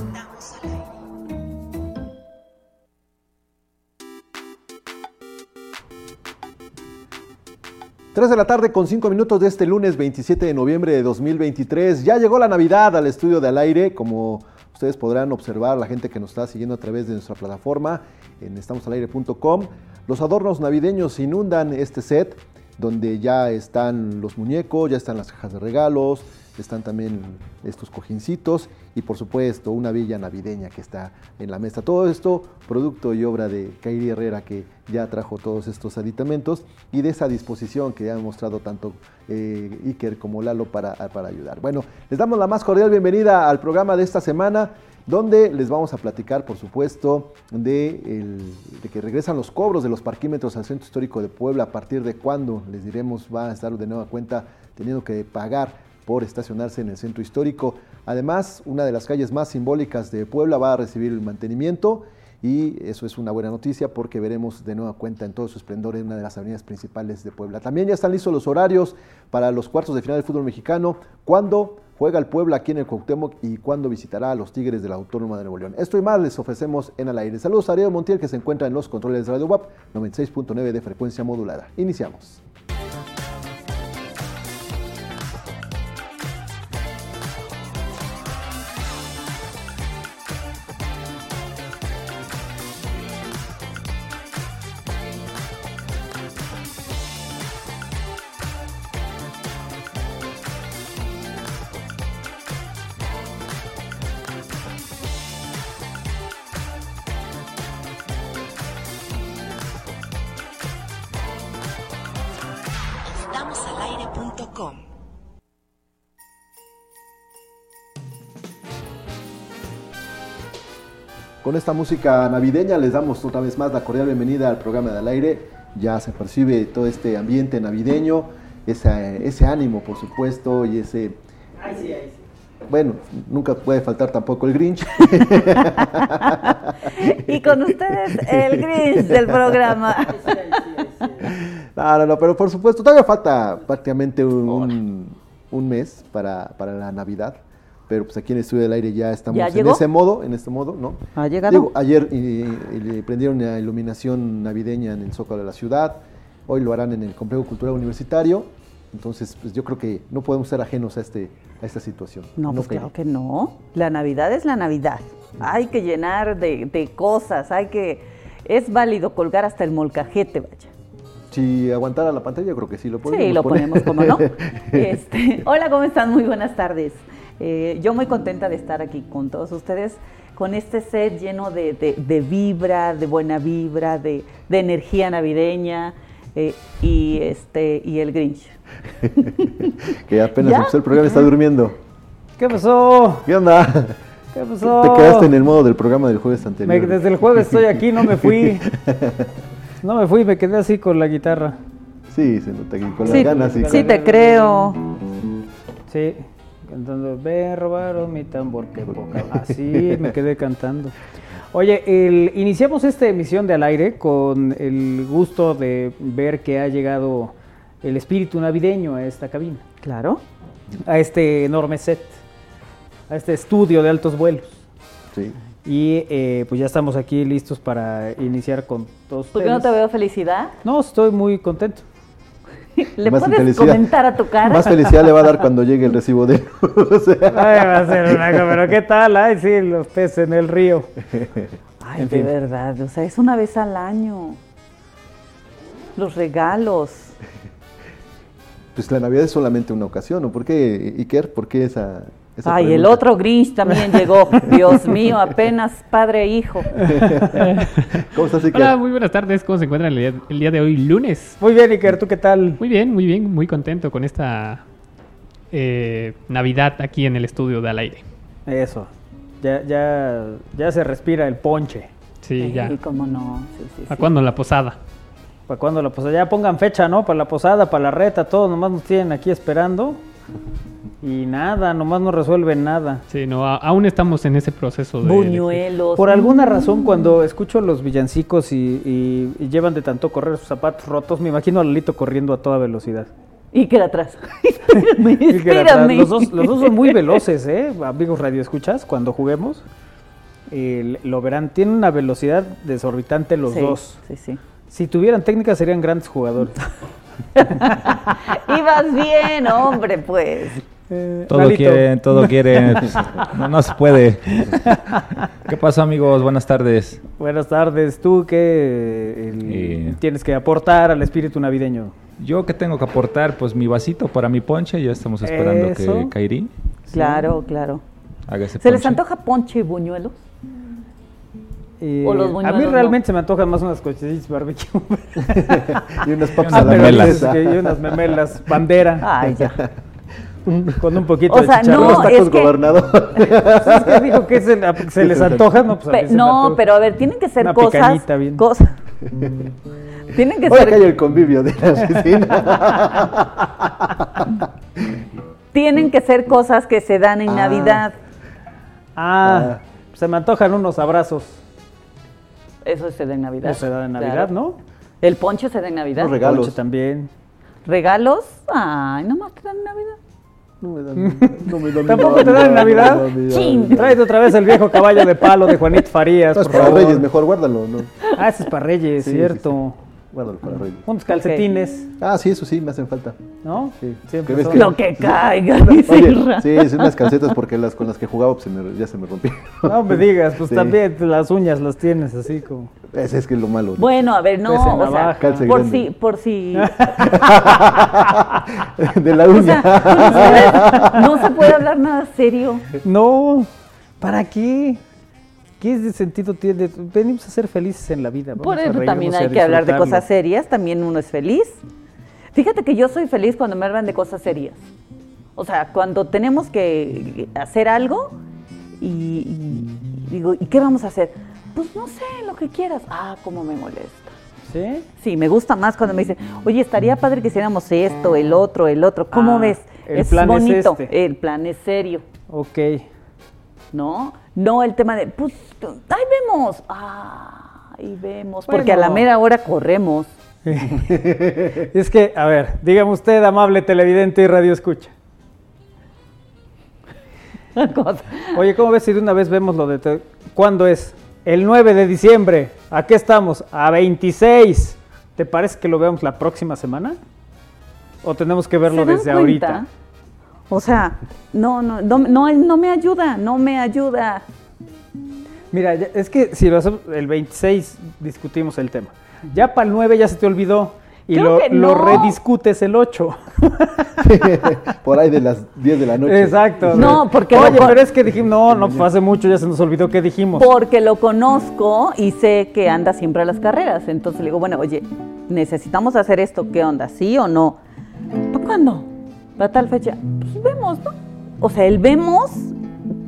Estamos al aire. Tres de la tarde con cinco minutos de este lunes 27 de noviembre de 2023. Ya llegó la Navidad al estudio de al aire, como ustedes podrán observar, la gente que nos está siguiendo a través de nuestra plataforma en estamosalaire.com. Los adornos navideños inundan este set, donde ya están los muñecos, ya están las cajas de regalos, están también estos cojincitos y por supuesto una villa navideña que está en la mesa. Todo esto producto y obra de Kairi Herrera que ya trajo todos estos aditamentos y de esa disposición que han mostrado tanto eh, Iker como Lalo para, para ayudar. Bueno, les damos la más cordial bienvenida al programa de esta semana donde les vamos a platicar, por supuesto, de, de que regresan los cobros de los parquímetros al Centro Histórico de Puebla, a partir de cuándo, les diremos, va a estar de nueva cuenta teniendo que pagar por estacionarse en el centro histórico. Además, una de las calles más simbólicas de Puebla va a recibir el mantenimiento y eso es una buena noticia porque veremos de nueva cuenta en todo su esplendor en una de las avenidas principales de Puebla. También ya están listos los horarios para los cuartos de final del fútbol mexicano, cuándo juega el Puebla aquí en el Cuauhtémoc y cuándo visitará a los Tigres de la Autónoma de Nuevo León. Esto y más les ofrecemos en al aire. Saludos a Ariel Montiel que se encuentra en los controles de Radio WAP 96.9 de frecuencia modulada. Iniciamos. Con esta música navideña les damos otra vez más la cordial bienvenida al programa del aire. Ya se percibe todo este ambiente navideño, ese, ese ánimo por supuesto y ese... Bueno, nunca puede faltar tampoco el Grinch. Y con ustedes el Grinch del programa. No, no, no, pero por supuesto, todavía falta prácticamente un, un- un mes para, para la Navidad. Pero pues aquí en el estudio del aire ya estamos ¿Ya en ese modo, en este modo, ¿no? ¿Ha llegado? Digo, ayer le prendieron la iluminación navideña en el Zócalo de la ciudad, hoy lo harán en el Complejo Cultural Universitario, entonces pues yo creo que no podemos ser ajenos a, este, a esta situación. No, pues Kairi? claro que no. La Navidad es la Navidad. Hay que llenar de, de cosas, hay que... Es válido colgar hasta el molcajete, vaya. Si aguantara la pantalla, creo que sí lo podemos Sí, lo poner. ponemos, como no. Este, hola, ¿cómo están? Muy buenas tardes. Eh, yo muy contenta de estar aquí con todos ustedes, con este set lleno de, de- de vibra, de buena vibra, de, de energía navideña eh, y, este, y el Grinch. que apenas ¿Ya? empezó el programa y está durmiendo. ¿Qué pasó? ¿Qué onda? ¿Qué pasó? Te quedaste en el modo del programa del jueves Me- anterior. desde el jueves estoy aquí, no me fui. No me fui, me quedé así con la guitarra. Sí, se nota que con las Sí, ganas y sí te creo. Sí, cantando, ven, robaron mi tambor, qué poca. Así me quedé cantando. Oye, el- iniciamos esta emisión de Al Aire con el gusto de ver que ha llegado el espíritu navideño a esta cabina, Claro. a este enorme set, a este estudio de altos vuelos. Sí. Y eh, pues ya estamos aquí listos para iniciar con todos ¿Por qué no te veo felicidad? No, estoy muy contento. ¿Le Más puedes comentar a tu cara? Más felicidad le va a dar cuando llegue el recibo de luz. Ay, va a ser una cosa, pero ¿qué tal? Ay, sí, los peces en el río. Ay, En de fin. verdad, o sea, es una vez al año. Los regalos. Pues la Navidad es solamente una ocasión, ¿no? ¿Por qué, Iker? ¿Por qué esa, esa Ay, el otro Grinch también llegó. Dios mío, apenas padre e hijo. ¿Cómo estás, Iker? Hola, muy buenas tardes. ¿Cómo se encuentran el día, el día de hoy, lunes? Muy bien, Iker, ¿tú qué tal? Muy bien, muy bien, muy contento con esta eh, Navidad aquí en el estudio de al aire. Eso, ya, ya, ya se respira el ponche. Sí, ya. Sí, cómo no. Sí, sí, ¿Para sí. cuándo la posada? ¿Para cuándo la posada? Ya pongan fecha, ¿no? Para la posada, para la reta, todos nomás nos tienen aquí esperando. Y nada, nomás no resuelven nada. Sí, no, a- aún estamos en ese proceso de... Buñuelos. Por alguna razón, cuando escucho los villancicos y, y- y llevan de tanto correr sus zapatos rotos, me imagino a Lalito corriendo a toda velocidad. Y que era atrás. espérame, atrás. espérame. Los dos, los dos son muy veloces, ¿eh? Amigos Radio Escuchas, cuando juguemos. lo verán, tienen una velocidad desorbitante los Sí, dos. Sí, sí. Si tuvieran técnica serían grandes jugadores. Ibas bien, hombre, pues. Eh, Todo Lalito. quieren, todo quieren. no, no se puede. ¿Qué pasó, amigos? Buenas tardes. Buenas tardes. ¿Tú qué el- tienes que aportar al espíritu navideño? Yo que tengo que aportar, pues mi vasito para mi ponche. Ya estamos esperando Eso. que Kairi Claro, claro. haga ese ¿Se les antoja ponche y buñuelos? Eh, O los a mí no. realmente se me antojan más unas cochecitas barbecue. y unas papas Ah, a la memelas. que- y unas memelas, bandera, Ay, ya. con un poquito O de chicharrón. no, Unos tacos es que- gobernador. ¿Sabes qué dijo que se, se les antoja? No, pues a mí Pe- se no, antoja. pero a ver, tienen que ser Una cosas. bien. Cosas. tienen que Hoy ser. cae el convivio de la oficina. Tienen que ser cosas que se dan en Ah. Navidad. Ah, se me antojan unos abrazos. Eso se da en Navidad. Eso se da en Claro. Navidad, ¿no? El ponche se da en Navidad. Los regalos. Ponche también. ¿Regalos? Ay, nomás te dan en Navidad. No me dan, no me dan ¿Tampoco te dan en Navidad? no. Tráete otra vez el viejo caballo de palo de Juanito Farías, No, es por para favor. Reyes, mejor guárdalo, ¿no? Ah, ese es para Reyes, Sí, cierto. Guárdalo para Reyes. Unos calcetines, Ah, sí, eso sí, me hacen falta. ¿no? Sí. Siempre ¿Qué ves son- que- Lo que caiga, dice. Oye, sí, es unas calcetas porque las con las que jugaba pues, se me- ya se me rompieron. No me digas, pues Sí. también las uñas las tienes así como... Ese es que es lo malo. ¿no? Bueno, a ver, no, o sea, por si, por si, de la o uña. sea, no se puede hablar nada serio. No, ¿para qué? ¿Qué sentido tiene? Venimos a ser felices en la vida. vamos Por eso también hay que hablar de cosas serias, también uno es feliz. Fíjate que yo soy feliz cuando me hablan de cosas serias. O sea, cuando tenemos que hacer algo y, y digo, ¿y qué vamos a hacer? Pues no sé, lo que quieras. Ah, cómo me molesta. ¿Sí? Sí, me gusta más cuando me dicen, oye, estaría padre que hiciéramos esto, el otro, el otro. ¿Cómo Ah, ves? el plan es bonito. este. El plan es serio, Ok. ¿no? No el tema de, pues, ahí vemos. Ah, ahí vemos. Porque a la mera hora corremos. es que, a ver, dígame usted, amable televidente y radio escucha. Cosa. Oye, ¿cómo ves si de una vez vemos lo de... te- ¿Cuándo es? El 9 de diciembre. ¿A qué estamos? A 26. ¿Te parece que lo veamos la próxima semana? ¿O tenemos que verlo ¿Se dan desde cuenta? ahorita? O sea, no, no, no, no, no me ayuda, no me ayuda. Mira, es que si lo hacemos el 26 discutimos el tema. Ya para el 9 ya se te olvidó y Creo lo, que lo no. rediscutes el 8. Por ahí de las 10 de la noche. Exacto. No, porque Oye, lo pero es que dijimos, no, no, fue hace mucho, ya se nos olvidó qué dijimos. Porque lo conozco y sé que anda siempre a las carreras. Entonces le digo, bueno, oye, necesitamos hacer esto, ¿qué onda? ¿Sí o no? ¿Para cuándo? ¿Para tal fecha? Pues vemos, ¿no? O sea, el vemos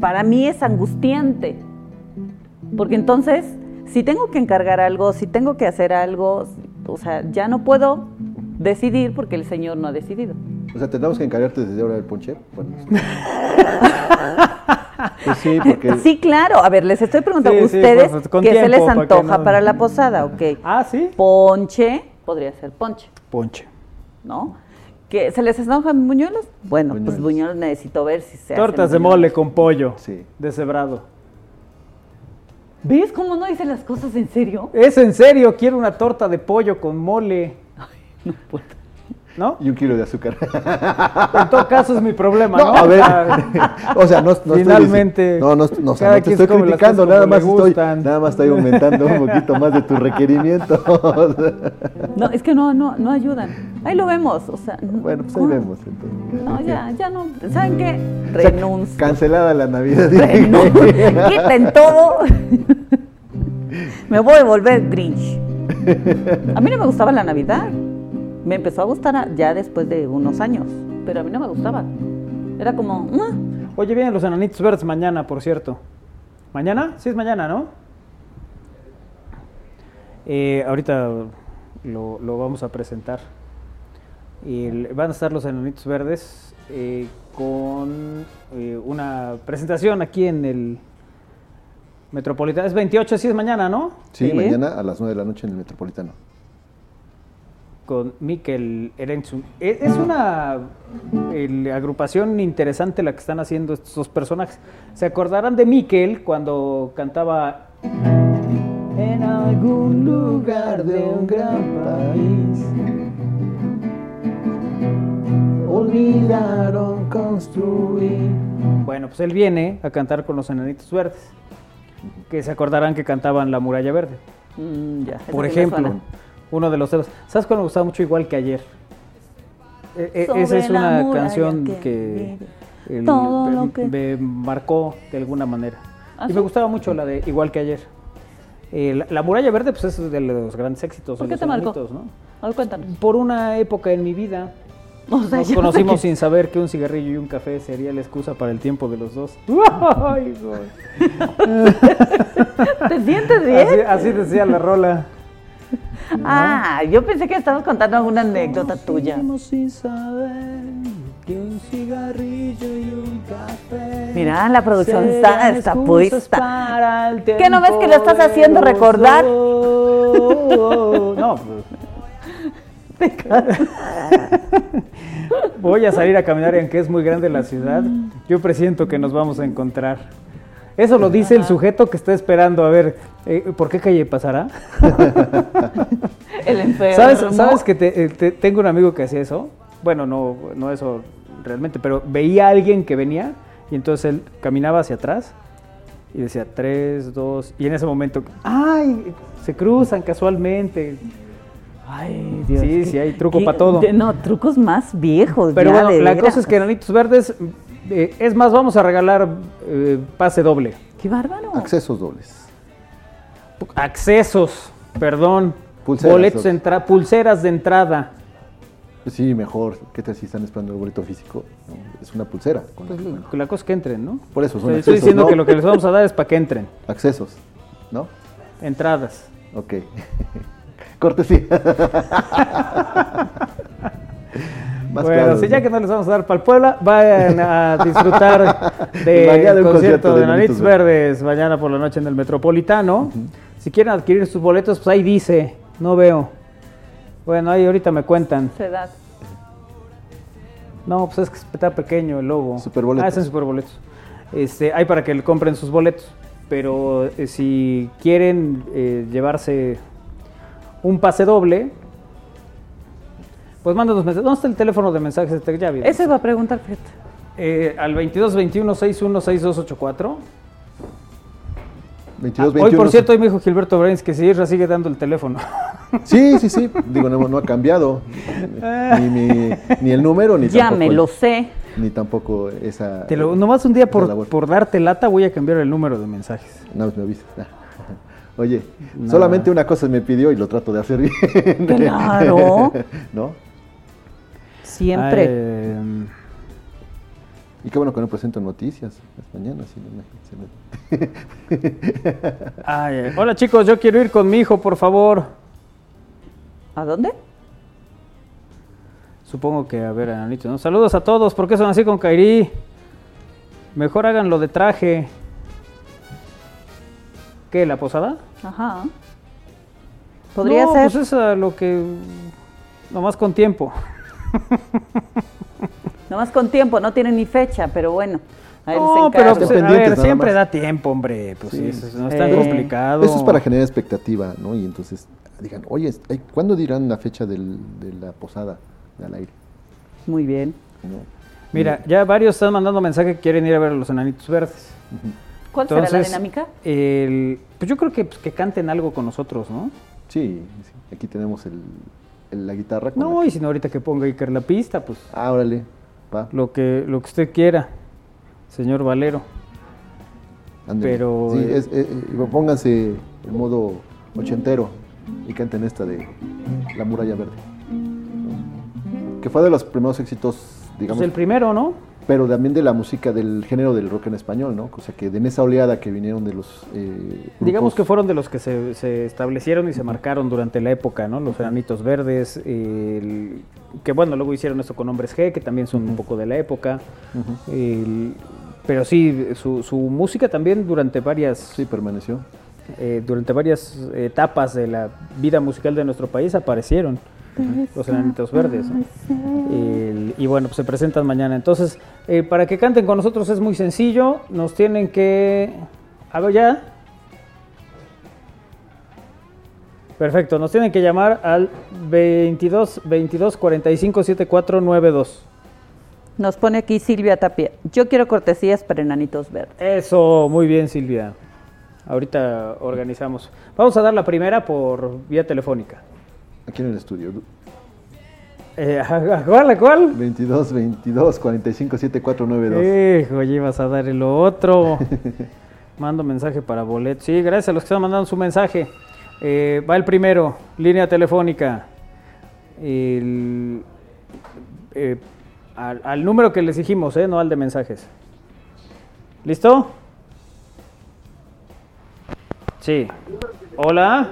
para mí es angustiante. Porque entonces, si tengo que encargar algo, si tengo que hacer algo, o sea, ya no puedo decidir porque el Señor no ha decidido. O sea, tendremos que encargarte desde ahora el ponche. Bueno, pues sí, porque Sí, claro. A ver, les estoy preguntando a Sí, sí, ustedes pues, qué se les para antoja no- para la posada, ok. Ah, sí. Ponche, podría ser ponche, Ponche. ¿no? ¿Que ¿Se les antojan buñuelos? Bueno, pues Buñuelos. necesito ver si se Tortas de mole con pollo. Sí. Deshebrado. ¿Ves cómo no dice las cosas en serio? Es en serio, quiero una torta de pollo con mole. No puedo. ¿No? y un kilo de azúcar. En todo caso es mi problema, ¿no? No, a ver. O sea, O sea, no, no estoy Finalmente, dici- no, no, no, o sea, cada no te quien estoy criticando, nada más estoy, nada más estoy aumentando un poquito más de tu requerimiento. No, es que no, no, no ayudan. Ahí lo vemos, o sea. no- bueno, pues ahí ¿cómo? vemos entonces. No, ya, ya no. ¿Saben qué? O sea, Renuncio. Cancelada la Navidad. Renuncio. Quiten todo. Me voy a volver Grinch. A mí no me gustaba la Navidad. Me empezó a gustar ya después de unos años, pero a mí no me gustaba. Era como, "Ah". Oye, vienen los enanitos verdes mañana, por cierto. ¿Mañana? Sí, es mañana, ¿no? Eh, ahorita lo, lo vamos a presentar. Y el- van a estar los enanitos verdes eh, con eh, una presentación aquí en el Metropolitano. Es 28, sí es mañana, ¿no? Sí, Sí. mañana a las 9 de la noche en el Metropolitano. Con Mikkel Erentzun. E- Es una el- agrupación interesante la que están haciendo estos personajes. ¿Se acordarán de Mikkel cuando cantaba en algún lugar de un gran país? Olvidaron construir. Bueno, pues él viene a cantar con los enanitos verdes. Que se acordarán que cantaban La Muralla Verde. Mm, ya, Por ejemplo. Uno de los temas. ¿Sabes cuál me gustaba mucho igual que ayer? E- e- esa es una canción que que, vive el- todo me, lo que- me marcó de alguna manera. ¿Ah, y sí? me gustaba mucho la de igual que ayer. Eh, la, la Muralla Verde pues es de los grandes éxitos ¿Por qué te marcó? ¿no? A ver, cuéntanos. Por una época en mi vida O sea, nos conocimos sin saber que un cigarrillo y un café sería la excusa para el tiempo de los dos. Ay, güey. ¿Te sientes bien? así, así decía la rola. Ah, yo pensé que estabas contando alguna anécdota tuya. Sin saber que un cigarrillo y un café. Mira, la producción está, está puesta. para el ¿Qué no ves que lo estás haciendo recordar? No. Voy a salir a caminar y aunque es muy grande la ciudad, yo presiento que nos vamos a encontrar. Eso lo dice el sujeto que está esperando a ver eh, por qué calle pasará. El enfermo. ¿Sabes, ¿sabes que te- eh, te- tengo un amigo que hacía eso? Bueno, no, no eso realmente, pero veía a alguien que venía y entonces él caminaba hacia atrás y decía tres, dos, y en ese momento, ¡ay! Se cruzan casualmente. Ay, Dios. Sí, sí, hay truco qué- pa' todo. no, trucos más viejos. Pero ya, bueno, de la veras. cosa es que Enanitos Verdes, eh, es más, vamos a regalar eh, pase doble. ¡Qué bárbaro! Accesos dobles. Accesos, perdón. Pulseras, boletos, entra- pulseras de entrada. Sí, mejor. ¿Qué tal si están esperando el boleto físico? No, es una pulsera. con Pues, la cosa es que entren, ¿no? Por eso son Estoy- Estoy accesos, diciendo ¿no? que lo que les vamos a dar es para que entren. Accesos, ¿no? Entradas. Ok. Cortesía. Más bueno, claro, si ya ¿no? que no les vamos a dar para el Puebla, vayan a disfrutar del un concierto concierto de de Nanitos Verdes mañana por la noche en el Metropolitano. Si quieren adquirir sus boletos, pues ahí dice, no veo. Bueno, ahí ahorita me cuentan. Esa edad. No, pues es que está pequeño el logo. Superboletos. Ah, es en Superboletos. Este, hay para que le compren sus boletos. Pero eh, si quieren eh, llevarse un pase doble, pues mándanos mensajes. ¿Dónde está el teléfono de mensajes? Este, Ya vi. Eso iba a preguntar, fíjate. Eh, al 22 21 61 6284. 22, Hoy, 21, por cierto, hoy me dijo Gilberto Brains que si Isra sigue dando el teléfono. Sí, sí, sí. Digo, no, no ha cambiado. Ni, mi- ni el número, ni Ya tampoco. me lo sé. Ni tampoco esa. Te lo, nomás un día por, darte lata voy a cambiar el número de mensajes. No, me avisas. Oye, No. solamente una cosa me pidió y lo trato de hacer bien. Claro. ¿No? Siempre. Eh, Y qué bueno que no presento noticias las mañanas. si no, imagínense. ay, ay. hola chicos, yo quiero ir con mi hijo, por favor. ¿A dónde? Supongo que a ver, Ananito, ¿no? Saludos a todos, ¿por qué son así con Kairi? Mejor háganlo de traje. ¿Qué, la posada? Ajá. Podría no, ser. Pues es a lo que. Nomás con tiempo. Nomás con tiempo, no tiene ni fecha, pero bueno. No, pero pues, a ver, siempre da tiempo, hombre. Pues sí, Sí, eso no es tan Eh, complicado. Eso es para generar expectativa, ¿no? Y entonces digan, oye, ay, ¿cuándo dirán la fecha del- de la posada de al aire? Muy bien. ¿No? Mira, ya varios están mandando mensaje que quieren ir a ver a los enanitos verdes. ¿Cuál será la dinámica? el- pues yo creo que, pues, que canten algo con nosotros, ¿no? Sí, sí, aquí tenemos el- la guitarra. con No, la y que- si no ahorita que ponga Iker la pista, pues Ah, órale, va, lo que, lo que usted quiera, señor Valero. pero, Sí, eh, es- eh, eh, pónganse en modo ochentero y canten esta de La Muralla Verde. Que fue de los primeros éxitos, digamos, Pues el primero, ¿no? Pero también de la música del género del rock en español, ¿no? O sea, que de en esa oleada que vinieron de los... eh, Digamos que fueron de los que se, se establecieron y se marcaron durante la época, ¿no? Los enanitos verdes, el- que bueno, luego hicieron esto con hombres G, que también son un poco de la época. El- pero sí, su, su música también durante varias, Sí, permaneció. eh, durante varias etapas de la vida musical de nuestro país aparecieron. Los enanitos verdes. ¿no? El- y bueno, pues se presentan mañana. Entonces, eh, para que canten con nosotros es muy sencillo. Nos tienen que. A ver, ya. Perfecto, nos tienen que llamar al 22 22 45 74 92. Nos pone aquí Silvia Tapia. Yo quiero cortesías para enanitos verdes. Eso, muy bien, Silvia. Ahorita organizamos. Vamos a dar la primera por vía telefónica. Aquí en el estudio. Eh, ¿a ¿Cuál? ¿A cuál? 22 22 45 74 92. Hijo, ya ibas a dar el otro. Mando mensaje para bolet. Sí, gracias a los que están mandando su mensaje. Eh, va el primero, línea telefónica. El- eh, al, al número que les dijimos, eh, no al de mensajes. ¿Listo? Sí. Hola,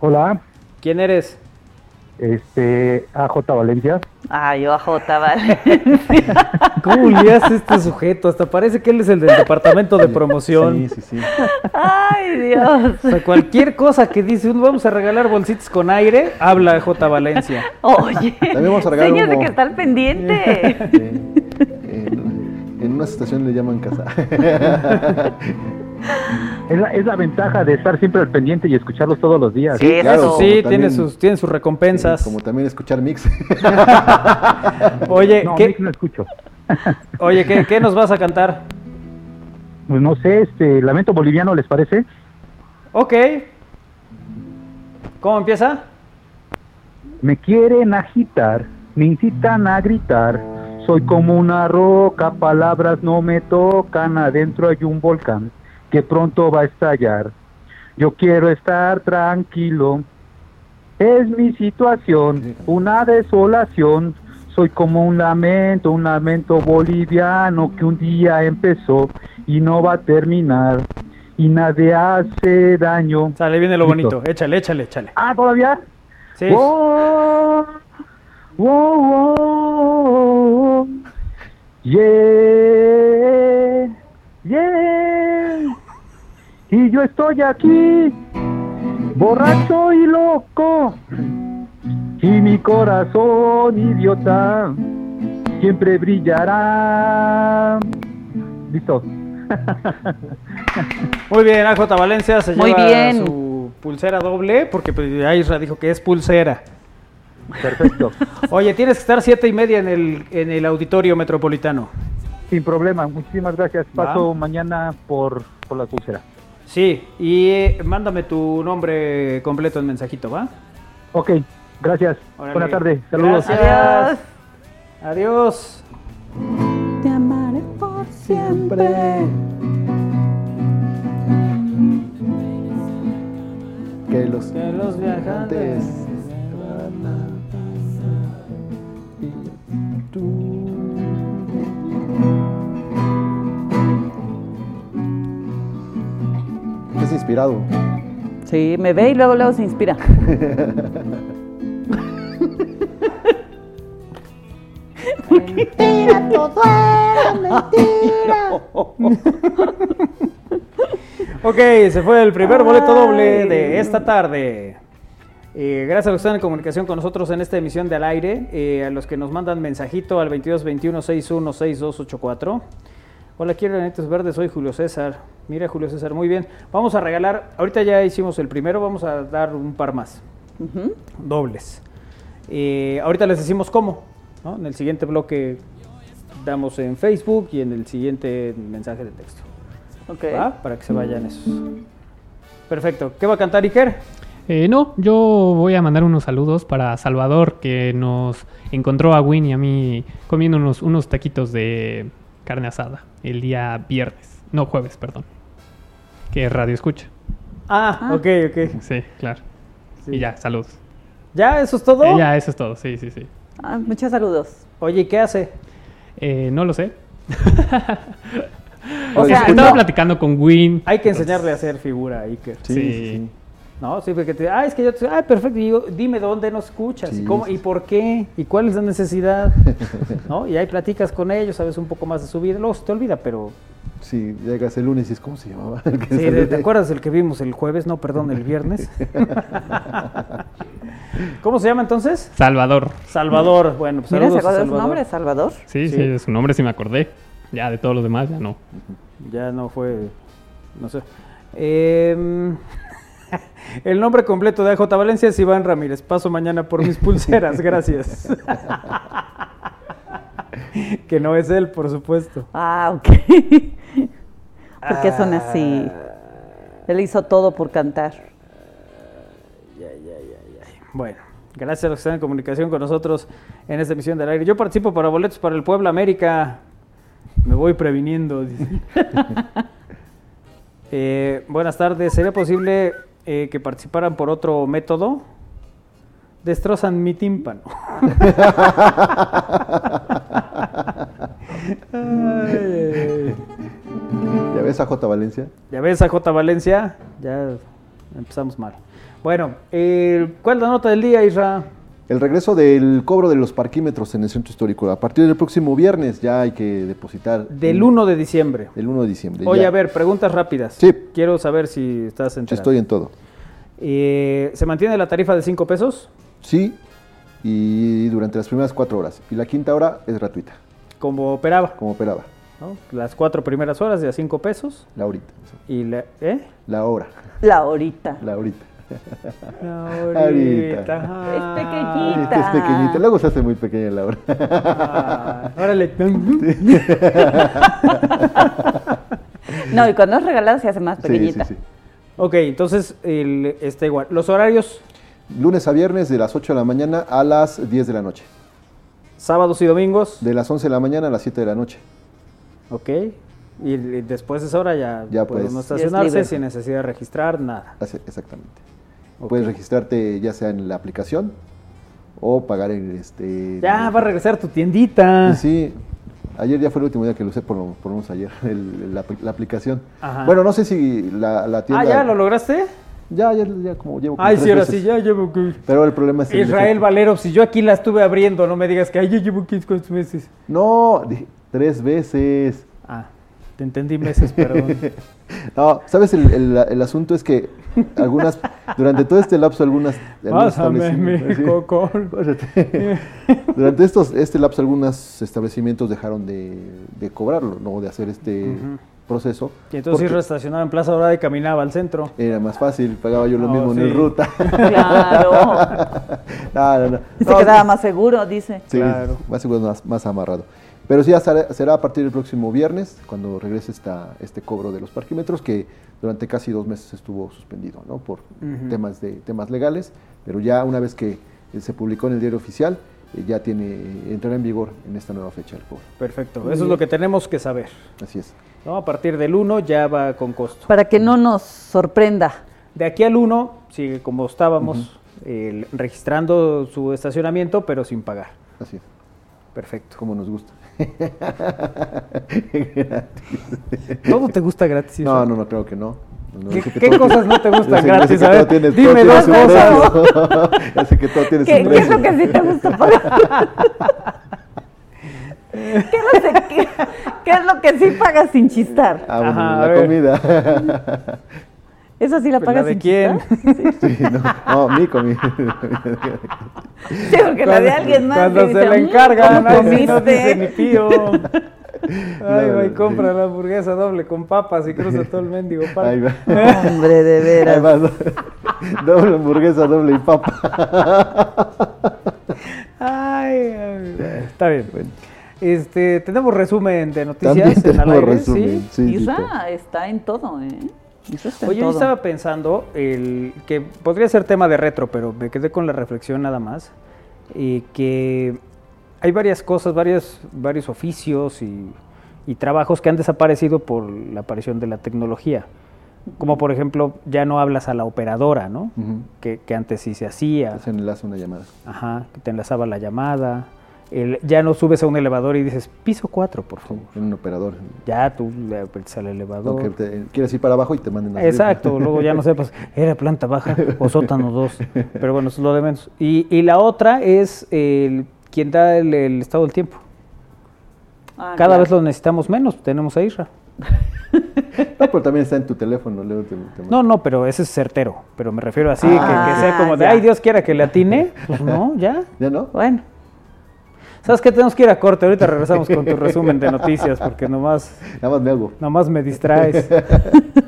Hola, ¿quién eres? este AJ Valencia. Ay, yo a J, vale. ¿Cómo le hace este sujeto? Hasta parece que él es el del departamento de promoción. Sí, sí, sí. Ay, Dios. O sea, cualquier cosa que dice, "Un- vamos a regalar bolsitas con aire, habla J. Valencia. Oye. También vamos a regalar señas de que está al pendiente. En, en una estación le llaman casa. Es la, es la ventaja de estar siempre al pendiente y escucharlos todos los días. Sí, claro. eso. Sí, tiene sus, tiene sus recompensas. Como también escuchar mix. Oye, No, ¿qué, Mix no escucho. oye ¿qué, qué nos vas a cantar? Pues no sé, este Lamento Boliviano, ¿les parece? Ok. ¿Cómo empieza? Me quieren agitar, me incitan a gritar. Soy como una roca, palabras no me tocan. Adentro hay un volcán que pronto va a estallar. Yo quiero estar tranquilo. Es mi situación, una desolación. Soy como un lamento, un lamento boliviano que un día empezó y no va a terminar. Y nadie hace daño. Sale, viene lo Listo. bonito. Échale, échale, échale. Ah, todavía. Sí. Wow, wow, wow. Yeah, yeah. Y yo estoy aquí, borracho y loco. Y mi corazón idiota siempre brillará. Listo. Muy bien, AJ Valencia se Muy lleva bien. su pulsera doble, porque pues, ya Isra dijo que es pulsera. Perfecto. Oye, tienes que estar siete y media en el, en el auditorio metropolitano. Sin problema. Muchísimas gracias. Paso Va. mañana por, por la pulsera. Sí, y eh, mándame tu nombre completo en mensajito, ¿va? Ok, gracias. Órale. Buenas tardes. Saludos. Gracias. Adiós. Te amaré por siempre. que los Que los viajantes. Inspirado. Sí, me ve y luego, luego se inspira. Ok, se fue el primer boleto doble de esta tarde. Eh, gracias a los que están en comunicación con nosotros en esta emisión de Al Aire, eh, a los que nos mandan mensajito al 2221-616284. Hola, quiero Anitos Verdes, soy Julio César. Mira, Julio César, muy bien. Vamos a regalar, ahorita ya hicimos el primero, vamos a dar un par más, dobles. Eh, ahorita les decimos cómo, ¿no? En el siguiente bloque damos en Facebook y en el siguiente mensaje de texto. Ok. ¿va? Para que se vayan esos. Perfecto. ¿Qué va a cantar Iker? Eh, no, yo voy a mandar unos saludos para Salvador, que nos encontró a Win y a mí comiendo unos, unos taquitos de carne asada el día viernes. No, jueves, perdón. Que es radio escucha. Ah, Ah. ok, ok. Sí, claro. Sí. Y ya, saludos. ¿Ya? ¿Eso es todo? Eh, ya, eso es todo, sí, sí, sí. Ah, muchos saludos. Oye, ¿y ¿qué hace? Eh, no lo sé. O sea, Estaba no, platicando con Win. Hay que enseñarle a hacer figura a Iker. Sí, Sí. sí, sí. No, sí, porque te, ah, es que yo te, ah, perfecto, y digo, dime dónde nos escuchas, Sí, y cómo, sí, y por qué, y cuál es la necesidad, ¿no? Y ahí platicas con ellos, sabes un poco más de su vida, luego se te olvida, pero, Sí, llegas el lunes y es ¿cómo se llamaba? El que sí, ¿te acuerdas del que vimos el jueves? No, perdón, el viernes. ¿Cómo se llama entonces? Salvador. Salvador. Bueno, pues Mira, ¿se su nombre? Salvador. Sí, sí, Sí. de su nombre sí me acordé. Ya de todos los demás ya no. Ya no fue, no sé. Em, el nombre completo de AJ Valencia es Iván Ramírez. Paso mañana por mis pulseras, gracias. que no es él, por supuesto. Ah, ok. ¿Por qué son así? Él hizo todo por cantar. Bueno, gracias a los que están en comunicación con nosotros en esta emisión del aire. Yo participo para boletos para el Puebla América. Me voy previniendo. Eh, buenas tardes. ¿Sería posible eh, que participaran por otro método? Destrozan mi tímpano. ¿Ya ves a J. Valencia? Ya ves a J. Valencia, ya empezamos mal. Bueno, eh, ¿cuál es la nota del día, Isra? El regreso del cobro de los parquímetros en el centro histórico. A partir del próximo viernes ya hay que depositar. Del en- 1 de diciembre. Del 1 de diciembre. Oye, ya. a ver, preguntas rápidas. Sí. Quiero saber si estás enterado. estoy en todo. Eh, ¿Se mantiene la tarifa de 5 pesos? Sí, y durante las primeras cuatro horas. Y la quinta hora es gratuita, Como operaba. como operaba. ¿no? Las cuatro primeras horas de a 5 pesos. La horita. Y la, ¿eh? La hora. La horita. La horita. La Ahorita. horita. Es pequeñita. es que es pequeñita. Luego se hace muy pequeña la hora. Ah, órale. No, y cuando es regalada se hace más Sí, sí, pequeñita. sí. ok, entonces el, está igual. Los horarios, Lunes a viernes de las 8 de la mañana a las 10 de la noche. sábados y domingos. De las 11 de la mañana a las 7 de la noche. Ok. Y, después de esa hora ya, Ya, puede pues. uno Ya es estacionarse sin necesidad de registrar nada. Así- Exactamente. Puedes registrarte ya sea en la aplicación o pagar en este. Ya va a regresar tu tiendita. Sí, ayer ya fue el último día que lo usé, por, lo- menos ayer, el- la, la aplicación. Ajá. Bueno, no sé si la, la tienda. Ah, ¿ya lo lograste? Ya, ya, ya como llevo. como Ay, sí, ahora veces. sí, ya llevo... Pero el problema es. el Israel. Valero, si yo aquí la estuve abriendo, no me digas que ay, yo llevo 15 meses. No, tres veces. Ah, te entendí meses, perdón. No, ¿sabes? El, el- el asunto es que algunas, durante todo este lapso, algunas. algunos Pásame mi establecimientos- sí. Durante estos, este lapso, algunos establecimientos dejaron de, de cobrarlo, no de hacer este proceso. Y entonces porque Isra estacionaba en Plaza Dorada y caminaba al centro. Era más fácil, pagaba yo lo Oh, mismo en sí. el ruta. Claro. no, no, no. Y se No, quedaba sí, más seguro, dice. sí, Claro. más seguro, más, más amarrado. Pero sí, ya será, a partir del próximo viernes, cuando regrese esta, este cobro de los parquímetros, que durante casi dos meses estuvo suspendido, ¿no? Por temas, de, temas legales, pero ya una vez que eh, se publicó en el diario oficial, eh, ya tiene, entrará en vigor en esta nueva fecha el cobro. Perfecto, eso es lo que tenemos que saber. Así es. ¿no? A partir del 1 ya va con costo. Para que no nos sorprenda. De aquí al 1 sigue como estábamos, registrando su estacionamiento, pero sin pagar. Así es. Perfecto. Como nos gusta. Todo te gusta gratis. No, no, no, creo que no. No, no, ¿Qué- sé que cosas no te gustan sé- sé gratis? A ver, tiene- todo dime dos cosas. sé que todo tiene su ¿Qué, ¿Qué es lo que sí te gusta pagar? ¿Qué, es lo que, qué- qué es lo que sí pagas sin chistar? Ah, bueno, Ajá, la comida. ¿Eso sí la Pues, pagas ¿La de sin quién? chistar? Sí, no, no, mi comida. Sí, porque la de alguien más. Cuando se dice, le "Mm, encargan, ¿cómo ahí sí no dice comiste?". ni pío. Ay, va y compra sí. la hamburguesa doble con papas y cruza todo el mendigo parque. Ahí va. Hombre, de veras. doble hamburguesa, doble y papa. Ay, está bien. Este, tenemos resumen de noticias También en al tenemos aire, resumen. ¿sí? Sí, sí, Isa está en todo, ¿eh? Está Oye, yo estaba pensando el, que podría ser tema de retro, pero me quedé con la reflexión nada más. Y que hay varias cosas, varios, varios oficios y, y trabajos que han desaparecido por la aparición de la tecnología. Como por ejemplo, ya no hablas a la operadora, ¿no? Que, que antes sí se hacía. Se enlaza una llamada. Ajá, que te enlazaba la llamada. El- ya no subes a un elevador y dices, piso 4, por favor. En un operador. Ya tú le apretas al elevador. No, te- quieres ir para abajo y te manden a Exacto, luego ya no sepas, era planta baja o sótano 2, pero bueno, eso es lo de menos. Y, y la otra es el, quien da el, el estado del tiempo. Ah, Cada claro. vez lo necesitamos menos, tenemos a Isra. No, pero también está en tu teléfono, Leo. te- te- No, no, pero ese es certero. Pero me refiero así, que- que, Ah, sea como de, ya. ay, Dios quiera que le atine. Pues no, ya. ¿Ya no? Bueno. ¿Sabes qué? Tenemos que ir a corte. Ahorita regresamos con tu resumen de noticias porque nomás, Nada más me hago. nomás me distraes.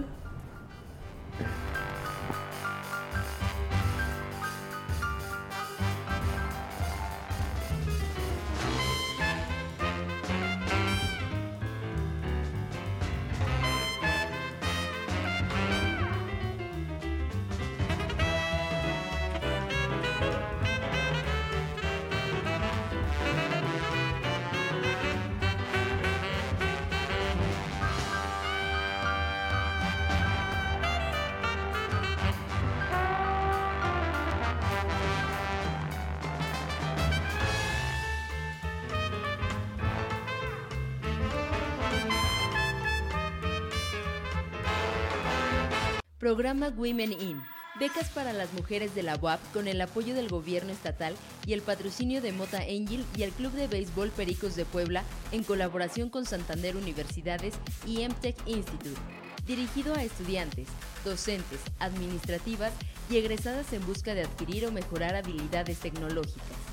Programa Women In. Becas para las mujeres de la UAP con el apoyo del gobierno estatal y el patrocinio de Mota Angel y el Club de Béisbol Pericos de Puebla en colaboración con Santander Universidades y MTech Institute. Dirigido a estudiantes, docentes, administrativas y egresadas en busca de adquirir o mejorar habilidades tecnológicas.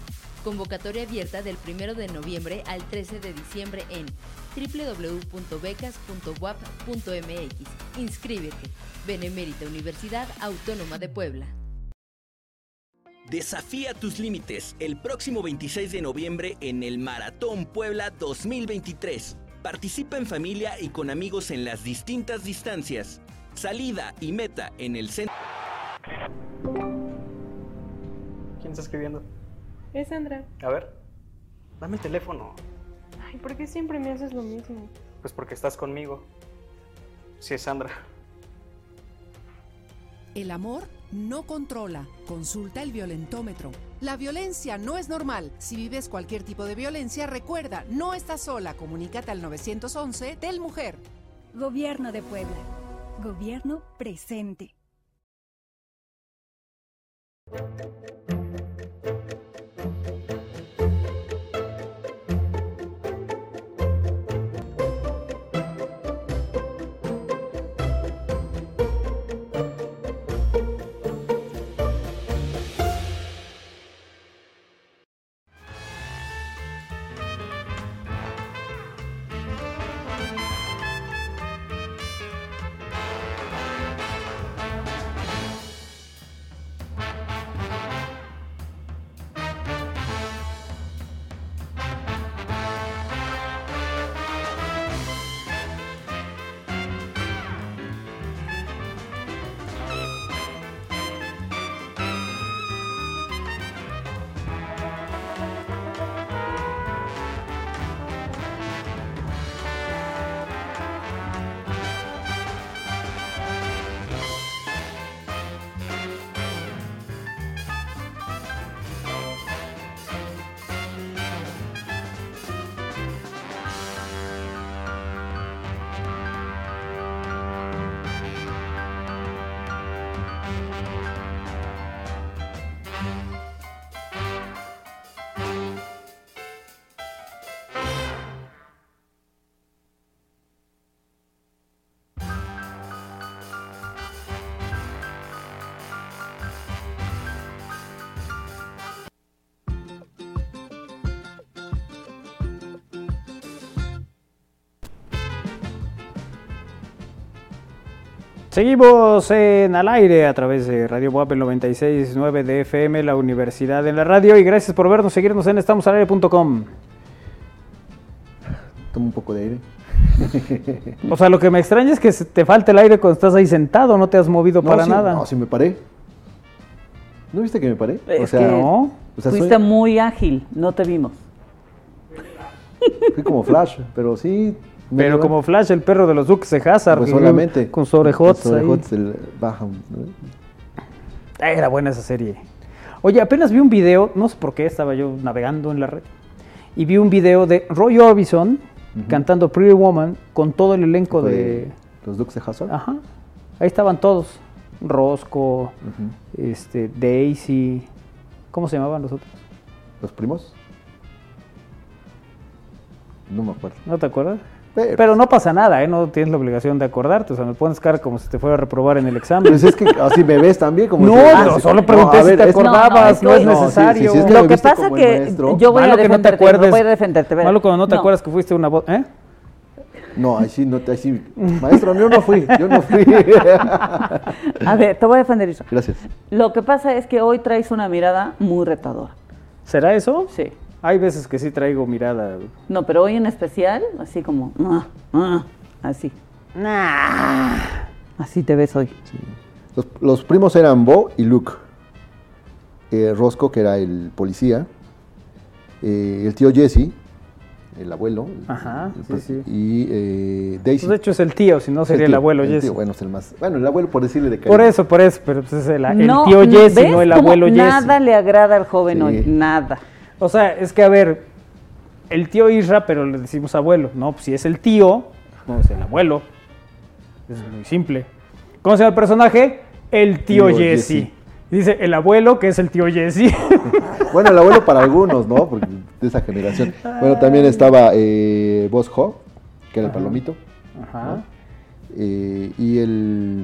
Convocatoria abierta del 1 de noviembre al 13 de diciembre en www.becas.wap.mx. Inscríbete. Benemérita Universidad Autónoma de Puebla. Desafía tus límites el próximo 26 de noviembre en el Maratón Puebla 2023. Participa en familia y con amigos en las distintas distancias. Salida y meta en el centro. ¿Quién está escribiendo? Es Sandra. A ver, dame el teléfono. Ay, ¿por qué siempre me haces lo mismo? Pues porque estás conmigo. Sí, es Sandra. El amor no controla. Consulta el violentómetro. La violencia no es normal. Si vives cualquier tipo de violencia, recuerda, no estás sola. Comunícate al 911 del Mujer. Gobierno de Puebla. Gobierno presente. Seguimos en al aire a través de Radio Buap el 96.9 de FM, la Universidad en la Radio. Y gracias por vernos, seguirnos en estamosalaire.com. Toma un poco de aire. O sea, lo que me extraña es que te falta el aire cuando estás ahí sentado, no te has movido No, para sí, nada. No, si me paré. ¿No viste que me paré? Es que no. o sea, fuiste soy- muy ágil, no te vimos. fui como Flash, pero sí. Pero como Flash, el perro de los Duques de Hazard. Pues solamente. Con sus orejotes bajan. ¿no? Ah, Era buena esa serie. Oye, apenas vi un video, no sé por qué, estaba yo navegando en la red, y vi un video de Roy Orbison cantando Pretty Woman con todo el elenco de... Los Dukes de Hazard. Ajá. Ahí estaban todos. Roscoe, Ujú. este, Daisy. ¿Cómo se llamaban los otros? ¿Los primos? No me acuerdo. ¿No te acuerdas? Pero no pasa nada, ¿eh? No tienes la obligación de acordarte. O sea, me pones cara como si te fuera a reprobar en el examen. Pues es que así me ves también. Como No, si- no, ah, solo no, pregunté a si ver, te es- acordabas, no, no, es sí, sí, necesario. sí, es que Lo que pasa que maestro. yo voy a que no te defenderte, acuerdes. voy a defenderte. Malo cuando no te No. acuerdas que fuiste una voz, ¿eh? No, ahí sí, no, ahí sí. Maestro, yo no fui, yo no fui. A ver, te voy a defender eso. Gracias. Lo que pasa es que hoy traes una mirada muy retadora. ¿Será eso? Sí. Hay veces que sí traigo mirada. No, pero hoy en especial, así como, ah, ah, así. Así te ves hoy. Los, los primos eran Bo y Luke. Eh, Roscoe, que era el policía. Eh, el tío Jesse, el abuelo. Ajá, el- sí, sí. Y eh, Daisy. Pues de hecho es el tío, si no sería el, tío, abuelo el Jesse. tío, bueno, es el más. Bueno, el abuelo por decirle de Por cariño. eso, por eso, pero pues es el, el No, tío Jesse, ¿ves no el abuelo Jesse. Nada le agrada al joven Sí. hoy, nada. O sea, es que a ver, el tío Isra, pero le decimos abuelo. No, pues si es el tío, no es el abuelo. Es muy simple. ¿Cómo se llama el personaje? El tío, Tío Jesse. Jesse. Dice el abuelo, que es el tío Jesse. Bueno, el abuelo para algunos, ¿no? Porque de esa generación. Bueno, también estaba eh, Boss que era el palomito. Ajá. Eh, y el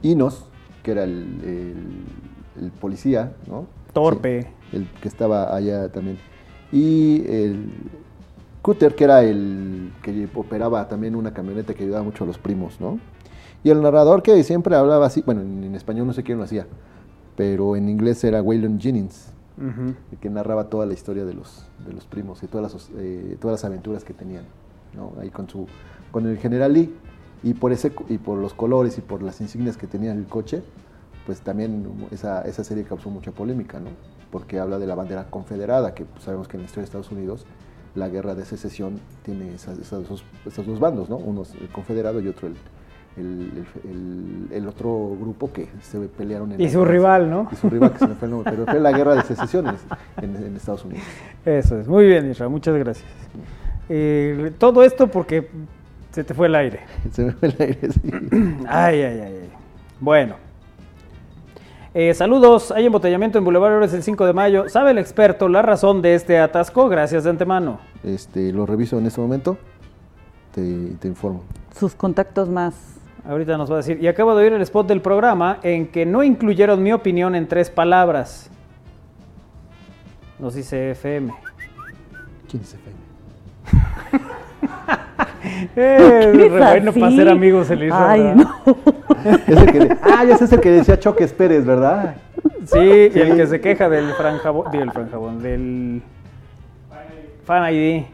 Inos, que era el, el- el policía, ¿no? Torpe. Sí, el que estaba allá también. Y el Cutter, que era el que operaba también una camioneta que ayudaba mucho a los primos, ¿no? Y el narrador que siempre hablaba así, bueno, en, español no sé quién lo hacía, pero en inglés era Waylon Jennings, Ujú. el que narraba toda la historia de los, de los primos y todas las, eh, todas las aventuras que tenían, ¿no? Ahí con, su, con el general Lee. Y por, ese, y por los colores y por las insignias que tenía el coche, pues también esa, esa serie causó mucha polémica, ¿no? Porque habla de la bandera confederada, que sabemos que en la historia de Estados Unidos la guerra de secesión tiene esas, esas dos, esos dos bandos, ¿no? Uno es el confederado y otro el, el, el- el- el otro grupo que se pelearon en Y su guerra- rival, ¿no? Y su rival, que se me fue el nombre, pero fue la guerra de secesión en, Estados Unidos. Eso es. Muy bien, Isra, muchas gracias. Eh, todo esto porque se te fue el aire. Se me fue el aire, sí. Ay, ay, ay. ay. Bueno. Eh, saludos. Hay embotellamiento en Boulevard Ores el 5 de mayo. ¿Sabe el experto la razón de este atasco? Gracias de antemano. Este, lo reviso en este momento, te, te informo. Sus contactos más. Ahorita nos va a decir. Y acabo de oír el spot del programa en que no incluyeron mi opinión en tres palabras. Nos dice FM. ¿Quién es FM? Eh, ¿Qué re bueno para ser amigos el Isra, Ay, no. Es el que ah, ya ese es el que decía Choques Pérez, ¿verdad? Sí, y el que se queja del franjabón, del franjabón, del Fan ID.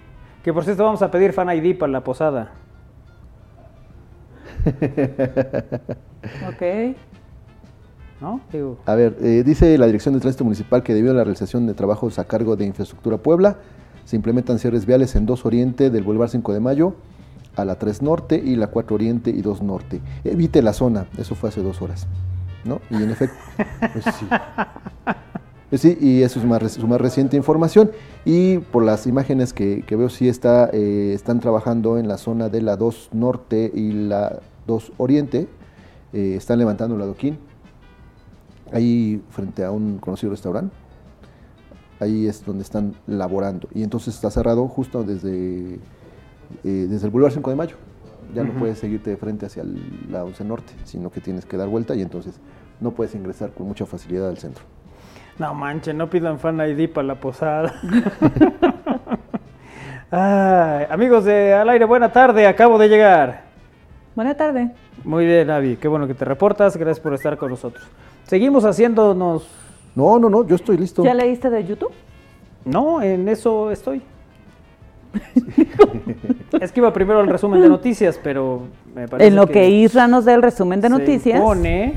Que por cierto vamos a pedir Fan ID para la posada. Ok. ¿No? Digo, A ver, eh, dice la Dirección de Tránsito Municipal que debido a la realización de trabajos a cargo de Infraestructura Puebla, se implementan cierres viales en 2 Oriente del Boulevard 5 de Mayo, a la 3 Norte y la 4 Oriente y 2 Norte. Evite la zona, eso fue hace dos horas, ¿no? Y en efecto, pues sí. Pues sí, y eso es más, su más reciente información. Y por las imágenes que, que veo, sí está, eh, están trabajando en la zona de la 2 Norte y la 2 Oriente. Eh, están levantando el adoquín. Ahí frente a un conocido restaurante. Ahí es donde están laborando. Y entonces está cerrado justo desde, eh, desde el Boulevard 5 de Mayo. Ya no puedes seguirte de frente hacia el- la 11 Norte, sino que tienes que dar vuelta y entonces no puedes ingresar con mucha facilidad al centro. no manchen, no pidan Fan ID para la posada. Ay, amigos de Al Aire, buena tarde, acabo de llegar. Buena tarde. Muy bien, Avi, qué bueno que te reportas, gracias por estar con nosotros. Seguimos haciéndonos... No, no, no, yo estoy listo. ¿Ya leíste de YouTube? No, en eso estoy. es que iba primero el resumen de noticias, pero me parece En lo que Isra nos dé el resumen de se noticias. impone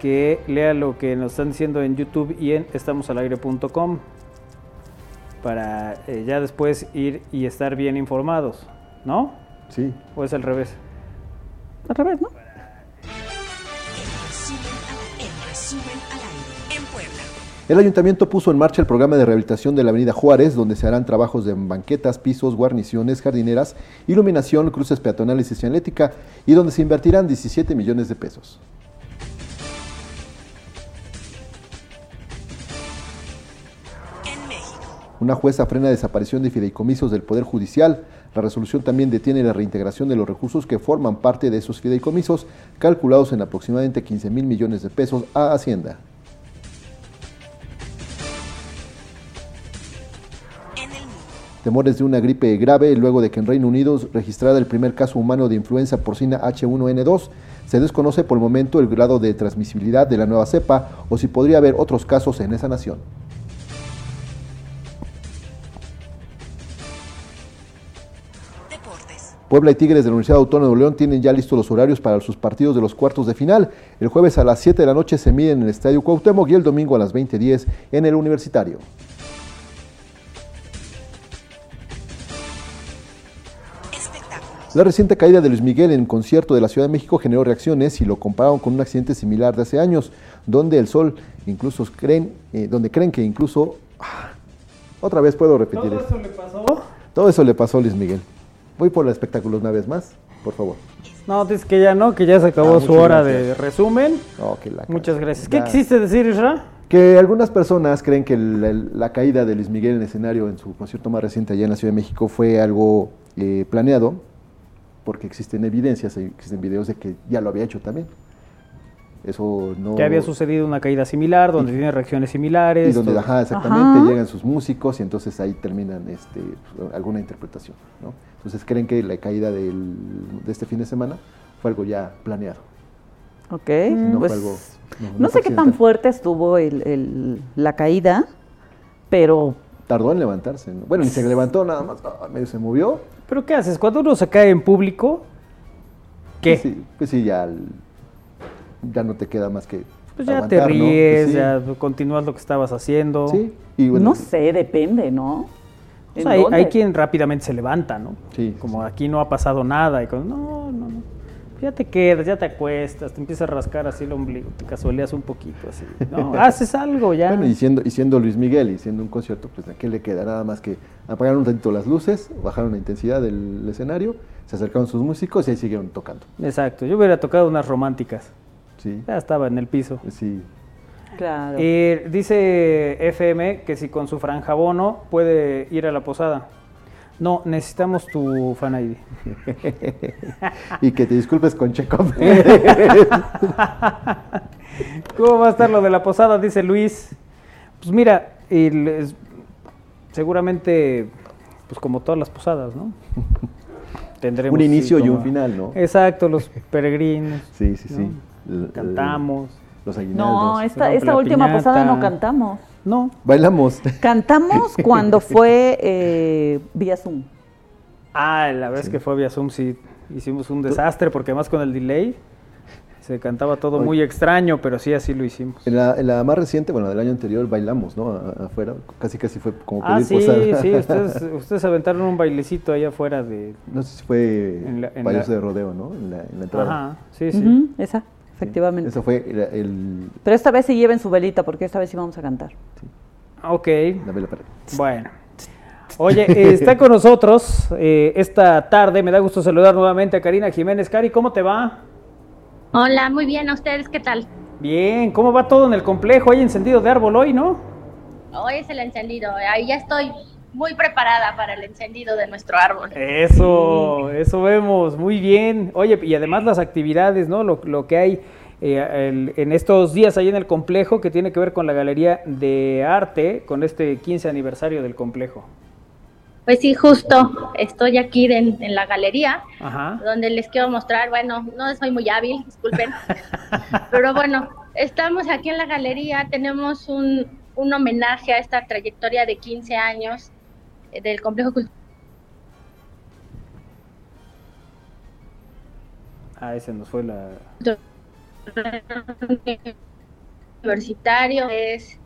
que lea lo que nos están diciendo en YouTube y en estamosalaire.com para eh, ya después ir y estar bien informados, ¿no? Sí. ¿O es al revés? Al revés, ¿no? El ayuntamiento puso en marcha el programa de rehabilitación de la Avenida Juárez, donde se harán trabajos de banquetas, pisos, guarniciones, jardineras, iluminación, cruces peatonales y señalética, y donde se invertirán 17 millones de pesos. Una jueza frena desaparición de fideicomisos del Poder Judicial. La resolución también detiene la reintegración de los recursos que forman parte de esos fideicomisos, calculados en aproximadamente 15 mil millones de pesos a Hacienda. Temores de una gripe grave luego de que en Reino Unido registrara el primer caso humano de influenza porcina H1N2. Se desconoce por el momento el grado de transmisibilidad de la nueva cepa o si podría haber otros casos en esa nación. Puebla y Tigres de la Universidad Autónoma de León tienen ya listos los horarios para sus partidos de los cuartos de final. El jueves a las 7 de la noche se miden en el Estadio Cuauhtémoc y el domingo a las 20.10 en el Universitario. La reciente caída de Luis Miguel en concierto de la Ciudad de México generó reacciones y lo compararon con un accidente similar de hace años, donde el sol incluso creen, eh, donde creen que incluso ah, otra vez puedo repetir ¿Todo esto. eso le pasó? Todo eso le pasó a Luis Miguel. Voy por el espectáculo una vez más, por favor. No, dices que ya no, que ya se acabó Ah, su hora gracias. de resumen. Oh, que la Muchas gracias. ¿Qué Ya. quisiste decir, Isra? Que algunas personas creen que la caída de Luis Miguel en el escenario en su concierto más reciente allá en la Ciudad de México fue algo eh, planeado, porque existen evidencias, existen videos de que ya lo había hecho también. Eso no... Que había sucedido una caída similar, donde tiene reacciones similares. Y donde, todo. ajá, exactamente, Ajá. llegan sus músicos y entonces ahí terminan este, alguna interpretación. ¿no? Entonces creen que la caída del- de este fin de semana fue algo ya planeado. Ok, No pues fue algo- no, no, no sé qué tan fuerte estuvo el- el- la caída, pero Tardó en levantarse. ¿no? Bueno, ni se levantó nada más, ah, medio se movió. ¿Pero qué haces? Cuando uno se cae en público, ¿qué? Pues sí, pues sí, ya, ya no te queda más que Pues ya te ríes, Pues sí. ya continúas lo que estabas haciendo. Sí, y bueno, no sé, depende, ¿no? O ¿En sea, hay, hay quien rápidamente se levanta, ¿no? Sí, Como aquí no ha pasado nada. Y con, no, no, no. Ya te quedas, ya te acuestas, te empiezas a rascar así el ombligo, te casueleas un poquito así. No, haces algo ya. Bueno, y siendo, y siendo Luis Miguel y siendo un concierto, pues ¿a qué le queda? Nada más que apagaron un tantito las luces, bajaron la intensidad del escenario, se acercaron sus músicos y ahí siguieron tocando. Exacto, yo hubiera tocado unas románticas. Sí, Ya estaba en el piso. sí. Claro. Eh, dice FM que si con su franja bono puede ir a la posada. No, necesitamos tu fan ID. y que te disculpes con Checo. ¿Cómo va a estar lo de la posada? Dice Luis. Pues mira, el- es- seguramente, pues como todas las posadas, ¿no? Tendremos un inicio sí, y un final, ¿no? Exacto, los peregrinos. Sí, sí, ¿no? sí. Cantamos. Los aguinaldos. no, esta, esta última piñata. posada no cantamos. No. Bailamos. Cantamos cuando fue eh, vía Zoom. Ah, la vez que fue vía Zoom sí hicimos un desastre porque además con el delay se cantaba todo Oye. muy extraño, pero sí así lo hicimos. En la, en la más reciente, bueno, del año anterior, bailamos, ¿no? A- afuera. Casi, casi fue como Ah, pedir sí, posada. sí, ustedes, ustedes aventaron un bailecito allá afuera de... No sé si fue En la- en la- de rodeo, ¿no? En la, en la entrada. Ajá, sí, sí. Esa, efectivamente. Eso fue el, el- Pero esta vez sí lleven su velita, porque esta vez sí vamos a cantar. Ok, la vela para- bueno. Oye, eh, está con nosotros eh, esta tarde, me da gusto saludar nuevamente a Karina Jiménez. Cari, ¿cómo te va? Hola, muy bien, ¿a ustedes qué tal? Bien, ¿cómo va todo en el complejo? Hay encendido de árbol hoy, ¿no? Hoy es el encendido, ahí ya estoy muy preparada para el encendido de nuestro árbol. Eso, eso vemos, muy bien. Oye, y además las actividades, ¿no? Lo, lo que hay eh, el- en estos días ahí en el complejo que tiene que ver con la Galería de Arte, con este 15 aniversario del complejo. Pues sí, justo estoy aquí en, en la galería, Ajá. donde les quiero mostrar, bueno, no soy muy hábil, disculpen, pero bueno, estamos aquí en la galería, tenemos un, un homenaje a esta trayectoria de 15 años del complejo cultural. Ah, ese nos fue la... universitario es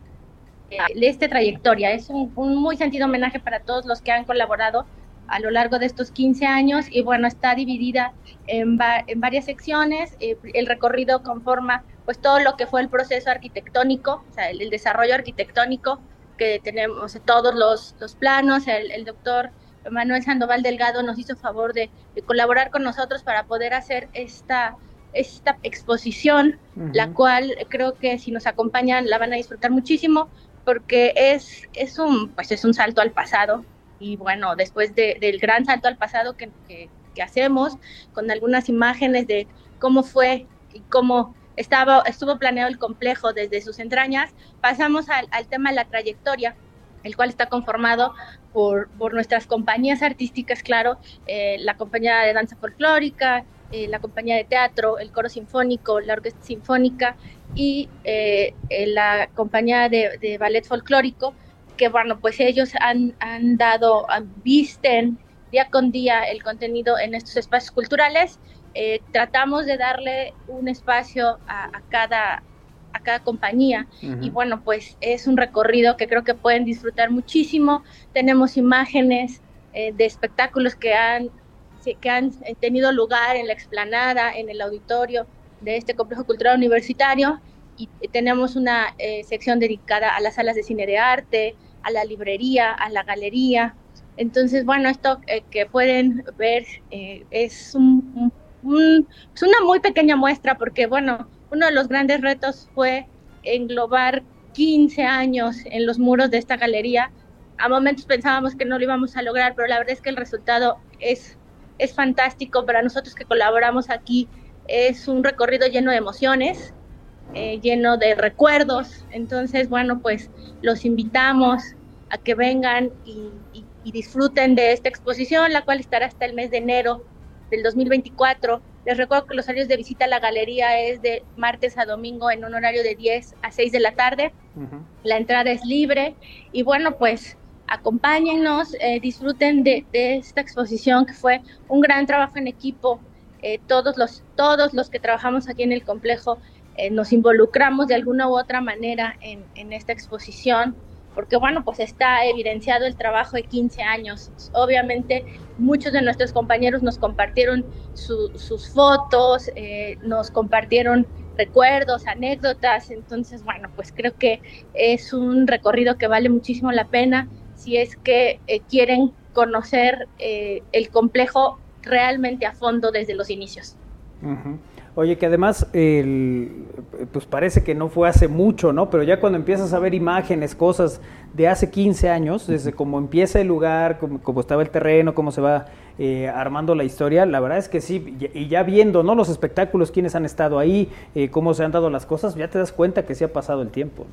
eh, de esta trayectoria. Es un, un muy sentido homenaje para todos los que han colaborado a lo largo de estos 15 años y bueno, está dividida en, va- en varias secciones. Eh, el recorrido conforma pues todo lo que fue el proceso arquitectónico, o sea, el, el desarrollo arquitectónico que tenemos todos los, los planos. El, el doctor Manuel Sandoval Delgado nos hizo favor de, de colaborar con nosotros para poder hacer esta, esta exposición, la cual creo que si nos acompañan la van a disfrutar muchísimo, porque es, es, un, pues es un salto al pasado y bueno, después del gran salto al pasado que, que, hacemos, con algunas imágenes de cómo fue y cómo estuvo planeado el complejo desde sus entrañas, pasamos al, tema de la trayectoria, el cual está conformado por, nuestras compañías artísticas, claro, eh, la compañía de danza folclórica, eh, la compañía de teatro, el coro sinfónico, la orquesta sinfónica y eh, la compañía de, ballet folclórico, que bueno, pues ellos han dado, visten día con día el contenido en estos espacios culturales. Eh, tratamos de darle un espacio a, cada, a cada compañía y bueno, pues es un recorrido que creo que pueden disfrutar muchísimo. Tenemos imágenes de espectáculos que han que han tenido lugar en la explanada, en el auditorio de este complejo cultural universitario y tenemos una eh, sección dedicada a las salas de cine de arte, a la librería, a la galería. Entonces, bueno, esto eh, que pueden ver eh, es, un, es una muy pequeña muestra porque, bueno, uno de los grandes retos fue englobar 15 años en los muros de esta galería. A momentos pensábamos que no lo íbamos a lograr, pero la verdad es que el resultado es es fantástico para nosotros que colaboramos aquí. Es un recorrido lleno de emociones, eh, lleno de recuerdos. Entonces, bueno, pues los invitamos a que vengan y, disfruten de esta exposición, la cual estará hasta el mes de enero del 2024. Les recuerdo que los horarios de visita a la galería es de martes a domingo en un horario de 10 a 6 de la tarde. La entrada es libre y bueno, pues acompáñennos, eh, disfruten de, esta exposición que fue un gran trabajo en equipo. Eh, todos, los, todos los que trabajamos aquí en el complejo eh, nos involucramos de alguna u otra manera en, esta exposición, porque bueno, pues está evidenciado el trabajo de 15 años. Obviamente muchos de nuestros compañeros nos compartieron sus fotos, nos compartieron recuerdos, anécdotas, entonces bueno, pues creo que es un recorrido que vale muchísimo la pena si es que eh, quieren conocer eh, el complejo realmente a fondo desde los inicios. Oye, que además, pues parece que no fue hace mucho, ¿no? Pero ya cuando empiezas a ver imágenes, cosas de hace 15 años, desde cómo empieza el lugar, cómo, estaba el terreno, cómo se va eh, armando la historia, la verdad es que sí, y ya viendo, ¿no? Los espectáculos, quiénes han estado ahí, cómo se han dado las cosas, ya te das cuenta que sí ha pasado el tiempo.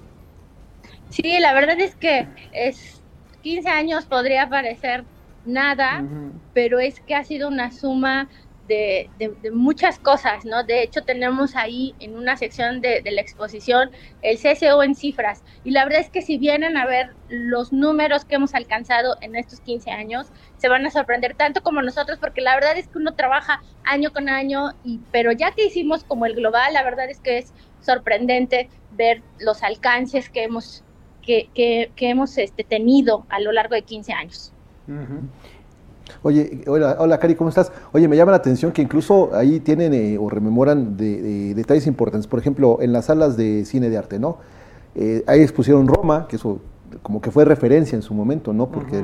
Sí, la verdad es que es 15 años podría parecer nada, pero es que ha sido una suma de, muchas cosas, ¿no? De hecho, tenemos ahí en una sección de, la exposición el CSO en cifras. Y la verdad es que si vienen a ver los números que hemos alcanzado en estos 15 años, se van a sorprender tanto como nosotros, porque la verdad es que uno trabaja año con año, y, pero ya que hicimos como el global, la verdad es que es sorprendente ver los alcances que hemos que, hemos este, tenido a lo largo de 15 años. Oye, hola, hola Cari, ¿cómo estás? Oye, me llama la atención que incluso ahí tienen eh, o rememoran de, detalles importantes. Por ejemplo, en las salas de cine de arte, ¿no? Eh, ahí expusieron Roma, que eso como que fue referencia en su momento, ¿no? Porque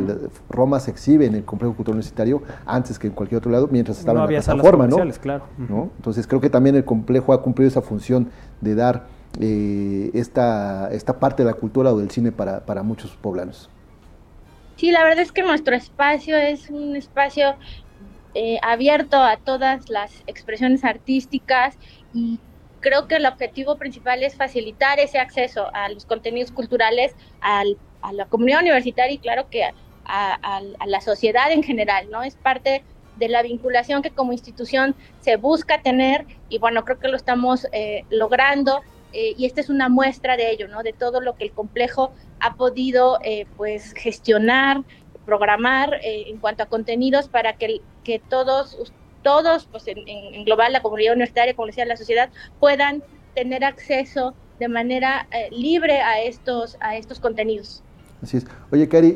Roma se exhibe en el complejo cultural universitario antes que en cualquier otro lado, mientras estaba en la plataforma, ¿no? Claro. ¿no? Entonces creo que también el complejo ha cumplido esa función de dar eh, esta, esta parte de la cultura o del cine para, para muchos poblanos. Sí, la verdad es que nuestro espacio es un espacio eh, abierto a todas las expresiones artísticas y creo que el objetivo principal es facilitar ese acceso a los contenidos culturales al, a la comunidad universitaria y claro que a, la sociedad en general, ¿no? Es parte de la vinculación que como institución se busca tener y bueno, creo que lo estamos eh, logrando eh, y esta es una muestra de ello, ¿no? De todo lo que el complejo ha podido, eh, pues, gestionar, programar eh, en cuanto a contenidos para que, que todos, todos, pues, en, global, la comunidad universitaria, como decía, la sociedad, puedan tener acceso de manera libre a estos, a estos contenidos. Así es. Oye, Cari,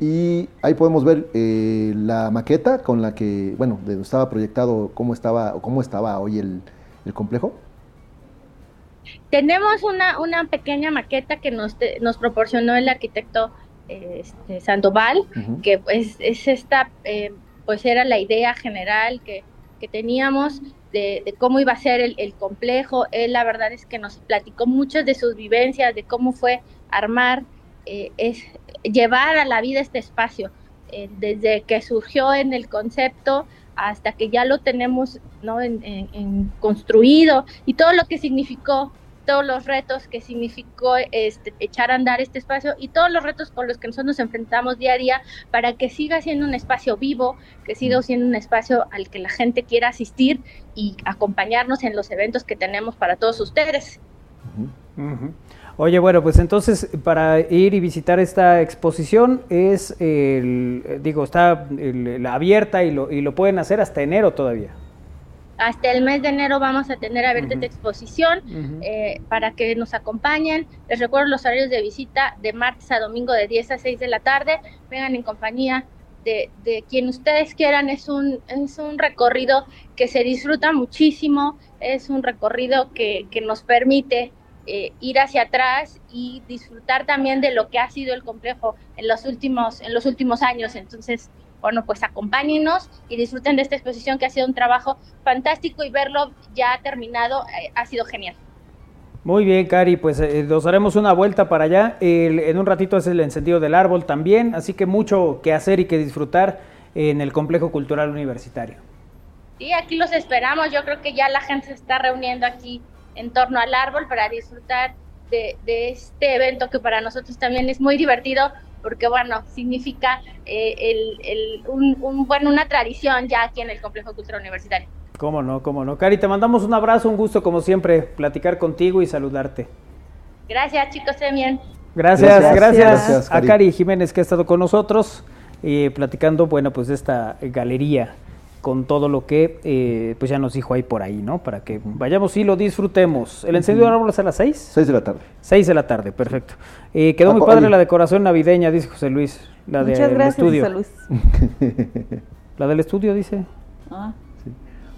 y ahí podemos ver la maqueta con la que, bueno, estaba proyectado, cómo estaba, cómo estaba hoy el, el complejo. Tenemos una, una pequeña maqueta que nos, nos proporcionó el arquitecto este, Sandoval, que pues es esta, eh, pues era la idea general que, que teníamos de, cómo iba a ser el, el, complejo. Él la verdad es que nos platicó muchas de sus vivencias, de cómo fue armar eh, es llevar a la vida este espacio, eh, desde que surgió en el concepto hasta que ya lo tenemos ¿no? en, en- en construido y todo lo que significó, todos los retos que significó este, echar a andar este espacio y todos los retos con los que nosotros nos enfrentamos día a día para que siga siendo un espacio vivo, que siga siendo un espacio al que la gente quiera asistir y acompañarnos en los eventos que tenemos para todos ustedes. Oye, bueno, pues entonces para ir y visitar esta exposición es, el, digo, está el- la abierta y lo, y lo pueden hacer hasta enero todavía. Hasta el mes de enero vamos a tener abierta esta exposición eh, para que nos acompañen. Les recuerdo los horarios de visita de martes a domingo de 10 a 6 de la tarde. Vengan en compañía de, de quien ustedes quieran. Es un, es un recorrido que se disfruta muchísimo. Es un recorrido que, que nos permite eh, ir hacia atrás y disfrutar también de lo que ha sido el complejo en los últimos, en los últimos años. Entonces, bueno, pues acompáñenos y disfruten de esta exposición que ha sido un trabajo fantástico y verlo ya terminado eh, ha sido genial. Muy bien, Cari, pues eh, nos haremos una vuelta para allá. El- en un ratito es el encendido del árbol también, así que mucho que hacer y que disfrutar en el complejo cultural universitario. Y aquí los esperamos. Yo creo que ya la gente se está reuniendo aquí en torno al árbol para disfrutar de, de este evento que para nosotros también es muy divertido porque, bueno, significa eh, el, el- un, un- bueno, una tradición ya aquí en el Complejo Cultural Universitario. Cómo no, cómo no. Cari, te mandamos un abrazo, un gusto como siempre platicar contigo y saludarte. Gracias, chicos, estén bien. Gracias, Gracias. gracias, Gracias, a Cari. Cari Jiménez que ha estado con nosotros eh, platicando, bueno, pues de esta galería con todo lo que eh, pues ya nos dijo ahí por ahí, ¿no? Para que vayamos y lo disfrutemos. ¿El encendido del árbol es a las seis? 6 de la tarde. 6 de la tarde, perfecto. Eh, quedó Ah, muy padre la decoración navideña, dice José Luis. La Muchas del gracias, estudio. José Luis. La del estudio, dice. Ah,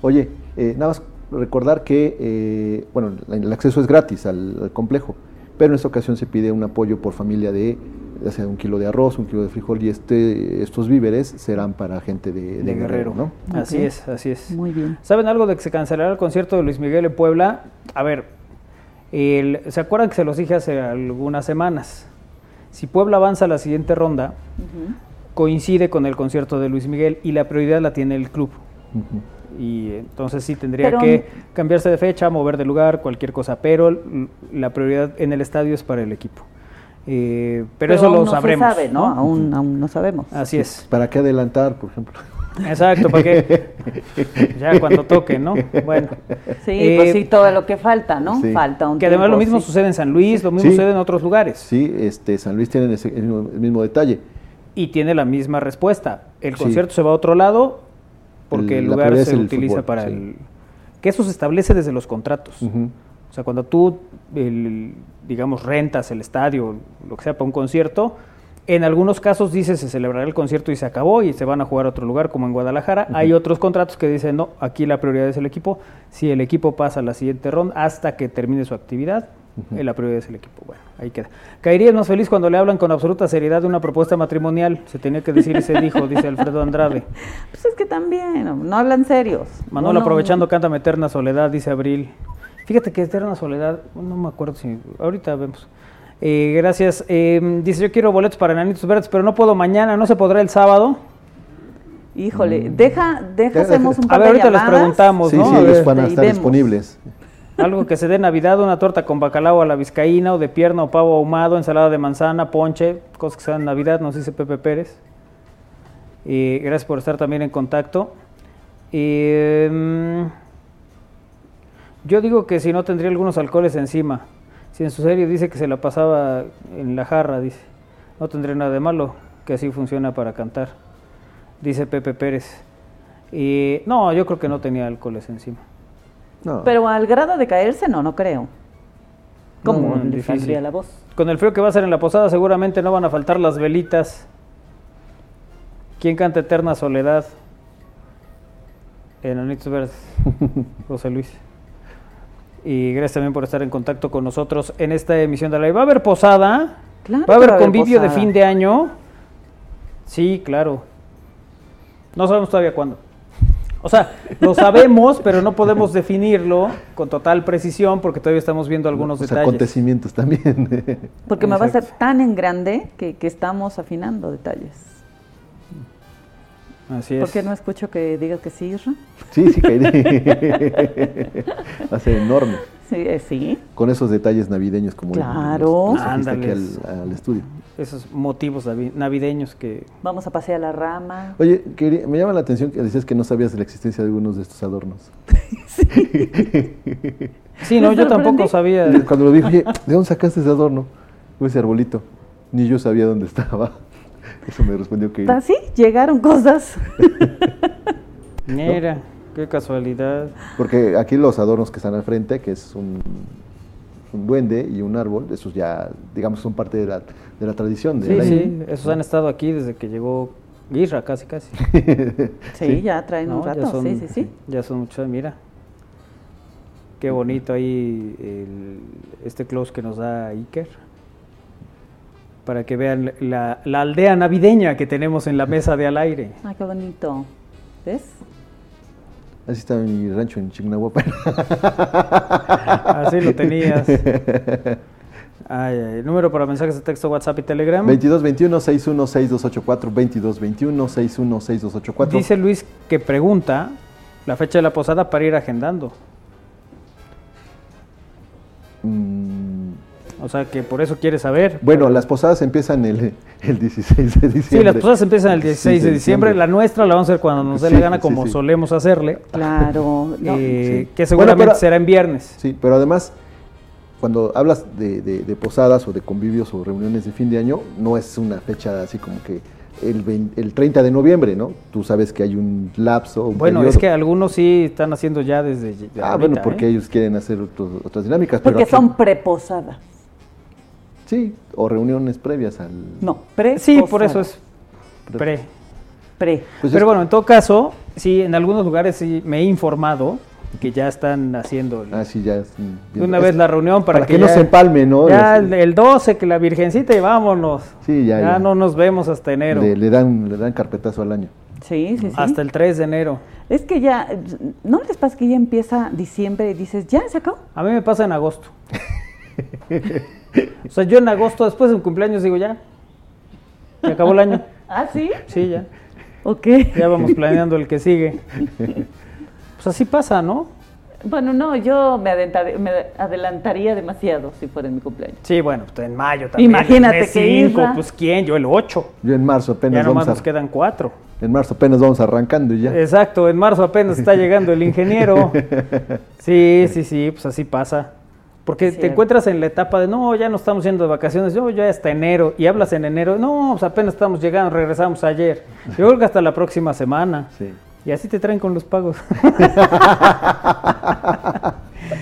Oye, eh, nada más recordar que, eh, bueno, el acceso es gratis al, al complejo, pero en esta ocasión se pide un apoyo por familia de, ya sea un kilo de arroz, un kilo de frijol, y este, estos víveres serán para gente de, de De Guerrero, Guerrero. ¿no? Así es, así es. muy bien. ¿Saben algo de que se cancelará el concierto de Luis Miguel en Puebla? A ver, el- ¿se acuerdan que se los dije hace algunas semanas? Si Puebla avanza a la siguiente ronda, coincide con el concierto de Luis Miguel y la prioridad la tiene el club. Y entonces sí tendría Pero- que cambiarse de fecha, mover de lugar, cualquier cosa, pero la prioridad en el estadio es para el equipo. Eh, pero, eso aún lo no sabremos. Se sabe, ¿no? Aún, aún no sabemos. Así es. ¿Para qué adelantar, por ejemplo? Exacto, para que ya cuando toque, ¿no? Bueno. Sí, Eh, pues sí, todo lo que falta, ¿no? sí. Falta un Que además lo mismo sí. sucede en San Luis, lo mismo Sí. sucede en otros lugares. Sí, este, San Luis tiene ese- el, mismo, el mismo detalle. Y tiene la misma respuesta. El Sí. concierto se va a otro lado porque el, lugar se el utiliza fútbol, para sí. el... Que eso se establece desde los contratos. O sea, cuando tú, el- digamos, rentas el estadio, lo que sea, para un concierto, en algunos casos dice se celebrará el concierto y se acabó y se van a jugar a otro lugar, como en Guadalajara. Hay otros contratos que dicen, no, aquí la prioridad es el equipo. Si el equipo pasa a la siguiente ronda hasta que termine su actividad, la prioridad es el equipo. Bueno, ahí queda. Caería más feliz cuando le hablan con absoluta seriedad de una propuesta matrimonial. Se tenía que decir y se dijo, dice Alfredo Andrade. Pues es que también, no, no hablan serios. Manuel Uno- aprovechando, cántame Eterna Soledad, dice Abril. Fíjate que Eterna Soledad, no me acuerdo si. Ahorita vemos. Eh, gracias. Eh, dice: Yo quiero boletos para Enanitos Verdes, pero no puedo mañana, ¿no se podrá el sábado? Híjole, deja, deja, Deja- hacemos un A par ver, de ahorita les preguntamos, Sí, ¿no? sí, A ellos ver, van a estar disponibles. Algo que se dé Navidad, una torta con bacalao a la vizcaína, o de pierna o pavo ahumado, ensalada de manzana, ponche, cosas que se dan en Navidad, nos dice Pepe Pérez. Eh, gracias por estar también en contacto. Eh, mm, yo digo que si no tendría algunos alcoholes encima. Si en su serie dice que se la pasaba en la jarra, dice. No tendría nada de malo, que así funciona para cantar. Dice Pepe Pérez. Eh, no, yo creo que no tenía alcoholes encima. No. Pero al grado de caerse, no, no creo. ¿Cómo No, le difícil. saldría la voz? Con el frío que va a ser en la posada, seguramente no van a faltar las velitas. ¿Quién canta Eterna Soledad? Enanitos Verdes. José Luis. Y gracias también por estar en contacto con nosotros en esta emisión de la ¿Va a haber posada? Claro ¿Va a haber convivio de fin de año? Sí, claro. No sabemos todavía cuándo. O sea, lo sabemos, pero no podemos definirlo con total precisión porque todavía estamos viendo algunos Los detalles. acontecimientos también. Porque me va a ser tan en grande que, que estamos afinando detalles. Así ¿Por es. qué no escucho que digas que sí, Isra? Sí, sí, caeré. Va a ser enorme. Sí, eh, sí. Con esos detalles navideños como el- Claro. los, aquí al, al estudio. Esos motivos navi- navideños que... Vamos a pasear la rama. Oye, quería- me llama la atención que decías que no sabías de la existencia de algunos de estos adornos. Sí, no, yo tampoco sabía. Cuando lo dije, oye, ¿de dónde sacaste ese adorno? O ese arbolito. Ni yo sabía dónde estaba. Eso me respondió que... ¿Ah, sí? Llegaron cosas. Mira, qué casualidad. Porque aquí los adornos que están al frente, que es un, un duende y un árbol, esos ya, digamos, son parte de la, de la tradición. de Sí, la- sí, esos han estado aquí desde que llegó Guirra, casi, casi. Sí, ya traen un No, rato. son- sí, sí, sí. Ya son muchos, mira. Qué bonito ahí el- este close que nos da Iker. Para que vean la, la aldea navideña que tenemos en la mesa de al aire. Ay, qué bonito. ¿Ves? Así está mi rancho en Chignahuapan. Así lo tenías. Ay, ay, número para mensajes de texto, WhatsApp y Telegram. 2221 616284 2221 616284 Dice Luis que pregunta la fecha de la posada para ir agendando. Mm, O sea que por eso quiere saber. Bueno, las posadas empiezan el, el 16 de diciembre. Sí, las posadas empiezan el 16 de diciembre. La nuestra la vamos a hacer cuando nos dé la gana, como sí. solemos hacerle. Claro. no, Eh, sí. Que seguramente Bueno, pero- será en viernes. Sí, pero además, cuando hablas de, de- de posadas o de convivios o reuniones de fin de año, no es una fecha así como que el, 20 el 30 de noviembre, ¿no? Tú sabes que hay un lapso. Un Bueno, periodo. es que algunos sí están haciendo ya desde. Ah, ahorita, bueno, porque ¿eh? ellos quieren hacer otros- otras dinámicas. pero Porque aquí- son preposadas. Sí, o reuniones previas al... No, pre. Sí, por eso es pre. Pre. Pues Pero es- bueno, en todo caso, sí, en algunos lugares sí me he informado que ya están haciendo el- Ah, sí, ya. es, una vez la reunión para, para que no ya- se empalme, ¿no? Ya Las- el, el 12, que la Virgencita y vámonos. Sí, ya, ya. no nos vemos hasta enero. Le, le dan, le dan carpetazo al año. Sí, sí, sí. Hasta el 3 de enero. Es que ya, ¿no les pasa que ya empieza diciembre y dices, ya se acabó? A mí me pasa en agosto. o sea, yo en agosto, después de un cumpleaños, digo ya. Se acabó el año. ¿Ah, sí? Sí, ya. Ok. Ya vamos planeando el que sigue. Pues así pasa, ¿no? Bueno, no, yo me, me adelantaría demasiado si fuera en mi cumpleaños. Sí, bueno, pues en mayo también. Imagínate el mes que cinco, pues quién, yo el 8. Yo en marzo apenas Ya nomás vamos a, nos quedan cuatro. en marzo apenas vamos arrancando y ya. Exacto, en marzo apenas está llegando el ingeniero. Sí, sí, sí, pues así pasa. Porque te encuentras en la etapa de, no, ya no estamos yendo de vacaciones, yo ya hasta enero, y hablas en enero, no, pues apenas estamos llegando, regresamos ayer. Yo creo que hasta la próxima semana. Sí. Y así te traen con los pagos.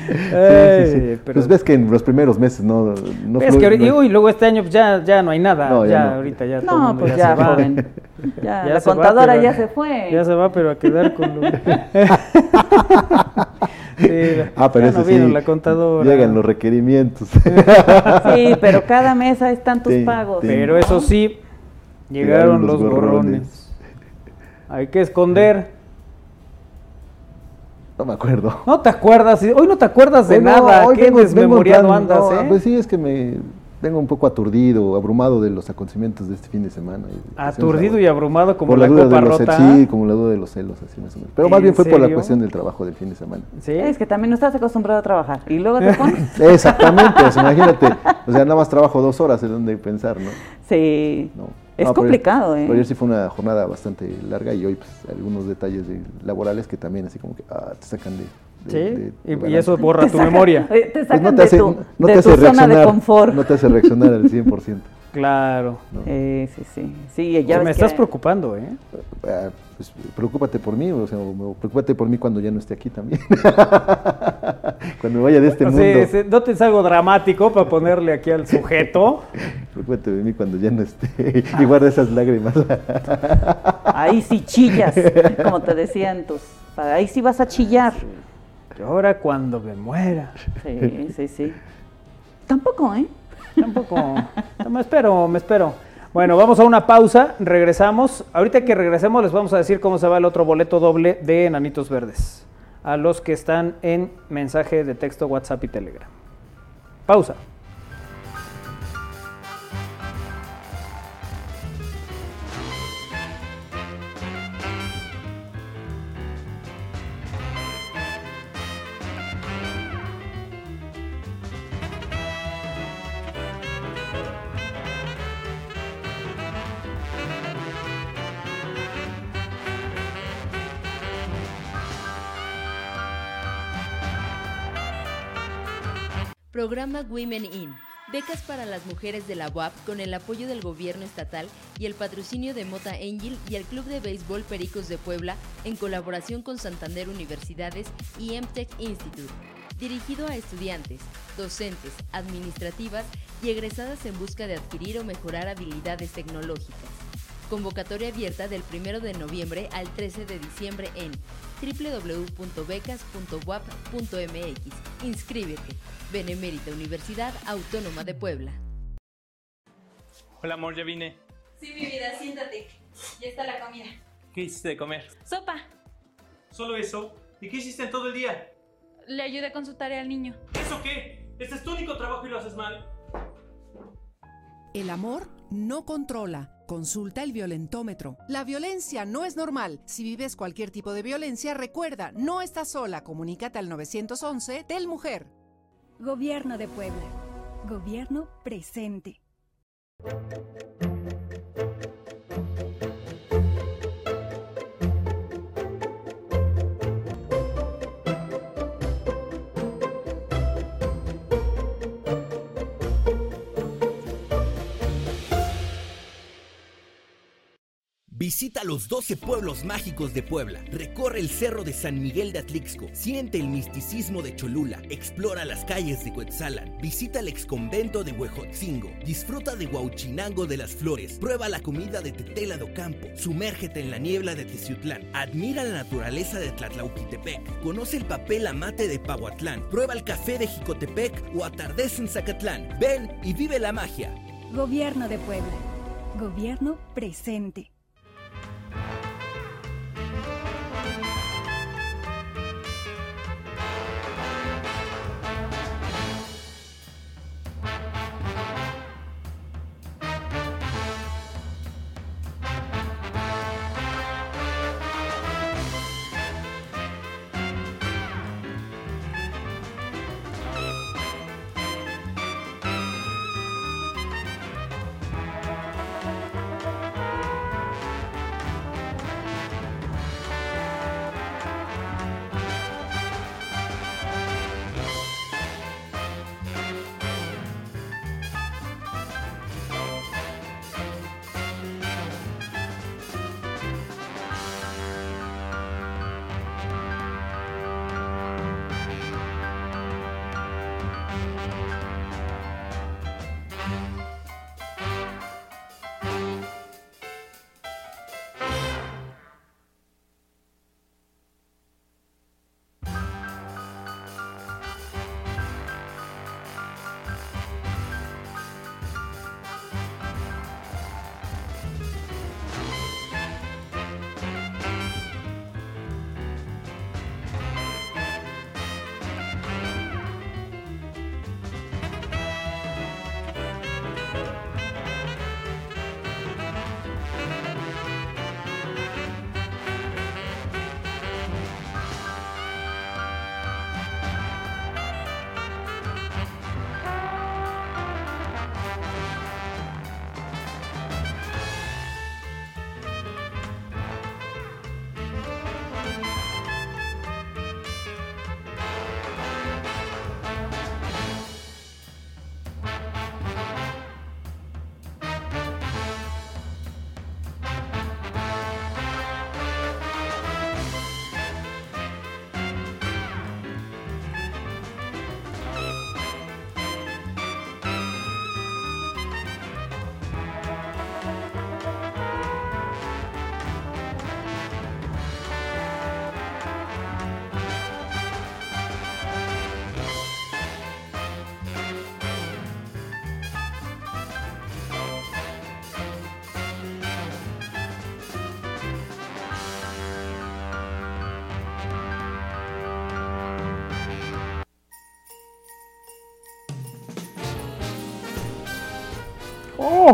Sí, sí, sí. Ay, pero- Pues ves que en los primeros meses no, no es fluye- que ahorita, no- uy, luego este año pues, ya, ya no hay nada, No, ya ya, no. ahorita ya todo No, mundo pues ya, ya, se va. joven. Ya, Ya la va, contadora pero- ya se fue. Ya se va, pero a quedar con lo... Sí, Ah, pero eso no sí, la contadora. llegan los requerimientos. Sí, pero cada mes ahí están tus Sí, pagos. sí. Pero eso sí, llegaron, los, gorrones. Hay que esconder. No me acuerdo. No te acuerdas, hoy no te acuerdas de Hoy no, nada, hoy qué vengo- vengo en desmemoriado plan- andas, no, ¿eh? Pues sí, es que me vengo un poco aturdido, abrumado de los acontecimientos de este fin de semana. Aturdido y abrumado como por la, duda copa de los rota. Sí, como la duda de los celos, así más o menos. Pero más ¿En bien fue por la cuestión del trabajo del fin de semana. ¿Sí? Es que también no estás acostumbrado a trabajar. Y luego te pones. Exactamente, imagínate. O sea, nada más trabajo dos horas en donde pensar, ¿no? Sí. No. Es No, pero- complicado, ¿eh? Pero ayer sí fue una jornada bastante larga y hoy pues algunos detalles de- laborales que también así como que ah, te sacan de... de- Sí, de- de y- eso borra Te tu memoria. Te Pues sacan no te hace, de tu, no de te tu hace zona de reaccionar, confort. no te hace reaccionar al 100%. Claro. Eh, sí, sí. Sí, ya Pues me estás que- preocupando, ¿eh? Ah, pues, preocúpate por mí, o sea, o- preocúpate por mí cuando ya no esté aquí también. cuando me vaya de este mundo. sí, no te es algo dramático para ponerle aquí al sujeto. Preocúpate de mí cuando ya no esté. y guarda esas lágrimas. Ahí sí chillas, como te decían tus. Ahí sí vas a chillar. Ahora cuando me muera. Sí, sí, sí. Tampoco, ¿eh? Tampoco. Me espero, me espero. Bueno, vamos a una pausa, regresamos. Ahorita que regresemos les vamos a decir cómo se va el otro boleto doble de Enanitos Verdes. A los que están en mensaje de texto, WhatsApp y Telegram. Pausa. Programa Women In. Becas para las mujeres de la UAP con el apoyo del gobierno estatal y el patrocinio de Mota Angel y el Club de Béisbol Pericos de Puebla en colaboración con Santander Universidades y MTech Institute. Dirigido a estudiantes, docentes, administrativas y egresadas en busca de adquirir o mejorar habilidades tecnológicas. Convocatoria abierta del 1 de noviembre al 13 de diciembre en www.becas.wap.mx. Inscríbete. Benemérita Universidad Autónoma de Puebla. Hola amor, ya vine. Sí, mi vida, siéntate. Ya está la comida. ¿Qué hiciste de comer? Sopa. ¿Solo eso? ¿Y qué hiciste en todo el día? Le ayudé con su tarea al niño. ¿Eso qué? Este es tu único trabajo y lo haces mal. El amor no controla. Consulta el violentómetro. La violencia no es normal. Si vives cualquier tipo de violencia, recuerda, no estás sola. Comunícate al 911 del Mujer. Gobierno de Puebla. Gobierno presente. Visita los 12 pueblos mágicos de Puebla. Recorre el cerro de San Miguel de Atlixco. Siente el misticismo de Cholula. Explora las calles de Cuetzalan. Visita el exconvento de Huejotzingo. Disfruta de Huauchinango de las Flores. Prueba la comida de Tetela do Campo. Sumérgete en la niebla de Teciutlán. Admira la naturaleza de Tlatlauquitepec. Conoce el papel amate de Pahuatlán. Prueba el café de Jicotepec o atardece en Zacatlán. Ven y vive la magia. Gobierno de Puebla. Gobierno presente.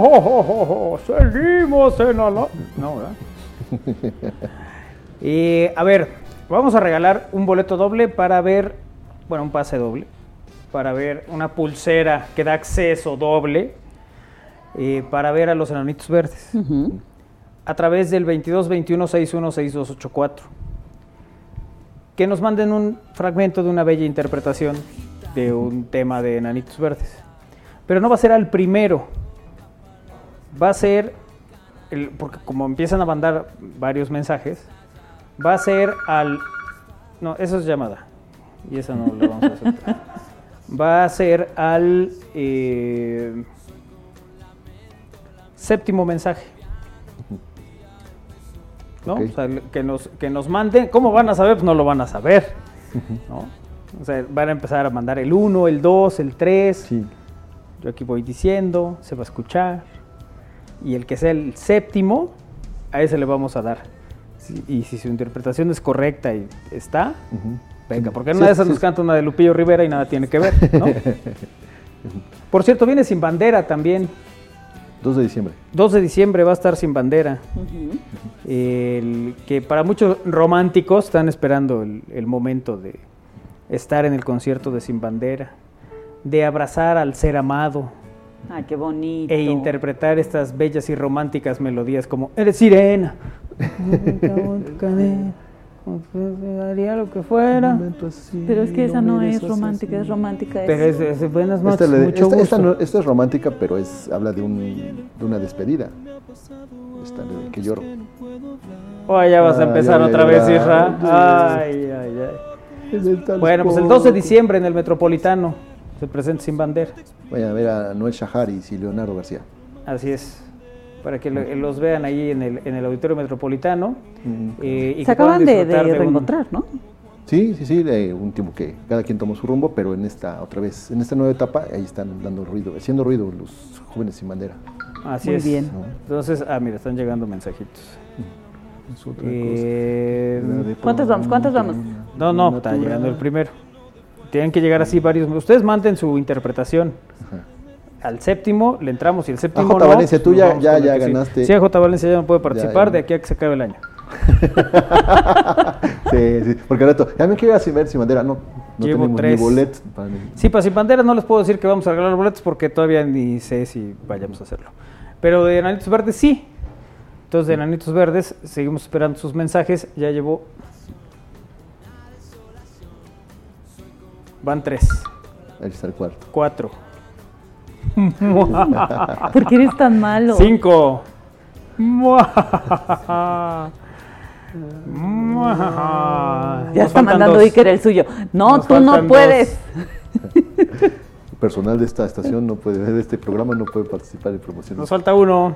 Oh, oh, oh, oh, oh, seguimos en la... No, ¿verdad? Y a ver, vamos a regalar un boleto doble para ver, bueno, un pase doble, para ver una pulsera que da acceso doble eh, para ver a los enanitos verdes. A través del 22 21 61 6284. Que nos manden un fragmento de una bella interpretación de un tema de enanitos verdes. Pero no va a ser al primero. Va a ser, el- porque como empiezan a mandar varios mensajes, va a ser al... No, eso es llamada. Y esa no la vamos a aceptar. Va a ser al eh, séptimo mensaje. ¿No? O sea, que, nos, que nos manden. ¿Cómo van a saber? Pues no lo van a saber. ¿no? O sea, van a empezar a mandar el 1, el 2, el 3. Yo aquí voy diciendo, se va a escuchar. Y el que sea el séptimo, a ese le vamos a dar. Sí, y si su interpretación es correcta y está, venga, porque en una de esas nos canta una de Lupillo Rivera y nada tiene que ver, ¿no? Por cierto, viene sin bandera también. 2 de diciembre. 2 de diciembre va a estar sin bandera. El que para muchos románticos están esperando el, el momento de estar en el concierto de Sin Bandera, de abrazar al ser amado Ay, qué bonito. e interpretar estas bellas y románticas melodías como Eres sirena. Haría lo que fuera. Pero es que esa no es romántica, es romántica. Pero es, es buenas Esta, noches, le- mucho esta- esta gusto. no- esta es romántica, pero es habla de, un, de una despedida. Esta de que lloro. Oh, ya vas a Ah, empezar ya a otra vez, llorar. Isra. Ay, ay, ay. Bueno, pues el 12 de diciembre en el Metropolitano se presenta sin bandera. Vayan a ver a Noel Shaharis y Leonardo García. Así es. Para que lo- los vean ahí en el, en el Auditorio Metropolitano. eh, y Se acaban de, de un- reencontrar, ¿no? Sí, sí, sí, de un tiempo que cada quien tomó su rumbo, pero en esta otra vez, en esta nueva etapa, ahí están dando ruido, haciendo ruido los jóvenes sin bandera. Así Muy es. bien. Entonces, ah, mira, están llegando mensajitos. Es otra Eh, cosa. ¿Cuántos vamos? ¿Cuántos vamos? No, no, está llegando el primero. Tienen que llegar así varios. Ustedes manden su interpretación. Al séptimo le entramos y el séptimo J. no, Valencia, tú ya- ya- ya sí. ganaste. Sí, J. Valencia ya no puede participar ya. de aquí a que se acabe el año. Sí, sí, porque al rato, ya me quiero ir a sin bandera, no, no Llevo tenemos tres. ni boletos. para Sí, para Sin Bandera no les puedo decir que vamos a regalar boletos porque todavía ni sé si vayamos a hacerlo. Pero de Enanitos Verdes sí. Entonces de Enanitos Verdes seguimos esperando sus mensajes. Ya llevó... Van tres, Ahí está el cuarto. cuatro. ¿Por qué eres tan malo? Cinco. Ya está mandando Iker el suyo. No, Nos tú no puedes. El personal de esta estación no puede, de este programa no puede participar en promociones. Nos falta uno.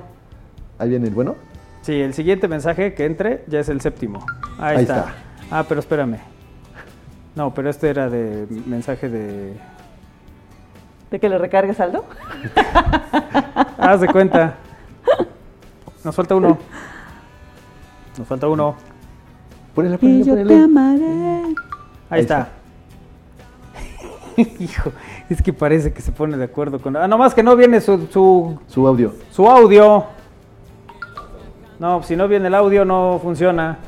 Ahí viene el bueno. Sí, el siguiente mensaje que entre ya es el séptimo. Ahí, Ahí está. está. Ah, pero espérame. No, pero este era de mensaje de... ¿De que le recargues saldo? Haz de cuenta. Nos falta uno. Nos falta uno. Ponele, Y ponele, yo ponele. te amaré. Ahí, Ahí está. Hijo, es que parece que se pone de acuerdo con... Ah, nomás que no viene su, su, Su audio. su audio. No, si no viene el audio no funciona.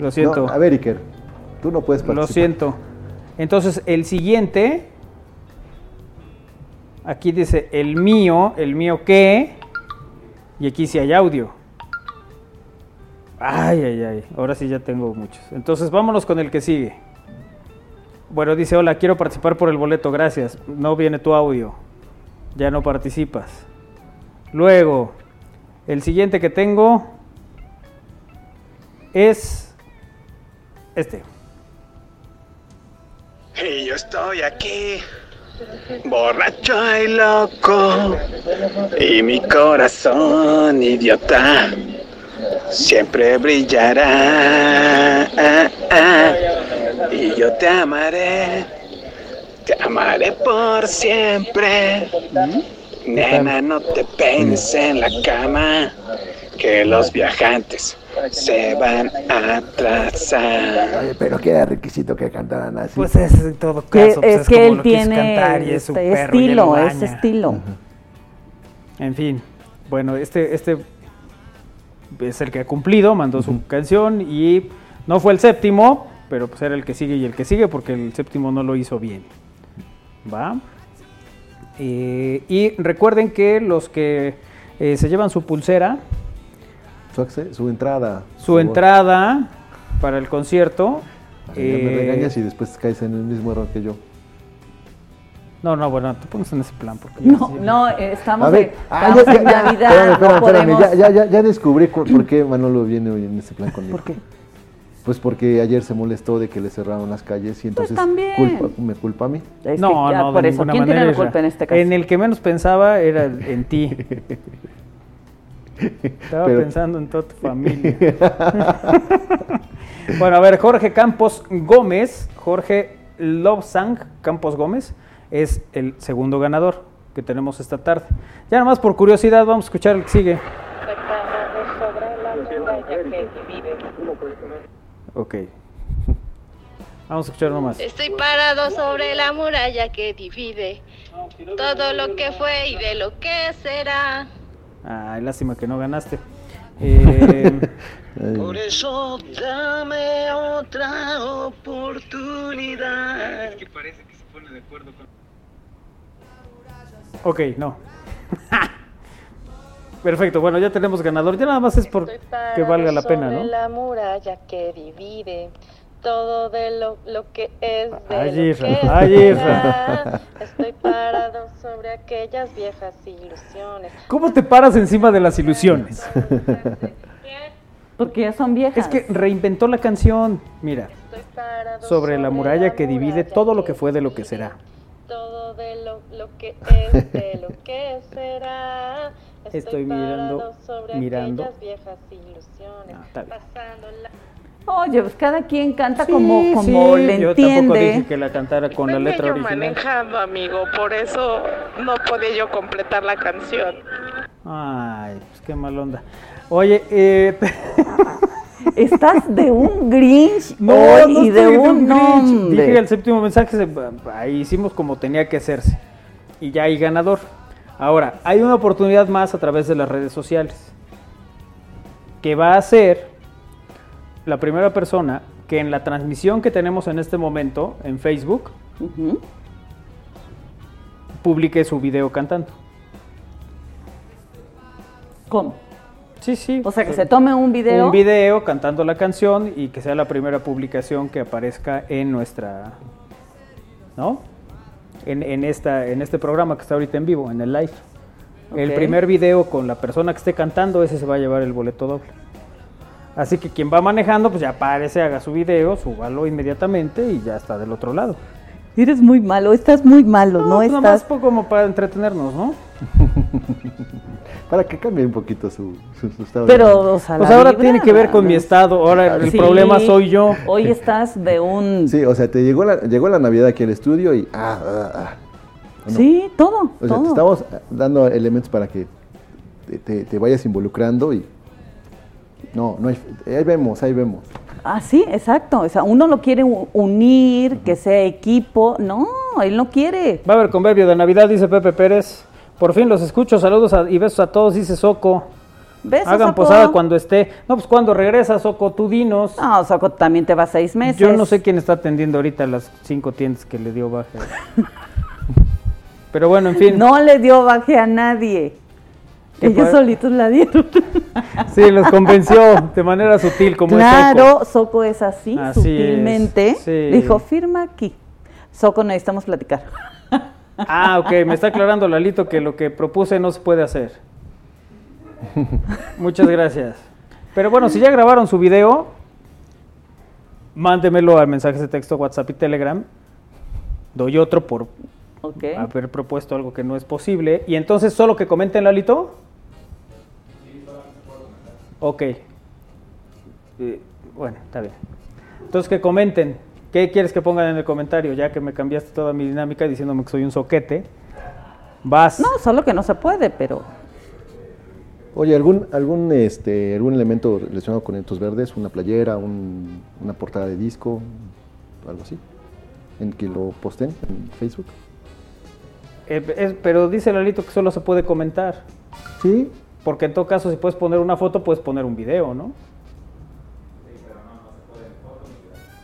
Lo siento. No, a ver, Iker, tú no puedes participar. Lo siento. Entonces, el siguiente. Aquí dice el mío, el mío qué. Y aquí sí hay audio. Ay, ay, ay. Ahora sí ya tengo muchos. Entonces, vámonos con el que sigue. Bueno, dice, hola, quiero participar por el boleto, gracias. No viene tu audio. Ya no participas. Luego, el siguiente que tengo es este. Y yo estoy aquí, borracho y loco, y mi corazón idiota siempre brillará. Ah, ah. Y yo te amaré, te amaré por siempre. Nena, no te peines en la cama, que los viajantes se van a atrasar. Oye, pero que era requisito que cantaran así. Pues es en todo Que- caso. pues es es que como él tiene cantar y es su este perro y él lo estilo, es estilo. En fin, bueno, este, este es el que ha cumplido, mandó su canción y no fue el séptimo, pero pues era el que sigue y el que sigue porque el séptimo no lo hizo bien. ¿Va? Eh, y recuerden que los que eh, se llevan su pulsera, Su, su entrada. su entrada para el concierto. Ya me eh, regañas y después caes en el mismo error que yo. No, no, bueno, te pones en ese plan. Porque yo No, no, eh, estamos, A ver, de- ah, estamos ya- en ya- Navidad, espérame, espérame, no espérame, podemos... ya, ya, ya, ya descubrí cu- por qué Manolo viene hoy en este plan conmigo. ¿Por qué? Pues porque ayer se molestó de que le cerraron las calles y entonces Pues también. culpa- me culpa a mí. Es que no, ya no, por de eso. ¿Quién tiene la culpa en este caso? En el que menos pensaba era en ti. Estaba Pero- pensando en toda tu familia. bueno, a ver, Jorge Campos Gómez, Jorge Lobsang Campos Gómez, es el segundo ganador que tenemos esta tarde. Ya nomás por curiosidad, vamos a escuchar el que sigue. Ok. Vamos a escuchar nomás. Estoy parado sobre la muralla que divide todo lo que fue y de lo que será. Ay, lástima que no ganaste. Eh, Por eso dame otra oportunidad. que parece que se pone de acuerdo con. ok, no. Perfecto, bueno, ya tenemos ganador. Ya nada más es por que valga la pena, ¿no? la muralla que divide todo de lo, lo que es de Ay, lo Isra, que ay, será. Isra. Estoy parado sobre aquellas viejas ilusiones. ¿Cómo te paras encima de las ilusiones? Porque ya son viejas. Es que reinventó la canción. Mira, sobre la muralla que divide todo lo que fue de lo que será. Todo de lo, lo que es de lo que será. Estoy mirando- sobre mirando. aquellas viejas ilusiones. Ah, está bien. Oye, pues cada quien canta Sí, como, como sí, le yo tampoco entiende. dije que la cantara con la Venía letra yo original. manejando, amigo, por eso no podía yo completar la canción. Ay, pues qué mal onda. Oye, eh, Estás de un Grinch no, hoy no y de un Grinch. nombre. Dije el séptimo mensaje, se- ahí hicimos como tenía que hacerse. Y ya hay ganador. Ahora, hay una oportunidad más a través de las redes sociales. Que va a ser la primera persona que en la transmisión que tenemos en este momento en Facebook publique su video cantando. ¿Cómo? Sí, sí. O sea, que se tome un video. Un video cantando la canción y que sea la primera publicación que aparezca en nuestra. ¿No? En, en esta, en este programa que está ahorita en vivo, en el live. El primer video con la persona que esté cantando, ese se va a llevar el boleto doble. Así que quien va manejando, pues ya aparece, haga su video, súbalo inmediatamente y ya está del otro lado. Eres muy malo, estás muy malo, ¿no? pues nomás estás... po- como para entretenernos, ¿no? Para que cambie un poquito su, su, su estado. de Pero, o sea, Pues ahora vibra, tiene que ver con ¿no? mi estado, ahora el Sí, problema soy yo. Hoy estás de un... Sí, o sea, te llegó la, llegó la Navidad aquí al estudio y. Ah, ah, ah. ¿O no? Sí, todo, O sea, todo. te estamos dando elementos para que te, te- te vayas involucrando y. No, no hay. Ahí vemos, ahí vemos. Ah, sí, exacto. O sea, uno lo quiere unir, que sea equipo. No, él no quiere. Va a haber convivio de Navidad, dice Pepe Pérez. Por fin los escucho, saludos a- y besos a todos, dice Soco. ¿Ves? Hagan Soco? posada cuando esté. No, pues cuando regresa, Soco, tú dinos. No, Soco también te va seis meses. Yo no sé quién está atendiendo ahorita las cinco tiendas que le dio baja. Pero bueno, en fin. No le dio baje a nadie. ¿Qué Ellos fue? solitos la dieron. Sí, los convenció de manera sutil, como es claro, Soco es así, Así sutilmente. es, sí. Dijo, firma aquí. Soco, necesitamos platicar. Soco. Ah, ok, me está aclarando Lalito que lo que propuse no se puede hacer. Muchas gracias. Pero bueno, si ya grabaron su video, mándemelo al mensaje de texto, WhatsApp y Telegram. Doy otro por haber propuesto algo que no es posible. Y entonces solo que comenten, Lalito. Ok. Eh, bueno, está bien. Entonces que comenten. ¿Qué quieres que pongan en el comentario? Ya que me cambiaste toda mi dinámica diciéndome que soy un soquete. Vas. No, solo que no se puede, pero Oye, ¿algún, algún, este, algún elemento relacionado con Entos Verdes? ¿Una playera, un- una portada de disco? Algo así. En que lo posten en Facebook. Eh, es- pero dice Lalito que solo se puede comentar. Sí. Porque en todo caso, si puedes poner una foto, puedes poner un video, ¿no?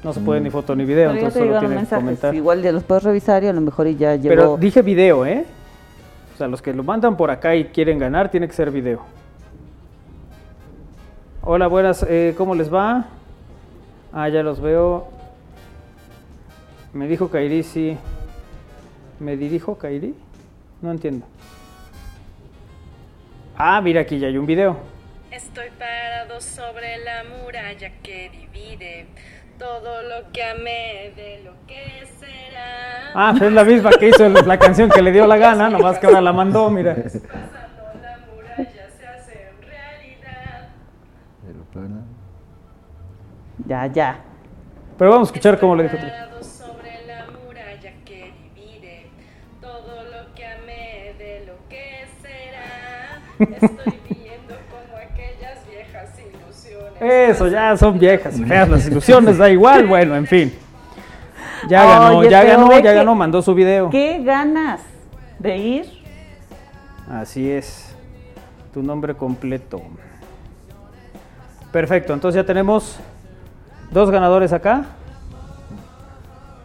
No se puede Mm. ni foto ni video, Pero entonces solo tienes que comentar. Igual ya los puedes revisar y a lo mejor y ya llegó. Pero dije video, ¿eh? O sea, los que lo mandan por acá y quieren ganar, tiene que ser video. Hola, buenas, eh, ¿cómo les va? Ah, ya los veo. Me dijo Kairi, sí. ¿Me dirijo Kairi? No entiendo. Ah, mira, aquí ya hay un video. Estoy parado sobre la muralla que divide todo lo que amé de lo que será. Ah, es la misma que hizo la canción que le dio la gana, nomás que ahora la mandó, mira. Ya, ya. Pero vamos a escuchar cómo le dijo. otro. Estoy viendo como aquellas viejas ilusiones. Eso, ya son viejas y feas las ilusiones, da igual, bueno, en fin. Ya ganó, Oye, ya ganó, ya que- ganó, mandó su video. ¿Qué ganas de ir? Así es. Tu nombre completo. Perfecto, entonces ya tenemos dos ganadores acá.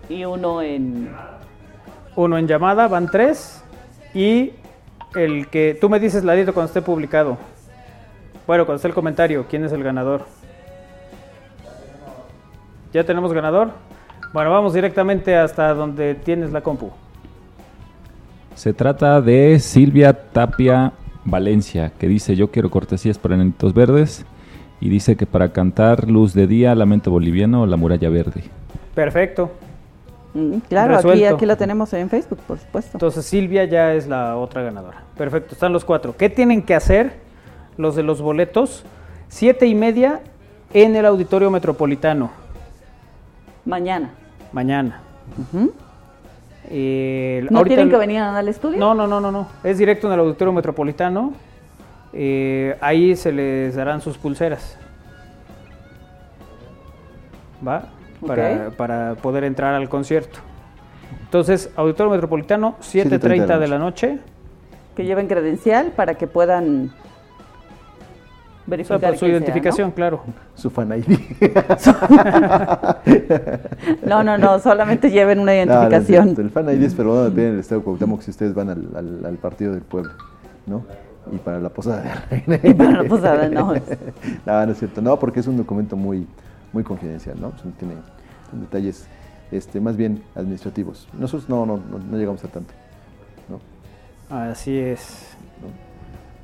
Y uno en... Uno en llamada, van tres. Y el que tú me dices, Ladito, cuando esté publicado. Bueno, cuando esté el comentario, ¿quién es el ganador? ¿Ya tenemos ganador? Bueno, vamos directamente hasta donde tienes la compu. Se trata de Silvia Tapia Valencia, que dice yo quiero cortesías para Nenitos Verdes y dice que para cantar Luz de Día, Lamento Boliviano o La Muralla Verde. Perfecto. Mm, Claro, aquí, aquí la tenemos en Facebook, por supuesto. Entonces Silvia ya es la otra ganadora. Perfecto, están los cuatro. ¿Qué tienen que hacer los de los boletos? Siete y media en el Auditorio Metropolitano. Mañana. Mañana. Eh, ¿No tienen que venir al estudio? No, no, no, no, no. Es directo en el Auditorio Metropolitano. Eh, ahí se les darán sus pulseras. ¿Va? Para, para poder entrar al concierto. Entonces, Auditorio Metropolitano, 7.30 de la noche. Que lleven credencial para que puedan O sea, verificar por su sea, identificación, claro. Su fan ID. ¿no? no, no, solamente lleven una No, no es identificación. el fan ID es pero depende del estado de Cuauhtémoc si ustedes van al, al- al partido del pueblo, ¿no? Y para la posada de reina. Y para la posada, no. no, no es cierto. No, porque es un documento muy, muy confidencial, ¿no? Son- tiene detalles este, más bien administrativos. Nosotros no, no, no, no llegamos a tanto. ¿no? Así es.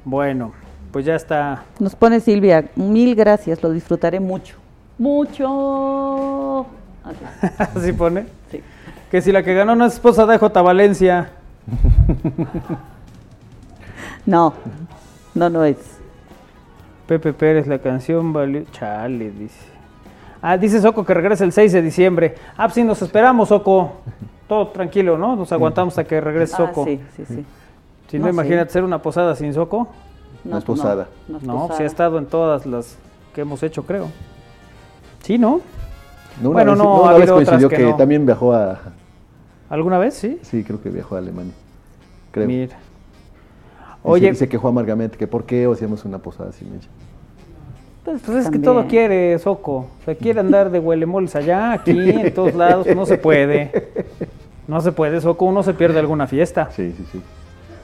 Bueno, pues ya está. Nos pone Silvia, mil gracias, lo disfrutaré mucho. Mucho. Así. Así pone. Sí. Que si la que ganó no es esposa de J. Valencia. No, no, no es. Pepe Pérez, la canción valió. Chale, dice. Ah, dice Soco que regresa el 6 de diciembre. Ah, pues sí, nos esperamos, Soco. Todo tranquilo, ¿no? Nos aguantamos hasta que regrese Ah, Soco. sí, sí, sí. Si no, No, imagínate ser una posada sin Soco. No es posada. no No, posada. sí ha estado en todas las que hemos hecho, creo. Sí, ¿no? No, bueno, vez, no, no, ha una vez habido otras coincidió que, que, no. también viajó a... ¿Alguna vez? Sí. Sí, creo que viajó a Alemania. Creo. Mira. Oye, Oye, se, quejó amargamente que por qué hacíamos una posada sin ella. Pues, Pues es que todo quiere, Soco. Se quiere andar de huelemoles allá, aquí, en todos lados. no se puede. No se puede, Soco. Uno se pierde alguna fiesta. Sí, sí, sí.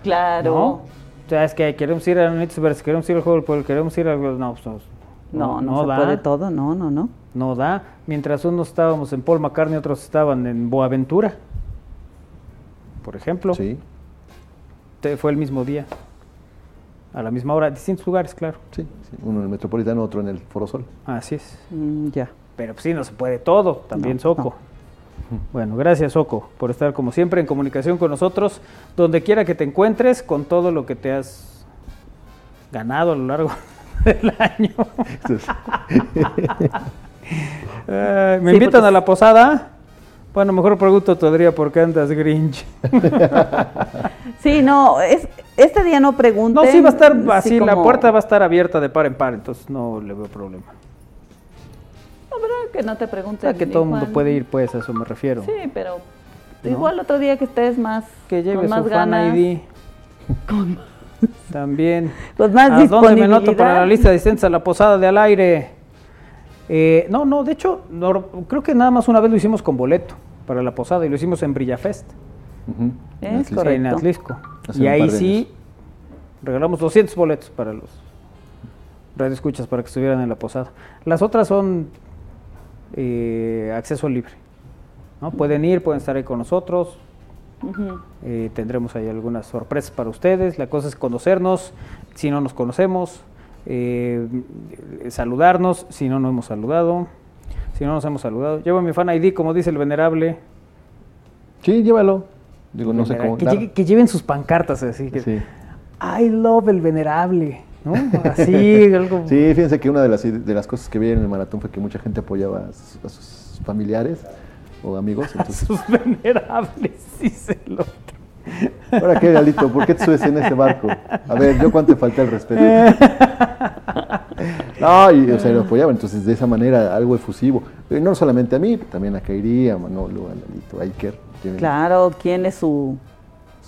Claro. ¿No? O sea, es que queremos ir a Verdes, queremos ir al juego del pueblo, queremos ir al... No, pues, No, no, se puede todo, no, no, no. No da. Mientras unos estábamos en Paul McCartney, otros estaban en Boaventura. Por ejemplo. Sí. Te- Fue el mismo día. A la misma hora, distintos lugares, claro. Sí, sí. Uno en el Metropolitano, otro en el Foro Sol. Así es. Mm, ya. Pero pues sí, no se puede todo, también No, Soco. Bueno, gracias Soco por estar como siempre en comunicación con nosotros, donde quiera que te encuentres, con todo lo que te has ganado a lo largo del año. Ay, ¿Me Sí, invitan porque- a la posada? Bueno, mejor pregunto todavía por qué andas Grinch. Sí, no, es, este día no pregunten. No, sí va a estar sí así, la como- puerta va a estar abierta de par en par, entonces no le veo problema. No, pero que no te O pregunten. sea, que todo el mundo puede ir, pues, a eso me refiero. Sí, pero ¿No? igual otro día que estés más Que lleve con más su fan ganas. ID. Con- También. Pues más ¿A dónde me noto para la lista de a la posada de al aire? Eh, no, no, de hecho, no, creo que nada más una vez lo hicimos con boleto para la posada y lo hicimos en Brillafest. Ujú. Es En Atlisco. correcto. En Atlisco. Hace Y ahí sí regalamos 200 boletos para los radioescuchas para que estuvieran en la posada. Las otras son eh, acceso libre. ¿no? Pueden ir, pueden estar ahí con nosotros. Eh, tendremos ahí algunas sorpresas para ustedes. La cosa es conocernos, si no nos conocemos, eh, saludarnos, si no nos hemos saludado. Si no nos hemos saludado. Llevo mi fan ID, como dice el venerable. Sí, llévalo. Digo, no sé cómo. que, claro. llegue- que lleven sus pancartas así. Que, Sí. I love el venerable. ¿no? Así, algo. Sí, fíjense que una de las, de las cosas que vi en el maratón fue que mucha gente apoyaba a sus, a sus familiares o amigos. Entonces, Sus venerables, dice el otro. ¿ahora qué, Galito? ¿Por qué te subes en ese barco? A ver, ¿yo cuánto te falté el respeto? No, y, o sea, lo apoyaban. Entonces, de esa manera, algo efusivo. Y no solamente a mí, también a Kairi, a Manolo, a Lalito, a Iker. Claro, ¿quién es su,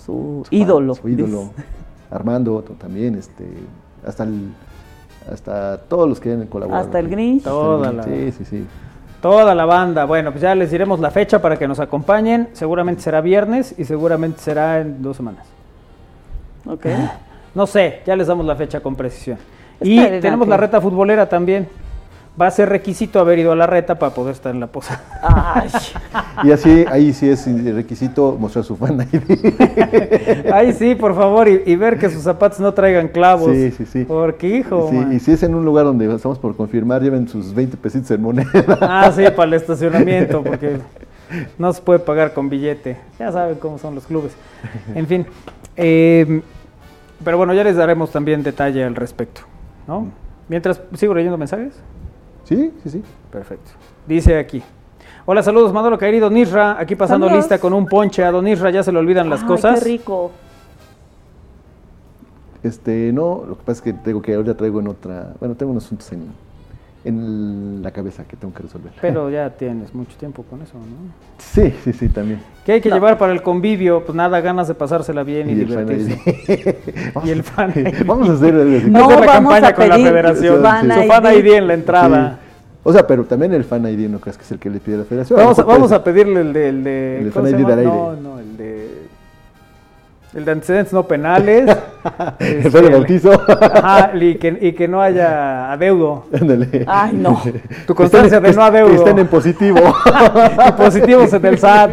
su, su ídolo? Su ídolo. Armando t- también, este, hasta el, hasta todos los que han colaborado. Hasta el Grinch. Hasta el Toda Grinch, la- Sí, sí, sí. Toda la banda. Bueno, pues ya les diremos la fecha para que nos acompañen. Seguramente será viernes y seguramente será en dos semanas. Ok. No sé, ya les damos la fecha con precisión. Y tenemos la reta futbolera también. Va a ser requisito haber ido a la reta para poder estar en la posada. Ay, Y así, ahí sí es requisito mostrar su fan ID. Ay, sí, por favor, y, y ver que sus zapatos no traigan clavos. Sí, sí, sí. Porque, hijo. Sí, man. y si es en un lugar donde estamos por confirmar, lleven sus 20 pesitos en moneda. Ah, sí, para el estacionamiento, porque no se puede pagar con billete. Ya saben cómo son los clubes. En fin. eh, pero bueno, ya les daremos también detalle al respecto. ¿No? Mientras, ¿sigo leyendo mensajes? Sí, sí, sí. Perfecto. Dice aquí. Hola, saludos, Manolo querido Nisra. Aquí pasando Saludos. lista con un ponche. A Don Nisra ya se le olvidan las ay, cosas. qué rico. Este, no, lo que pasa es que tengo que ahora traigo en otra, bueno, tengo unos asuntos en, en la cabeza que tengo que resolver. Pero ya tienes mucho tiempo con eso, ¿no? Sí, sí, sí, también. ¿Qué hay que No. llevar para el convivio? Pues nada, ganas de pasársela bien y, Y divertirse. Y el fan ID. Vamos a hacer. No, Hacer la vamos campaña a con la pedir federación. fan Su fan ID. En la entrada. Sí. O sea, pero también el fan ID no creas que es el que le pide la federación. Vamos, a, vamos a pedirle el de... El de El de ¿cómo fan ID del No, aire. no, el de... El de antecedentes no penales. Este, el bautizo. Ajá, y que, y que no haya adeudo. Ándale. Ay, no. Tu constancia de no adeudo. Que estén en positivo. y positivos en el SAT.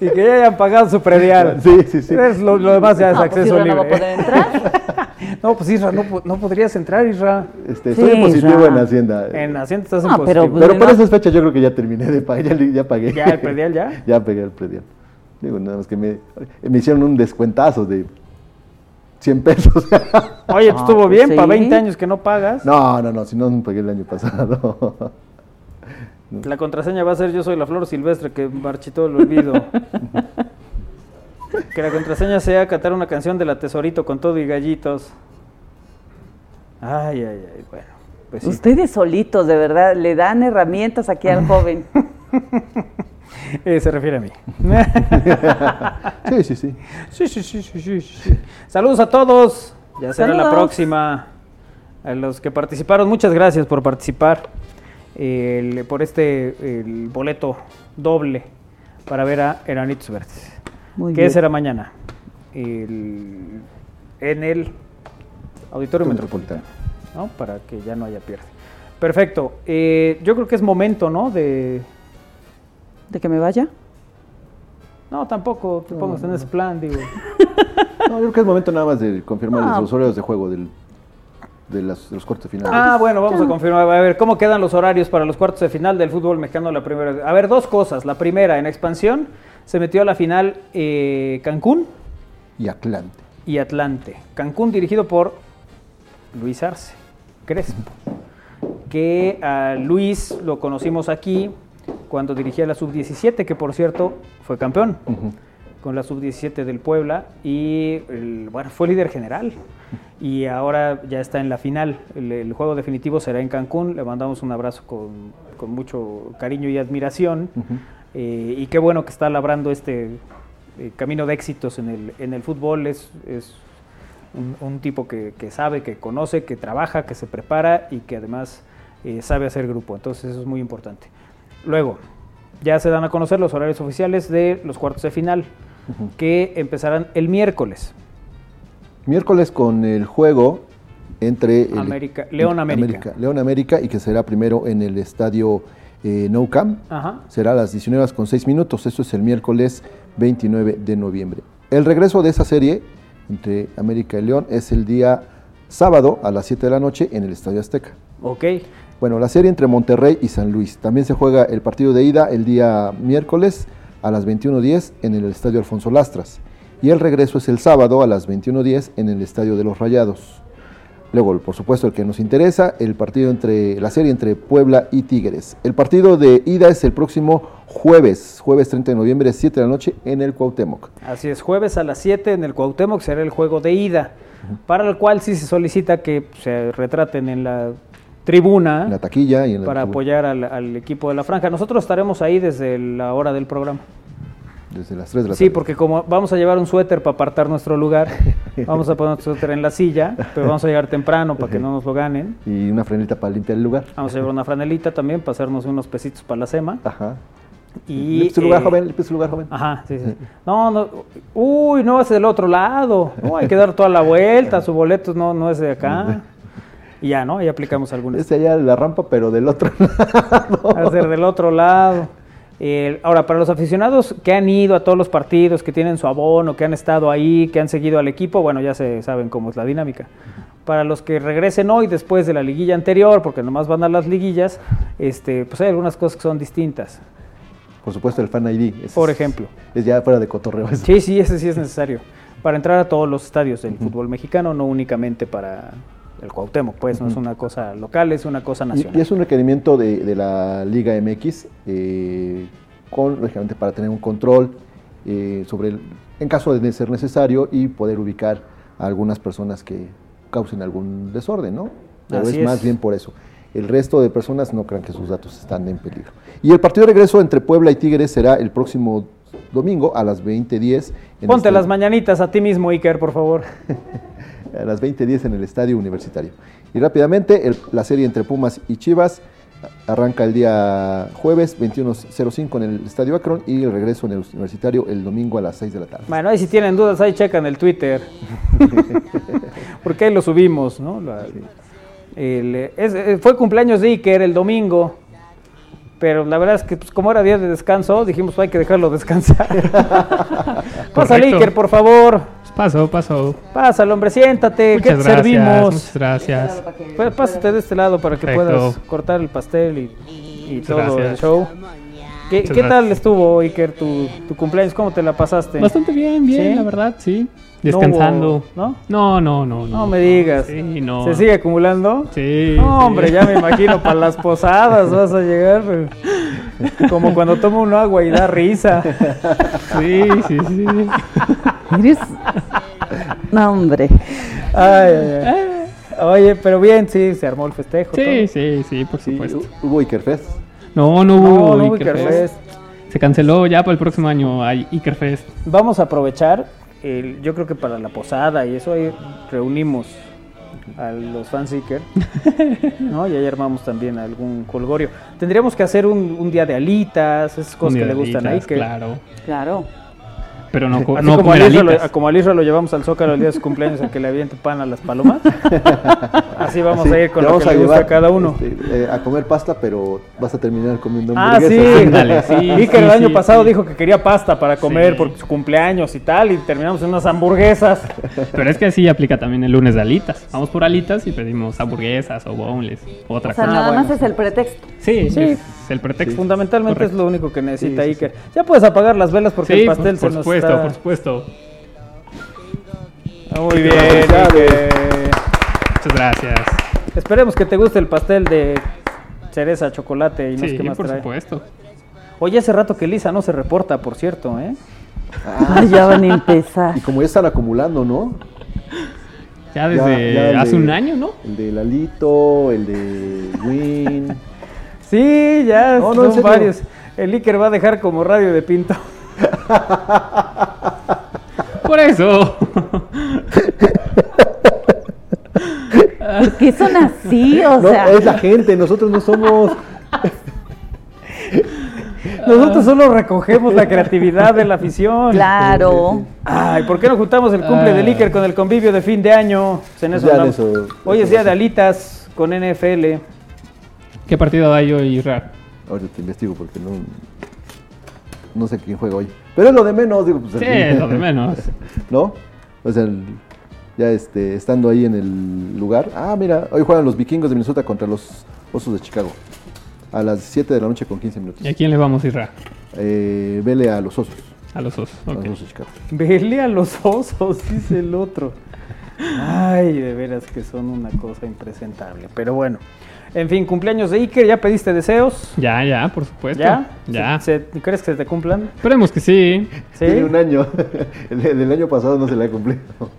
y que ya hayan pagado su predial. Sí, sí, sí. Es lo, lo demás ya es Ah, pues acceso Isra libre. no va a poder entrar. no, pues Isra, no, no podrías entrar, Isra. Este, Sí, estoy en positivo ya. en Hacienda. En Hacienda estás en Ah, pero- positivo. Pero por no. esas fechas yo creo que ya terminé de pagar, ya, ya pagué. ¿Ya el predial ya? ya pegué el predial. Digo, nada más que me, me hicieron un descuentazo de 100 pesos. Oye, pues Ah, estuvo pues bien, sí. para 20 años que no pagas. no, no, no, si no, no pagué el año pasado. La contraseña va a ser yo soy la flor silvestre que marchitó el olvido. que la contraseña sea cantar una canción de la tesorito con todo y gallitos. Ay, ay, ay, bueno. Pues sí. Ustedes solitos, de verdad, le dan herramientas aquí al joven. Eh, se refiere a mí. sí, sí, sí. Sí, sí, sí, sí, sí, sí. Saludos a todos. Ya será la próxima. A los que participaron, muchas gracias por participar. el- por este el boleto doble para ver a Eranitos Verdes. Muy que bien. será mañana? El- en el Auditorio Metropolitano. ¿no? Para que ya no haya pierde. Perfecto. Eh, yo creo que es momento, ¿no? De. ¿De que me vaya? No, tampoco te pongas en ese plan, digo. No, yo creo que es momento nada más de confirmar Ah. los horarios de juego del, de, las- de los cortes finales. Ah, bueno, vamos a confirmar. A ver, ¿cómo quedan los horarios para los cuartos de final del fútbol mexicano la primera? A ver, dos cosas. La primera, en expansión, se metió a la final eh, Cancún Y Atlante. y Atlante. Cancún dirigido por Luis Arce Crespo. Que a Luis lo conocimos aquí cuando dirigía la sub-17, que por cierto fue campeón con la sub-17 del Puebla y el- bueno, fue líder general. Y ahora ya está en la final. El, el juego definitivo será en Cancún. Le mandamos un abrazo con, con mucho cariño y admiración. Eh, y qué bueno que está labrando este, eh, camino de éxitos en el, en el fútbol. Es, es un, un tipo que, que sabe, que conoce, que trabaja, que se prepara y que además eh, sabe hacer grupo. Entonces eso es muy importante. Luego, ya se dan a conocer los horarios oficiales de los cuartos de final, que empezarán el miércoles. Miércoles con el juego entre el- América- León América. León América y que será primero en el estadio eh, Nou Camp. Ajá. Será a las 19 horas con 6 minutos. Esto es el miércoles 29 de noviembre. El regreso de esa serie entre América y León es el día sábado a las 7 de la noche en el Estadio Azteca. Ok. Bueno, la serie entre Monterrey y San Luis. También se juega el partido de ida el día miércoles a las 21.10 en el Estadio Alfonso Lastras. Y el regreso es el sábado a las 21.10 en el Estadio de los Rayados. Luego, por supuesto, el que nos interesa, el partido entre la serie entre Puebla y Tigres. El partido de ida es el próximo jueves, jueves 30 de noviembre, 7 de la noche en el Cuauhtémoc. Así es, jueves a las 7 en el Cuauhtémoc será el juego de ida, para el cual sí se solicita que se retraten en la tribuna En la taquilla y en la para apoyar al, al equipo de la franja. Nosotros estaremos ahí desde la hora del programa. desde las 3 de la Sí, tarde. porque como vamos a llevar un suéter para apartar nuestro lugar, vamos a poner nuestro suéter en la silla, pero vamos a llegar temprano para que no nos lo ganen. Y una frenita para limpiar el lugar. Vamos a llevar una franelita también para hacernos unos pesitos para la sema. Ajá. Y, su lugar, eh, joven, su lugar, joven. Ajá, sí, sí. No, no. Uy, no es del otro lado. No, hay que dar toda la vuelta. Su boleto no, no es de acá. Y ya, ¿no? Ahí aplicamos algunas. Este allá la rampa, pero del otro a ser del otro lado. Ahora, para los aficionados que han ido a todos los partidos, que tienen su abono, que han estado ahí, que han seguido al equipo, bueno, ya se saben cómo es la dinámica. Para los que regresen hoy después de la liguilla anterior, porque nomás van a las liguillas, este, pues hay algunas cosas que son distintas. Por supuesto, el Fan ID. ese Por es- ejemplo. Es ya fuera de cotorreo. Sí, sí, ese sí es necesario. Para entrar a todos los estadios del fútbol mexicano, no únicamente para el Cuauhtémoc, pues no es una cosa local, es una cosa nacional. y es un requerimiento de, de la Liga MX, eh, con, lógicamente, para tener un control eh, sobre, el, en caso de ser necesario, y poder ubicar a algunas personas que causen algún desorden, ¿no? Pero Así es más bien por eso. El resto de personas no crean que sus datos están en peligro. Y el partido de regreso entre Puebla y Tigres será el próximo domingo a las 20.10. en Ponte este- las mañanitas a ti mismo, Iker, por favor. a las 20.10 en el Estadio Universitario. Y rápidamente, el- la serie entre Pumas y Chivas arranca el día jueves 21.05 en el Estadio Akron y el regreso en el Universitario el domingo a las 6 de la tarde. Bueno, ahí si tienen dudas, ahí checan el Twitter. Porque ahí lo subimos, ¿no? La- el, es- fue cumpleaños de Iker el domingo. Pero la verdad es que pues, como era día de descanso, dijimos hay que dejarlo descansar. Pásale. Iker, por favor. Paso, paso. Pásale, hombre, siéntate. ¿Qué te Muchas gracias, servimos? muchas gracias. Pues pásate de este lado para que Perfecto. puedas cortar el pastel y, y Muchas todo el show. ¿Qué, Muchas qué tal estuvo, Iker, tu, tu cumpleaños? ¿Cómo te la pasaste? Bastante bien, bien, ¿Sí? la verdad, sí. No Descansando. hubo- ¿no? No, no, no, no. No me digas. Sí, no. ¿Se sigue acumulando? Sí. No, sí. hombre, ya me imagino para las posadas vas a llegar. pero- Como cuando toma un agua y da risa. Sí, sí, sí. Eres. No, hombre. Ay, ay, ay. Oye, pero bien, sí, se armó el festejo. Sí, todo. sí, sí, por supuesto. ¿Hubo Ikerfest? No, no hubo, No, no hubo Ikerfest. Ikerfest. Se canceló ya para el próximo año. Hay Ikerfest. Vamos a aprovechar, el- yo creo que para la posada y eso ahí reunimos a los fans Iker, ¿no? Y ahí armamos también algún colgorio. Tendríamos que hacer un, un día de alitas, esas cosas que le gustan a Iker. Claro. Claro. Pero no, co- Así no como, comer al lo, como al Isra lo llevamos al Zócalo el día de su cumpleaños a que le aviente pan a las palomas. Así vamos Sí, a ir con lo que a le gusta a cada uno. este, eh, a comer pasta, pero vas a terminar comiendo Ah, sí. hamburguesas. Ándale, sí, Vi que sí, el año pasado sí. dijo que quería pasta para comer Sí. por su cumpleaños y tal, y terminamos en unas hamburguesas. Pero es que así aplica también el lunes de alitas. Vamos por alitas y pedimos hamburguesas o boneless, otra O sea, cosa. nada bueno. más es el pretexto. Sí, Sí. es el pretexto. Fundamentalmente Correcto. es lo único que necesita Sí, sí, sí. Iker. Ya puedes apagar las velas porque Sí, el pastel por, por se nos supuesto, está... por supuesto. Ah, Muy bien. Muchas gracias. Esperemos que te guste el pastel de cereza, chocolate y no sé Sí, qué más por trae. supuesto. Oye, hace rato que Lisa no se reporta, por cierto, ¿eh? Ah, ya van a empezar. Y como ya están acumulando, ¿no? Ya desde Ya- ya el hace de- un año, ¿no? El de Lalito, el de Win. Sí, ya No, no, son varios. El Iker va a dejar como radio de pinto. Por eso. ¿Por qué son así? O No, sea, es la gente, nosotros no somos. Nosotros solo recogemos la creatividad de la afición. Claro. Ay, ¿por qué no juntamos el cumple de Ah. Iker con el convivio de fin de año? Pues en eso ya en andamos. eso- Hoy eso es día de alitas con NFL. ¿Qué partido hay hoy, Ra? Ahorita te investigo porque no. No sé quién juega hoy. Pero es lo de menos, digo, pues. Sí, es lo de menos. ¿No? O sea, el- ya este, estando ahí en el lugar. Ah, mira, hoy juegan los vikingos de Minnesota contra los Osos de Chicago. A las 7 de la noche con 15 minutos. ¿Y a quién le vamos, Isra? Eh, vele a los Osos. A los Osos, A ok. los Osos de Chicago. Vele a los osos, dice el otro. Ay, de veras que son una cosa impresentable. Pero bueno. En fin, cumpleaños de Iker, ¿ya pediste deseos? Ya, ya, por supuesto. ¿Ya? Ya. ¿Se- se- ¿Crees que se te cumplan? Esperemos que sí. ¿Sí? Tiene un año. El, año pasado no se le ha cumplido.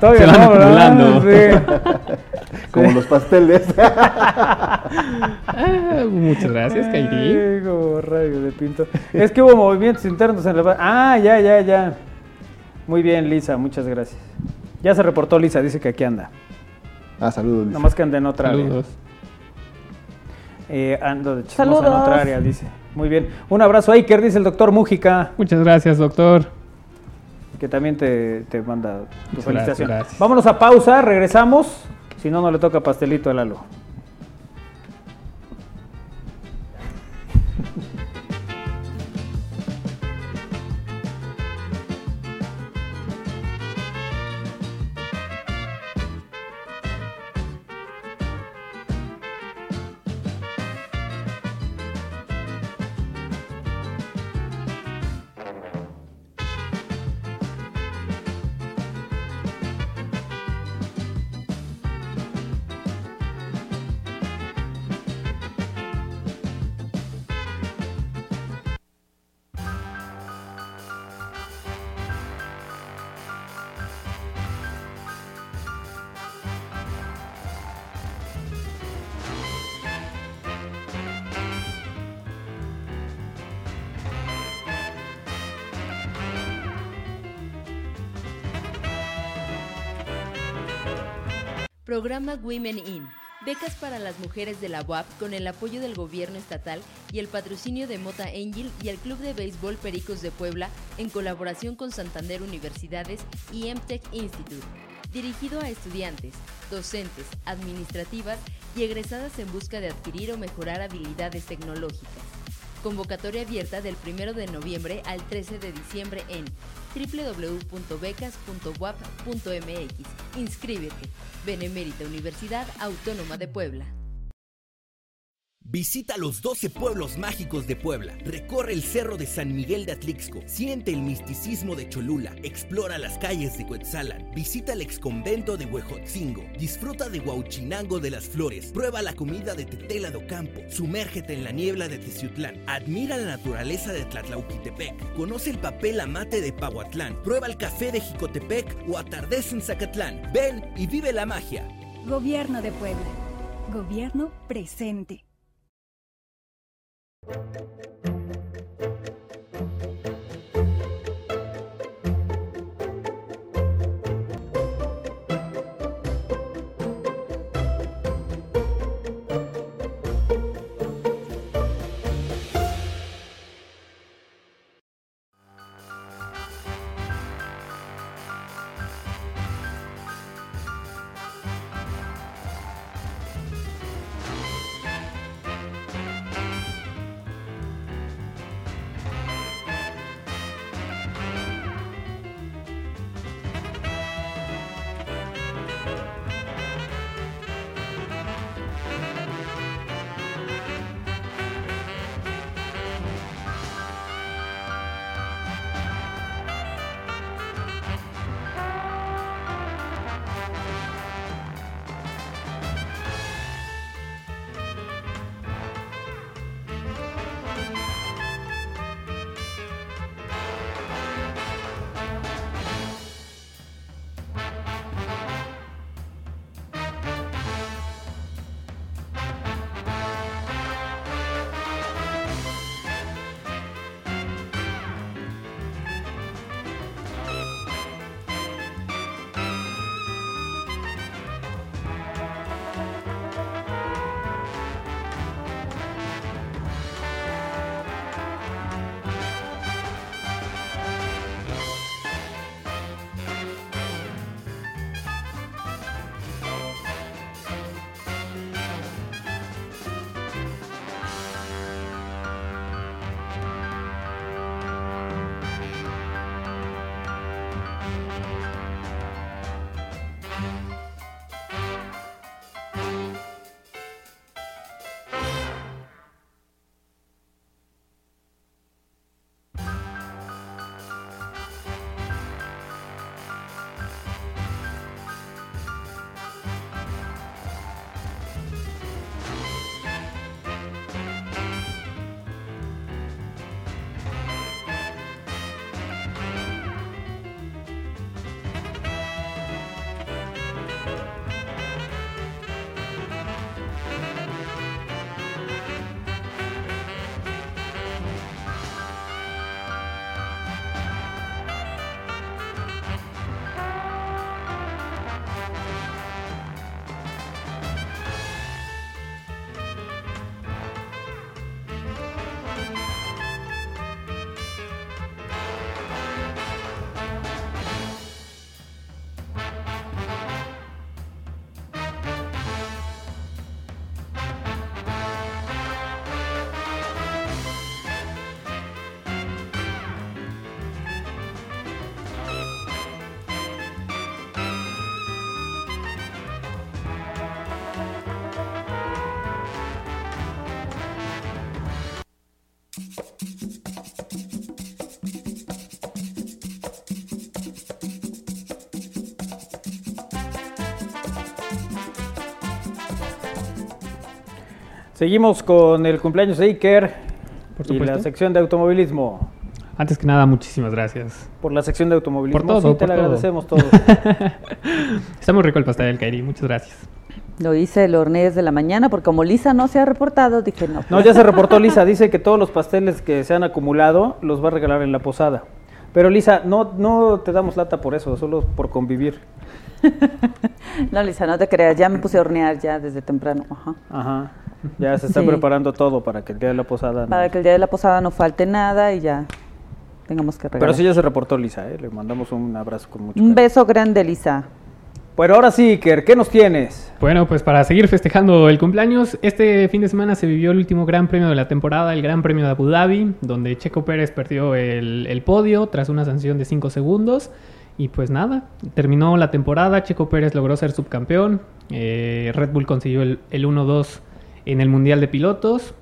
Todavía Se van no. Sí. Como los pasteles. Ah, muchas gracias, Kairi. Como rayo de pinto. Es que hubo movimientos internos en la... Ah, ya, ya, ya. Muy bien, Lisa, muchas gracias. Ya se reportó Lisa, dice que aquí anda. Ah, saludos. Lisa. Nomás que anda en otra área. Saludos. Eh, ando de chismosa en Saludos. otra área, dice. Muy bien. Un abrazo a Iker, dice el doctor Mújica, Muchas gracias, doctor. que también te, te manda tu Muchas felicitación. gracias, gracias. Vámonos a pausa, regresamos. Si no, no le toca pastelito a Lalo. Programa Women In. Becas para las mujeres de la UAP con el apoyo del gobierno estatal y el patrocinio de Mota Angel y el Club de Béisbol Pericos de Puebla en colaboración con Santander Universidades y MTech Institute. Dirigido a estudiantes, docentes, administrativas y egresadas en busca de adquirir o mejorar habilidades tecnológicas. Convocatoria abierta del 1 de noviembre al 13 de diciembre en www.becas.wap.mx. Inscríbete. Benemérita Universidad Autónoma de Puebla. Visita los 12 pueblos mágicos de Puebla. Recorre el cerro de San Miguel de Atlixco. Siente el misticismo de Cholula. Explora las calles de Cuetzalan. Visita el exconvento de Huejotzingo. Disfruta de Huauchinango de las Flores. Prueba la comida de Tetela do Campo. Sumérgete en la niebla de Teciutlán. Admira la naturaleza de Tlatlauquitepec. Conoce el papel amate de Pahuatlán. Prueba el café de Jicotepec o atardece en Zacatlán. Ven y vive la magia. Gobierno de Puebla. Gobierno presente. Thank you. Seguimos con el cumpleaños de Iker Por y la sección de automovilismo. Antes que nada, muchísimas gracias. Por la sección de automovilismo. Por todo, sí, te por lo todo. agradecemos todo. Está muy rico el pastel del Kairi, muchas gracias. Lo hice el hornés de la mañana porque como Lisa no se ha reportado, dije no. No, ya se reportó Lisa, dice que todos los pasteles que se han acumulado los va a regalar en la posada. Pero Lisa, no, no te damos lata por eso, solo por convivir. No, Lisa, no te creas, ya me puse a hornear ya desde temprano. Ajá. Ajá. Ya se está Sí. preparando todo para que el día de la posada. no- Para que el día de la posada no falte nada y ya tengamos que regalar. Pero sí ya se reportó Lisa, ¿eh? le mandamos un abrazo con mucho. Un beso grande, Lisa. Pero ahora sí, Iker, ¿qué nos tienes? Bueno, pues para seguir festejando el cumpleaños, este fin de semana se vivió el último gran premio de la temporada, el Gran Premio de Abu Dhabi, donde Checo Pérez perdió el, el podio tras una sanción de 5 segundos. Y pues nada, terminó la temporada, Checo Pérez logró ser subcampeón, eh, Red Bull consiguió el, el 1-2 en el Mundial de Pilotos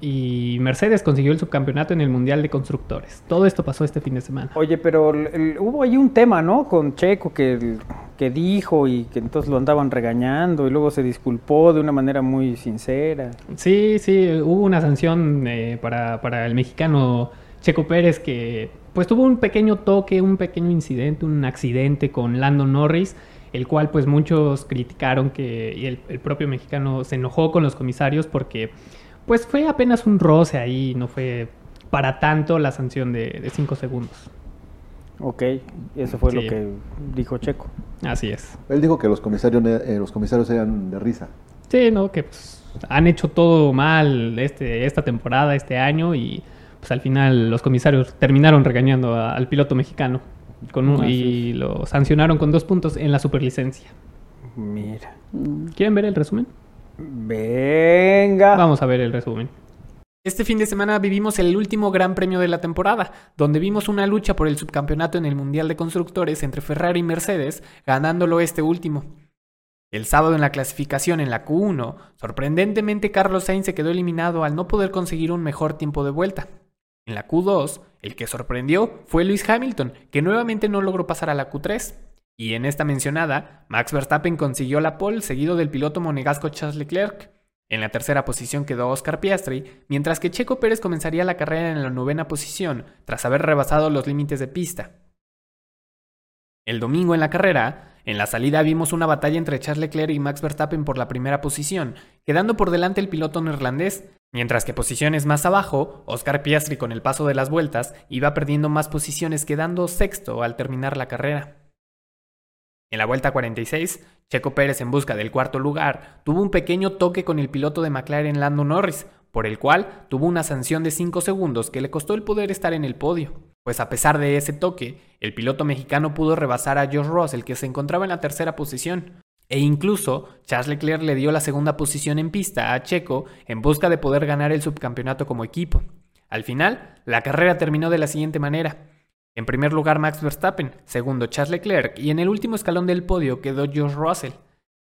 y Mercedes consiguió el subcampeonato en el Mundial de Constructores. Todo esto pasó este fin de semana. Oye, pero el- el- hubo ahí un tema, ¿no? Con Checo que, que dijo y que entonces lo andaban regañando y luego se disculpó de una manera muy sincera. Sí, sí, hubo una sanción eh, para, para el mexicano Checo Pérez que pues tuvo un pequeño toque, un pequeño incidente, un accidente con Lando Norris, el cual pues muchos criticaron que y el, el propio mexicano se enojó con los comisarios porque pues fue apenas un roce ahí, no fue para tanto la sanción de 5 segundos. Ok, y eso fue Sí. lo que dijo Checo. Así es. Él dijo que los comisarios, eh, los comisarios eran de risa. Sí, no, que pues, han hecho todo mal este, esta temporada, este año, y pues al final los comisarios terminaron regañando a- al piloto mexicano con un- y lo sancionaron con dos puntos en la superlicencia. Mira. ¿Quieren ver el resumen? Venga. Vamos a ver el resumen. Este fin de semana vivimos el último gran premio de la temporada, donde vimos una lucha por el subcampeonato en el Mundial de Constructores entre Ferrari y Mercedes, ganándolo este último. El sábado en la clasificación en la Q1, sorprendentemente Carlos Sainz se quedó eliminado al no poder conseguir un mejor tiempo de vuelta. En la Q2, el que sorprendió fue Lewis Hamilton, que nuevamente no logró pasar a la Q3. Y en esta mencionada, Max Verstappen consiguió la pole seguido del piloto monegasco Charles Leclerc. En la tercera posición quedó Oscar Piastri, mientras que Checo Pérez comenzaría la carrera en la novena posición, tras haber rebasado los límites de pista. El domingo en la carrera, en la salida vimos una batalla entre Charles Leclerc y Max Verstappen por la primera posición, quedando por delante el piloto neerlandés, mientras que posiciones más abajo, Oscar Piastri con el paso de las vueltas iba perdiendo más posiciones quedando sexto al terminar la carrera. En la vuelta 46, Checo Pérez en busca del cuarto lugar tuvo un pequeño toque con el piloto de McLaren Lando Norris, por el cual tuvo una sanción de 5 segundos que le costó el poder estar en el podio. Pues a pesar de ese toque, el piloto mexicano pudo rebasar a George Russell que se encontraba en la tercera posición. E incluso Charles Leclerc le dio la segunda posición en pista a Checo en busca de poder ganar el subcampeonato como equipo. Al final, la carrera terminó de la siguiente manera. En primer lugar Max Verstappen, segundo Charles Leclerc y en el último escalón del podio quedó George Russell,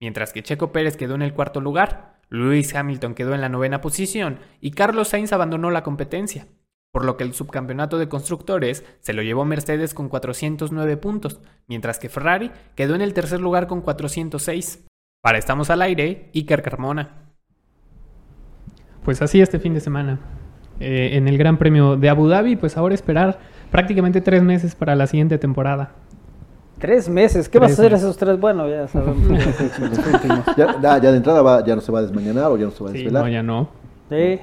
mientras que Checo Pérez quedó en el cuarto lugar, Lewis Hamilton quedó en la novena posición y Carlos Sainz abandonó la competencia, por lo que el subcampeonato de constructores se lo llevó Mercedes con 409 puntos, mientras que Ferrari quedó en el tercer lugar con 406. Para Estamos al Aire, Iker Carmona. Pues así este fin de semana. Eh, en el Gran Premio de Abu Dhabi, pues ahora esperar prácticamente tres meses para la siguiente temporada. Tres meses, ¿qué vas a hacer meses. esos tres? Bueno, ya sabemos. Ya, de entrada va- ya no se va a desmañanar o ya no se va a Sí, desvelar. no, ya no. Sí.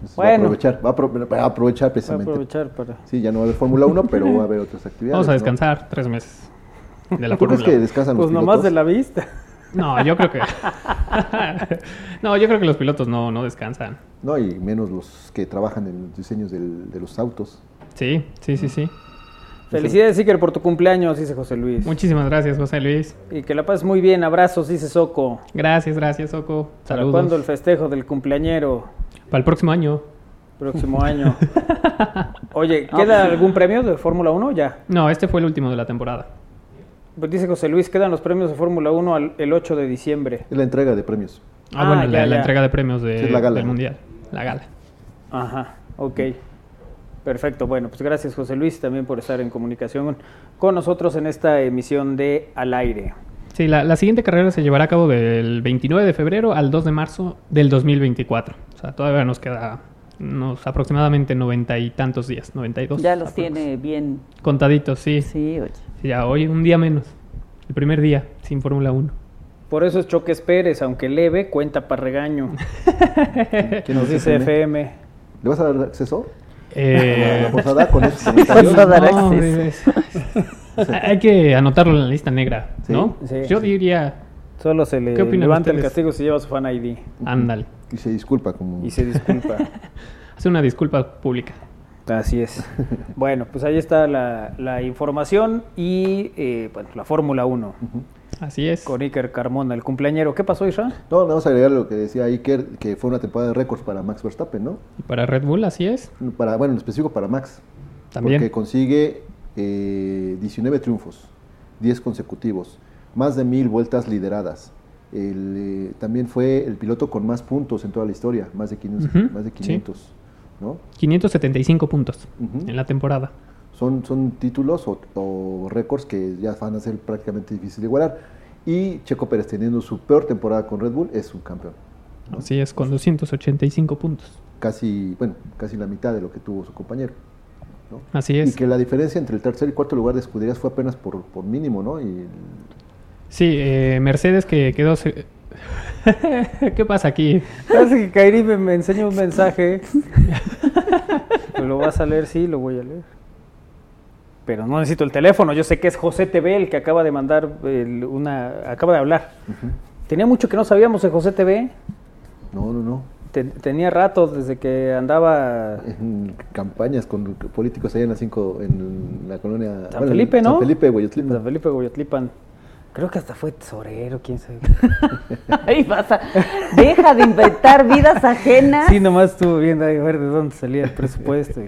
Entonces Va a aprovechar, va a, apro- va a aprovechar precisamente. aprovechar para- Sí, ya no va a haber Fórmula 1, pero va a haber otras actividades. Vamos a ¿no? descansar tres meses de la ¿Tú crees Fórmula que descansan los Pues nomás pilotos? de la vista. No, yo creo que. no, yo creo que los pilotos no, no descansan. No, y menos los que trabajan en los diseños del- de los autos. Sí, sí, sí, sí. Felicidades, Iker, por tu cumpleaños, dice José Luis. Muchísimas gracias, José Luis. Y que la pases muy bien. Abrazos, dice Soco. Gracias, gracias, Soco. ¿Para Saludos. cuándo el festejo del cumpleañero? Para el próximo año. Próximo año. Oye, ¿queda algún premio de Fórmula 1 ya? No, este fue el último de la temporada. Pues dice José Luis, quedan los premios de Fórmula 1 al- el 8 de diciembre. Es la entrega de premios. Ah, Ah, bueno, ya, la, entrega de premios de- Sí, la gala, del ¿no? Mundial. La gala. Ajá, ok. Perfecto, bueno, pues gracias José Luis también por estar en comunicación con nosotros en esta emisión de Al Aire. Sí, la, la siguiente carrera se llevará a cabo del 29 de febrero al 2 de marzo del 2024. O sea, todavía nos queda unos aproximadamente noventa y tantos días, 92. Ya los tiene bien. Contaditos, sí. Sí, oye. Sí, Ya hoy un día menos. El primer día sin Fórmula 1. Por eso es Choques Pérez, aunque leve, cuenta para regaño. ¿Quién Nos dice FM? ¿Le vas a dar acceso? Eh, A la posada con comentarios? Vas a dar No, acceso. es- Hay que anotarlo en la lista negra, ¿no? sí. Yo diría, Solo se le ¿Qué opinan levanta el castigo si lleva su fan ID ándale. Y se disculpa como... y se disculpa. Hace una disculpa pública. Así es. Bueno, pues ahí está la, la información y eh, bueno, la Fórmula 1 Así es. con Iker Carmona, el cumpleañero. ¿Qué pasó, Isra? No, vamos a agregar lo que decía Iker, que fue una temporada de récords para Max Verstappen, ¿no? Y para Red Bull, así es. Para, bueno, en específico para Max. También. Porque consigue eh, 19 triunfos, 10 consecutivos, más de mil vueltas lideradas. El, eh, también fue el piloto con más puntos en toda la historia, más de 500. Ujú, más de sí. 500 ¿no? 575 puntos Ujú. en la temporada. Son, son títulos o, o récords que ya van a ser prácticamente difíciles de igualar. Y Checo Pérez teniendo su peor temporada con Red Bull es un campeón. Así es, con 285 puntos. Casi, bueno, casi la mitad de lo que tuvo su compañero. ¿no? Así Y es. que la diferencia entre el tercer y cuarto lugar de escuderías fue apenas por, por mínimo, ¿no? Y Sí, eh, Mercedes que quedó... se- ¿Qué pasa aquí? Parece que Kairi me, me enseña un mensaje. Lo vas a leer, sí, lo voy a leer. Pero no necesito el teléfono. Yo sé que es José TV el que acaba de mandar el- una. acaba de hablar. Tenía mucho que no sabíamos de José TV. No, no, no. Te- tenía rato desde que andaba. En campañas con políticos allá en la cinco, en la colonia... San bueno, Felipe, ¿no? San Felipe, Guayotlipan. San Felipe Goyotlipan. Creo que hasta fue tesorero, quién sabe. Ahí vas a... Deja de inventar vidas ajenas. Sí, nomás estuvo viendo ahí a ver de dónde salía el presupuesto.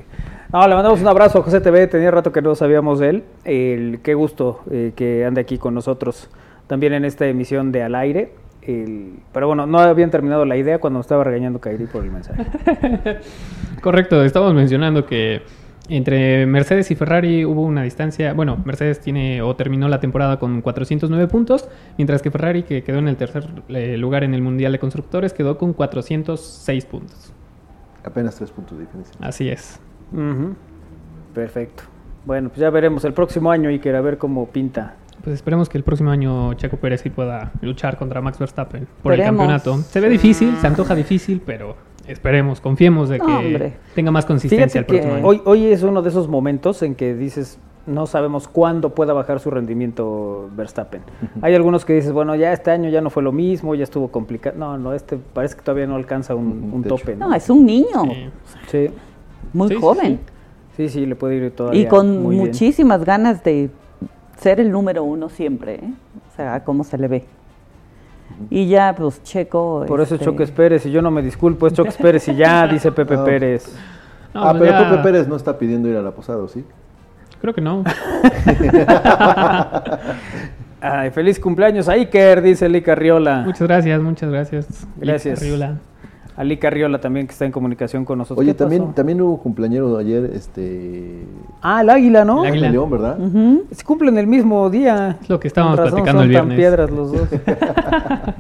No, le mandamos un abrazo a José TV, tenía rato que no sabíamos de él. El, qué gusto eh, que ande aquí con nosotros también en esta emisión de Al Aire. El- pero bueno, no habían terminado la idea cuando me estaba regañando Kairi por el mensaje. Correcto, estamos mencionando que entre Mercedes y Ferrari hubo una distancia, bueno, Mercedes tiene o terminó la temporada con 409 puntos, mientras que Ferrari, que quedó en el tercer eh, lugar en el Mundial de Constructores, quedó con 406 puntos. Apenas tres puntos de diferencia. Así es. Perfecto. Bueno, pues ya veremos el próximo año, Iker, a ver cómo pinta. Pues esperemos que el próximo año Checo Pérez sí pueda luchar contra Max Verstappen por el campeonato. Se ve difícil, se antoja difícil, pero esperemos, confiemos de No, que hombre. tenga más consistencia el próximo año. hoy, hoy es uno de esos momentos en que dices, no sabemos cuándo pueda bajar su rendimiento Verstappen. Hay algunos que dices, bueno, ya este año ya no fue lo mismo, ya estuvo complicado. No, no, este parece que todavía no alcanza un, un tope. ¿no? No, es un niño. Sí, Muy Sí, sí, joven. sí, sí, le puede ir todavía Y con muy bien. muchísimas ganas de ser el número uno siempre. ¿eh? O sea, cómo se le ve. Y ya, pues, Checo. Por eso es este, Choques Pérez, y yo no me disculpo, es Choques Pérez y ya, dice Pepe No. Pérez. No, ah, pues pero ya- Pepe Pérez no está pidiendo ir a la posada, ¿o ¿sí? Creo que no. Ay, feliz cumpleaños a Iker, dice Lica Riola. Muchas gracias, muchas gracias. Gracias. Arriola. A Lica Riola también que está en comunicación con nosotros. Oye, también, también hubo cumpleañero ayer, este... Ah, el águila, ¿no? El águila. de León, ¿verdad? ujú. Se cumplen el mismo día. Es lo que estábamos razón platicando el son tan viernes. piedras los dos.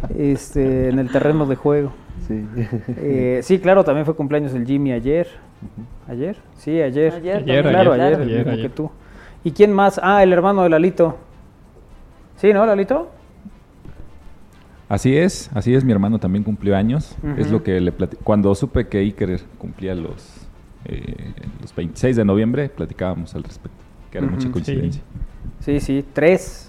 este, en el terreno de juego. Sí. Eh, sí, claro, también fue cumpleaños el Jimmy ayer. ¿Ayer? Sí, ayer. Ayer Ayer, claro, ayer, ayer, el ayer, mismo ayer. que tú. ¿Y quién más? Ah, el hermano de Lalito. ¿Sí, no, Lalito? Así es, así es, mi hermano también cumplió años. Es lo que le plati- Cuando supe que Iker cumplía los, eh, los 26 de noviembre, platicábamos al respecto, que era Ujú, mucha sí. coincidencia. Sí, sí, tres.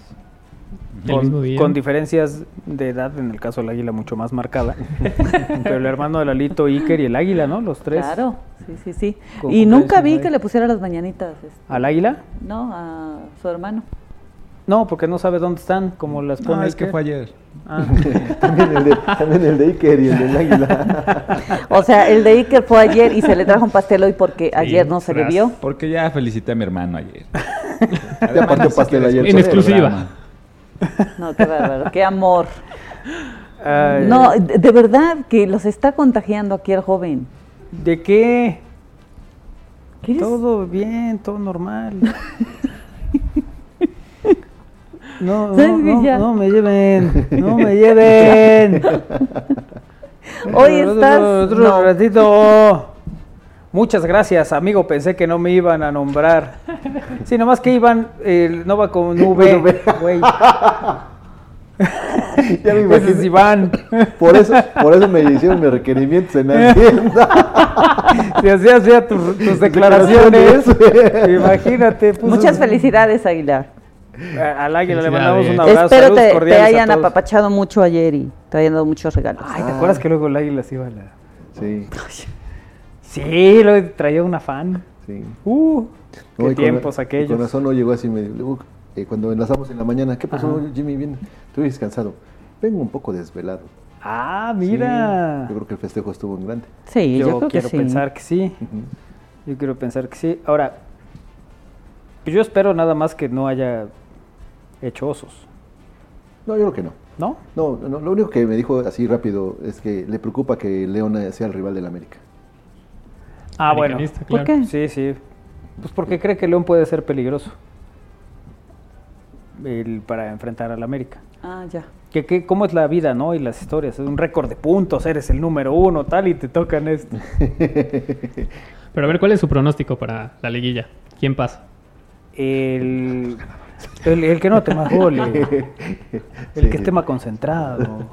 El mismo Con, día. con diferencias de edad, en el caso del águila mucho más marcada. Pero el hermano de Lalito, Iker y el águila, ¿no? Los tres. Claro, sí, sí, sí. Con Y nunca vi que le pusiera las mañanitas. este, ¿Al águila? No, a su hermano. No, porque no sabe dónde están, como las pone No, es que fue ayer. Ah. también, el de, también el de Iker y el del Águila. O sea, el de Iker fue ayer y se le trajo un pastel hoy porque ayer no se le vio. Porque ya felicité a mi hermano ayer. Ya partió pastel ayer. En exclusiva. No, qué bárbaro, qué amor. Ay, No, de, de verdad que los está contagiando aquí el joven. ¿De qué? ¿Quieres? Todo bien, todo normal. No, ¿Sabes no, no, me lleven, no me lleven. Hoy estás- Otro no. ratito. Muchas gracias, amigo. Pensé que no me iban a nombrar. Sí, nomás que iban, eh, no va con V, güey. Ya me Ese imagino. es Iván. Por eso, por eso me hicieron mis requerimientos en Hacienda. Si hacías ya tus, tus declaraciones, imagínate. puso- Muchas felicidades, Aguilar. Al águila le mandamos un abrazo. Espero saludos te, te a hayan todos. apapachado mucho ayer y te hayan dado muchos regalos. Ay, ¿te acuerdas que luego el águila se iba a la... Sí. Sí, lo traía una fan. Sí. Uh, qué No, tiempos aquellos. Con razón no llegó así medio. luego, eh, cuando enlazamos en la mañana, ¿qué pasó, Ajá. Jimmy? Bien, estoy descansado. Vengo un poco desvelado. Ah, mira. Sí, yo creo que el festejo estuvo en grande. Sí, yo, creo que quiero sí. pensar que sí. Yo quiero pensar que sí. Ahora, pues yo espero nada más que no haya hecho osos. No, yo creo que no. ¿No? No, no, lo único que me dijo así rápido es que le preocupa que León sea el rival del América. Ah, bueno. ¿Por qué? Sí, sí. Pues porque cree que León puede ser peligroso el- para enfrentar al América. Ah, ya. Que, que, ¿Cómo es la vida, no? Y las historias. Es un récord de puntos, eres el número uno, tal, y te tocan esto. Pero a ver, ¿cuál es su pronóstico para la liguilla? ¿Quién pasa? El, el, el que no te más gole. El que esté más concentrado.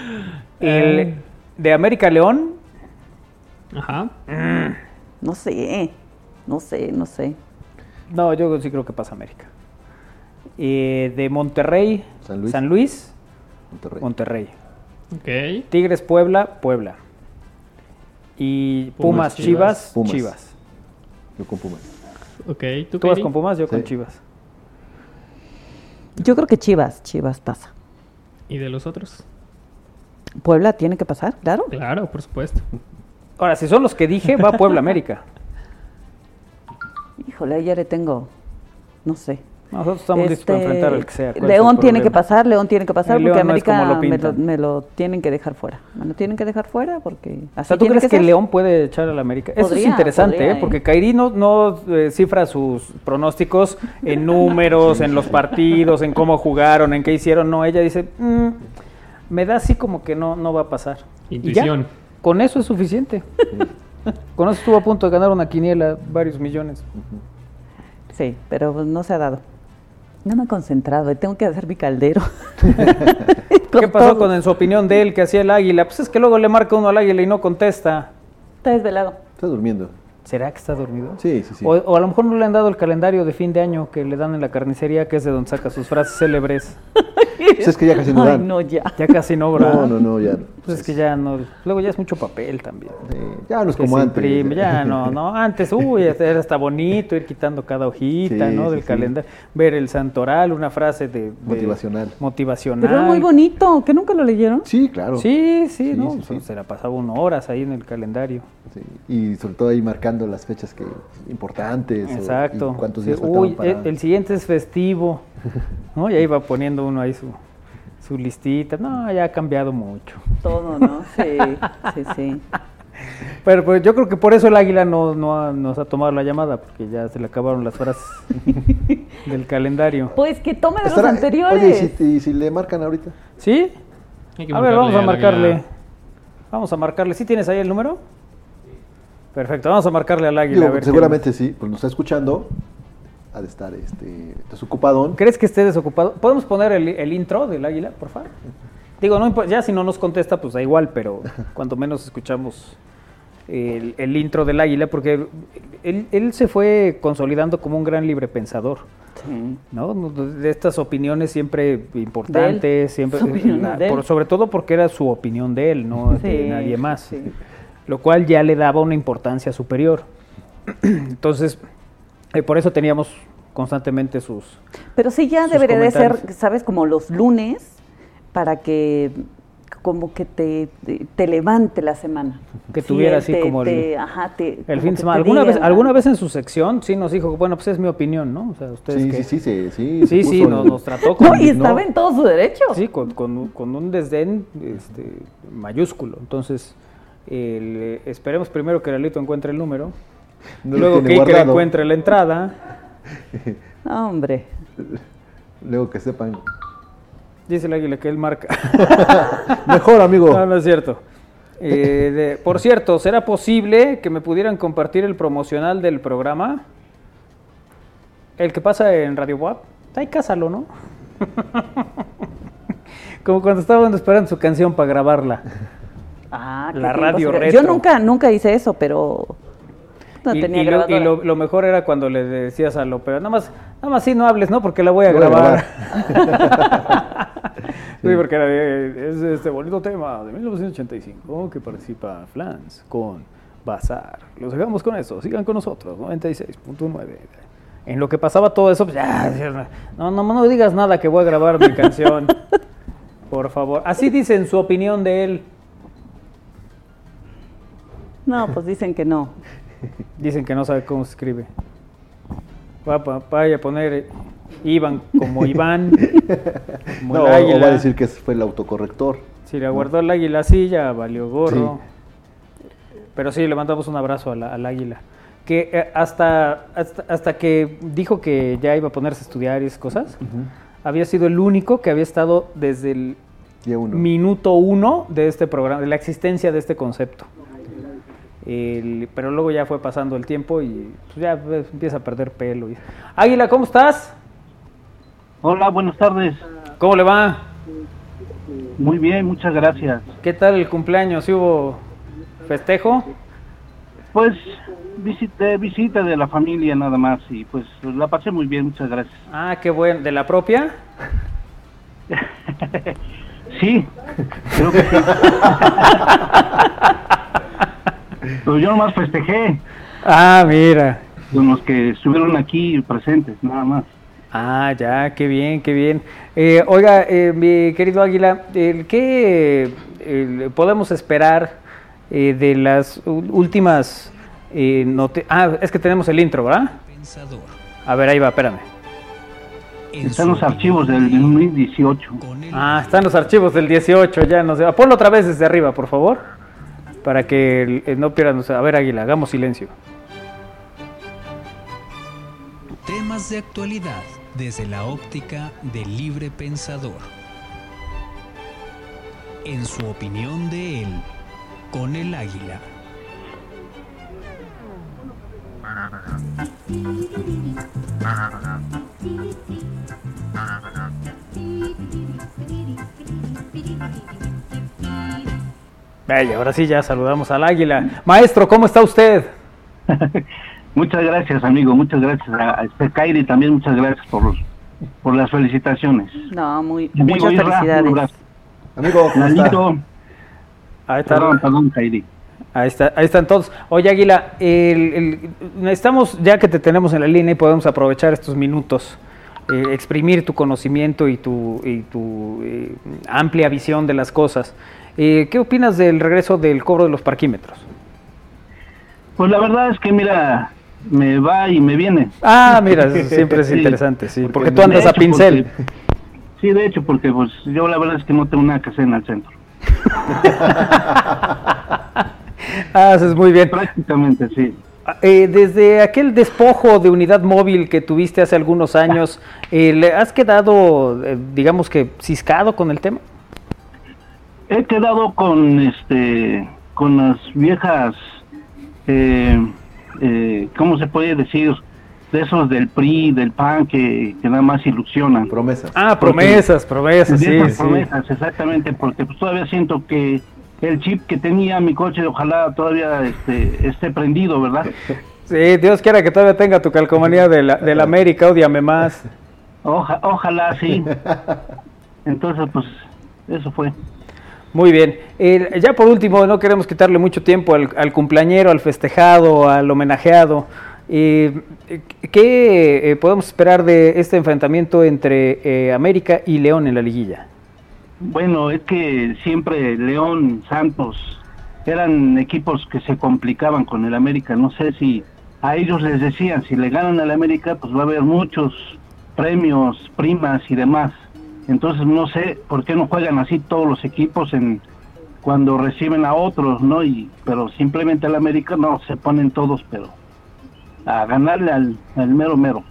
El de América León. Ajá. No sé, no sé, no sé. No, yo sí creo que pasa América. Eh, de Monterrey, San Luis. Monterrey. Monterrey. Monterrey. Ok. Tigres, Puebla, Puebla. Y Pumas, Pumas, Chivas, Pumas. Chivas. Yo con Pumas. Ok. ¿Tú, Tú vas con Pumas, yo con Sí. Chivas. Yo creo que Chivas, Chivas pasa. ¿Y de los otros? Puebla tiene que pasar, claro. Claro, por supuesto. Ahora, si son los que dije, va Puebla América. Híjole, ya le tengo, no sé. Nosotros estamos listos para enfrentar al que sea. ¿Cuál es el León tiene que pasar, León tiene que pasar El porque León no América lo me, lo, pintan. me lo tienen que dejar fuera. Me lo tienen que dejar fuera porque O así sea, ¿tú tiene crees que. León puede echar a la América? Eso es interesante, podría, ¿eh? ¿eh? porque Kairi no, no, eh, cifra sus pronósticos en números, en los partidos, en cómo jugaron, en qué hicieron. No, ella dice, "Mm, me da así como que no, no va a pasar. Y ya, Intuición. con eso es suficiente. con eso estuvo a punto de ganar una quiniela, varios millones. Sí, pero pues, no se ha dado. No me he concentrado, tengo que hacer mi caldero. ¿Qué pasó con en su opinión de él que hacía el águila? Pues es que luego le marca uno al águila y no contesta. Está desvelado. Está durmiendo. ¿Será que está dormido? Sí, sí, sí. O, o a lo mejor no le han dado el calendario de fin de año que le dan en la carnicería, que es de donde saca sus frases célebres. Pues es que ya casi no Ay, dan. no, ya. Ya casi no, ¿verdad? No, no, no, ya. Pues es que ya no. Luego ya es mucho papel también. Sí, ya no es Que como se antes. imprime, ya no, no. Antes, uy, era hasta bonito ir quitando cada hojita, Sí, ¿no? sí, Del sí. calendario. Ver el santoral, una frase de. de- Motivacional. Motivacional. Pero muy bonito, ¿que nunca lo leyeron? Sí, claro. Sí, sí, Sí, ¿no? sí, Pues sí. Se la pasaba uno horas ahí en el calendario. Sí, Y sobre todo ahí marcando las fechas que importantes. o- Exacto. y cuántos días faltaban uy, para... el, el siguiente es festivo. ¿no? Y ahí va poniendo uno ahí su, su listita. No, ya ha cambiado mucho. Todo, ¿no? Sí, sí, sí. Pero pues, yo creo que por eso el águila no, no ha- nos ha tomado la llamada, porque ya se le acabaron las frases del calendario. Pues que tome de los anteriores. Oye, ¿y si, y si le marcan ahorita? ¿Sí? Hay que A ver, vamos a marcarle. Vamos a marcarle. ¿Sí tienes ahí el número? Perfecto, vamos a marcarle al águila. Digo, a ver qué- seguramente sí, pues nos está escuchando. Ha de estar este, desocupadón. ¿Crees que esté desocupado? ¿Podemos poner el, el intro del águila, por favor? Digo, no, ya si no nos contesta, pues da igual, pero cuanto menos escuchamos el, el intro del águila, porque él, él se fue consolidando como un gran librepensador, Sí. ¿no? De estas opiniones siempre importantes, siempre, por- sobre todo porque era su opinión de él, no de nadie más, sí. Lo cual ya le daba una importancia superior. Entonces, eh, por eso teníamos constantemente sus... Pero sí ya debería de ser. ¿sabes? Como los lunes para que como que te, te, te levante la semana. Que Sí, tuviera él así te- como el- te- ajá, te- El fin de semana. ¿Alguna diga, vez, alguna vez en su sección sí nos dijo, bueno, pues es mi opinión, ¿no? O sea, ustedes Sí, que... sí, sí, sí, sí. Sí, sí, nos, el- nos trató con... No, y no. estaba en todo su derecho. Sí, con, con- con un desdén este, mayúsculo. Entonces, el, eh, esperemos primero que Lalito encuentre el número, No luego que Iker encuentre la entrada. No, hombre. Luego que sepan. Dice el águila que él marca. Mejor, amigo. No, no es cierto. Eh, de- por cierto, ¿será posible que me pudieran compartir el promocional del programa? El que pasa en Radio WAP. Ahí cásalo, ¿no? Como cuando estaban esperando su canción para grabarla. Ah, qué La radio retro. Yo nunca, nunca hice eso, pero no y, tenía y lo, y lo- lo mejor era cuando le decías a lo pero nada más, nada más sí no hables, ¿no? Porque la voy a Voy a grabar. sí, porque era de- es este bonito tema de 1985 que participa Flans con Bazar. Los dejamos con eso, sigan con nosotros, 96.9. En lo que pasaba todo eso, pues ya, no, no, no digas nada que voy a grabar mi canción. Por favor. Así dicen su opinión de él. No, pues dicen que no. Dicen que no sabe cómo se escribe. Vaya a poner Iván como Iván. como No, o va a decir que fue el autocorrector. Si le guardó el águila así, ya valió gorro. Pero sí, le mandamos un abrazo a la- al águila. Que eh, hasta, hasta, hasta que dijo que ya iba a ponerse a estudiar y esas cosas, había sido el único que había estado desde el uno. minuto uno de este programa, de la existencia de este concepto. El- pero luego ya fue pasando el tiempo y pues, ya pues, empieza a perder pelo. y- Águila, ¿cómo estás? Hola, buenas tardes. ¿Cómo le va? Muy bien, muchas gracias. ¿Qué tal el cumpleaños? ¿Sí hubo festejo? Pues visité visita de la familia nada más y pues la pasé muy bien, muchas gracias. Ah, qué bueno. ¿De la propia? Sí, creo que sí. Pero yo nomás festejé Ah, mira. con los que estuvieron aquí presentes, nada más. Ah, ya, qué bien, qué bien. Eh, oiga, eh, mi querido Águila, el- ¿qué eh, podemos esperar eh, de las últimas eh, Ah, es que tenemos el intro, ¿verdad? Pensador. A ver, ahí va, espérame. Están los archivos del 2018. Ah, están los archivos del 18, ya no sé. Ponlo otra vez desde arriba, por favor, para que no pierdan. o sea, A ver, Águila, hagamos silencio. Temas de actualidad desde la óptica del libre pensador. En su opinión de él, con el águila. Vaya, ahora sí ya saludamos al Águila. Maestro, ¿cómo está usted? Muchas gracias, amigo, muchas gracias a, a Kairi también muchas gracias por los, por las felicitaciones. No, muy, Amigo muchas Isra, felicidades. Amigo, ¿cómo está? Ahí está. perdón, perdón, Kairi. Ahí, está, ahí están todos. Oye, Águila, el- el- necesitamos, ya que te tenemos en la línea y podemos aprovechar estos minutos, eh, exprimir tu conocimiento y tu, y tu eh, amplia visión de las cosas. Eh, ¿Qué opinas del regreso del cobro de los parquímetros? Pues la verdad es que mira, me va y me viene. Ah, mira, eso siempre es Sí, interesante, sí, porque tú de andas a pincel. porque- sí, de hecho, porque pues yo la verdad es que no tengo que hacer en el centro. Ah, haces muy bien. Prácticamente, sí. Eh, desde aquel despojo de unidad móvil que tuviste hace algunos años, eh, ¿le ¿has quedado, eh, digamos que, ciscado con el tema? He quedado con este con las viejas eh, eh, ¿cómo se puede decir? De esos del PRI, del PAN que, que nada más ilusionan. Promesas. Ah, promesas, promesas, sí, esas sí. promesas, exactamente, porque pues todavía siento que el chip que tenía mi coche ojalá todavía este, esté prendido, ¿verdad? Sí, Dios quiera que todavía tenga tu calcomanía de la, de la América, odiame más. Oja- ojalá sí. Entonces, pues, eso fue. Muy bien. Eh, ya por último, no queremos quitarle mucho tiempo al, cumpleañero, al festejado, al homenajeado. Eh, ¿Qué eh, podemos esperar de este enfrentamiento entre eh, América y León en la liguilla? Bueno, es que siempre León, Santos, eran equipos que se complicaban con el América. No sé si a ellos les decían, si le ganan al América, pues va a haber muchos premios, primas y demás. Entonces no sé por qué no juegan así todos los equipos en cuando reciben a otros, ¿no? Y pero simplemente al América no se ponen todos, pero a ganarle al, al mero mero.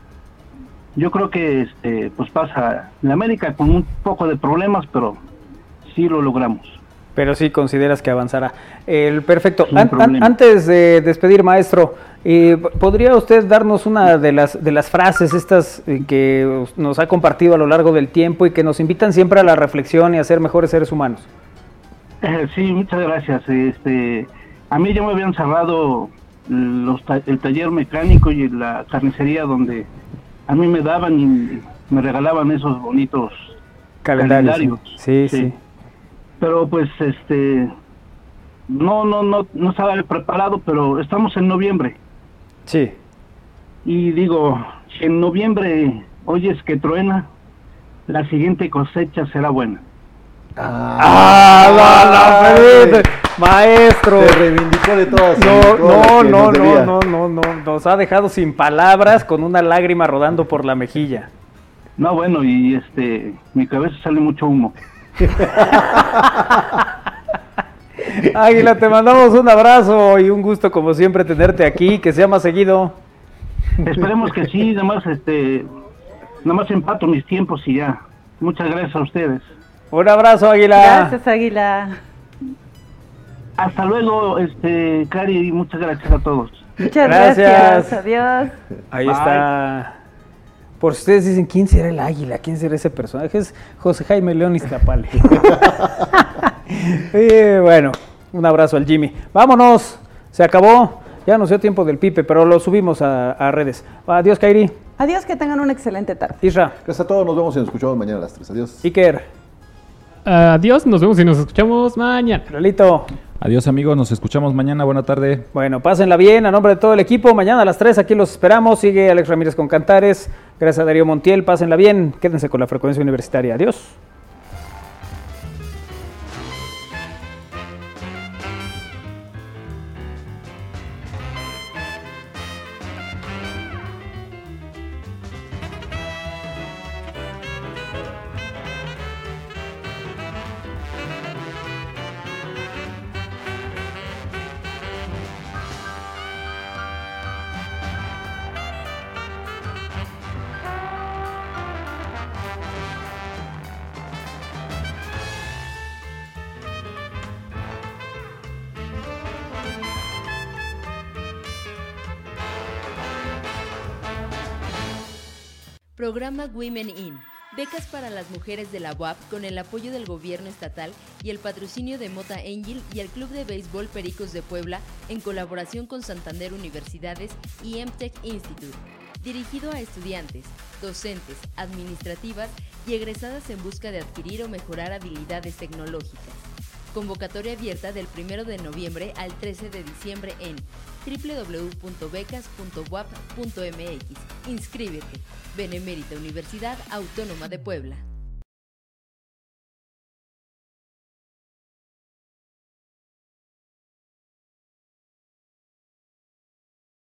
yo creo que este, pues pasa en América con un poco de problemas, pero sí lo logramos. Pero sí consideras que avanzará. El perfecto. An- an- antes de despedir, maestro, eh, ¿podría usted darnos una de las de las frases estas eh, que nos ha compartido a lo largo del tiempo y que nos invitan siempre a la reflexión y a ser mejores seres humanos? Sí, muchas gracias. Este, a mí ya me habían cerrado los el taller mecánico y la carnicería donde a mí me daban y me regalaban esos bonitos Calendarios. calendarios. Sí, sí. Pero pues este no no no no estaba preparado, pero estamos en noviembre. Sí. Y digo, si en noviembre oyes que truena, la siguiente cosecha será buena. ¡Ah, no, Felipe! maestro! Se reivindicó de todas. No, no, no, no, no, no, no, nos ha dejado sin palabras con una lágrima rodando por la mejilla. No, bueno, y este, mi cabeza sale mucho humo. Águila, te mandamos un abrazo y un gusto como siempre tenerte aquí, que sea más seguido. Esperemos que sí, nada más este, nada más empato mis tiempos y ya. Muchas gracias a ustedes. Un abrazo, Águila. Gracias, Águila. Hasta luego, este, Cari, y muchas gracias a todos. Muchas Gracias. gracias. Adiós. Ahí Bye. está. Por si ustedes dicen, ¿quién será el águila? ¿Quién será ese personaje? Es José Jaime León Iztapale. Y bueno, un abrazo al Jimmy. Vámonos, se acabó. Ya nos dio tiempo del pipe, pero lo subimos a, a redes. Adiós, Kairi. Adiós, que tengan una excelente tarde. Isra. Gracias a todos, nos vemos y nos escuchamos mañana a las 3. Adiós. Iker. Adiós, nos vemos y nos escuchamos mañana. Lolito. Adiós amigos, nos escuchamos mañana. Buena tarde. Bueno, pásenla bien a nombre de todo el equipo. Mañana a las 3 aquí los esperamos. Sigue Alex Ramírez con Cantares. Gracias a Darío Montiel. Pásenla bien. Quédense con la frecuencia universitaria. Adiós. Las mujeres de la UAP con el apoyo del gobierno estatal y el patrocinio de Mota Angel y el Club de Béisbol Pericos de Puebla en colaboración con Santander Universidades y MTech Institute. Dirigido a estudiantes, docentes, administrativas y egresadas en busca de adquirir o mejorar habilidades tecnológicas. Convocatoria abierta del 1 de noviembre al 13 de diciembre en www.becas.wap.mx. Inscríbete. Benemérita Universidad Autónoma de Puebla.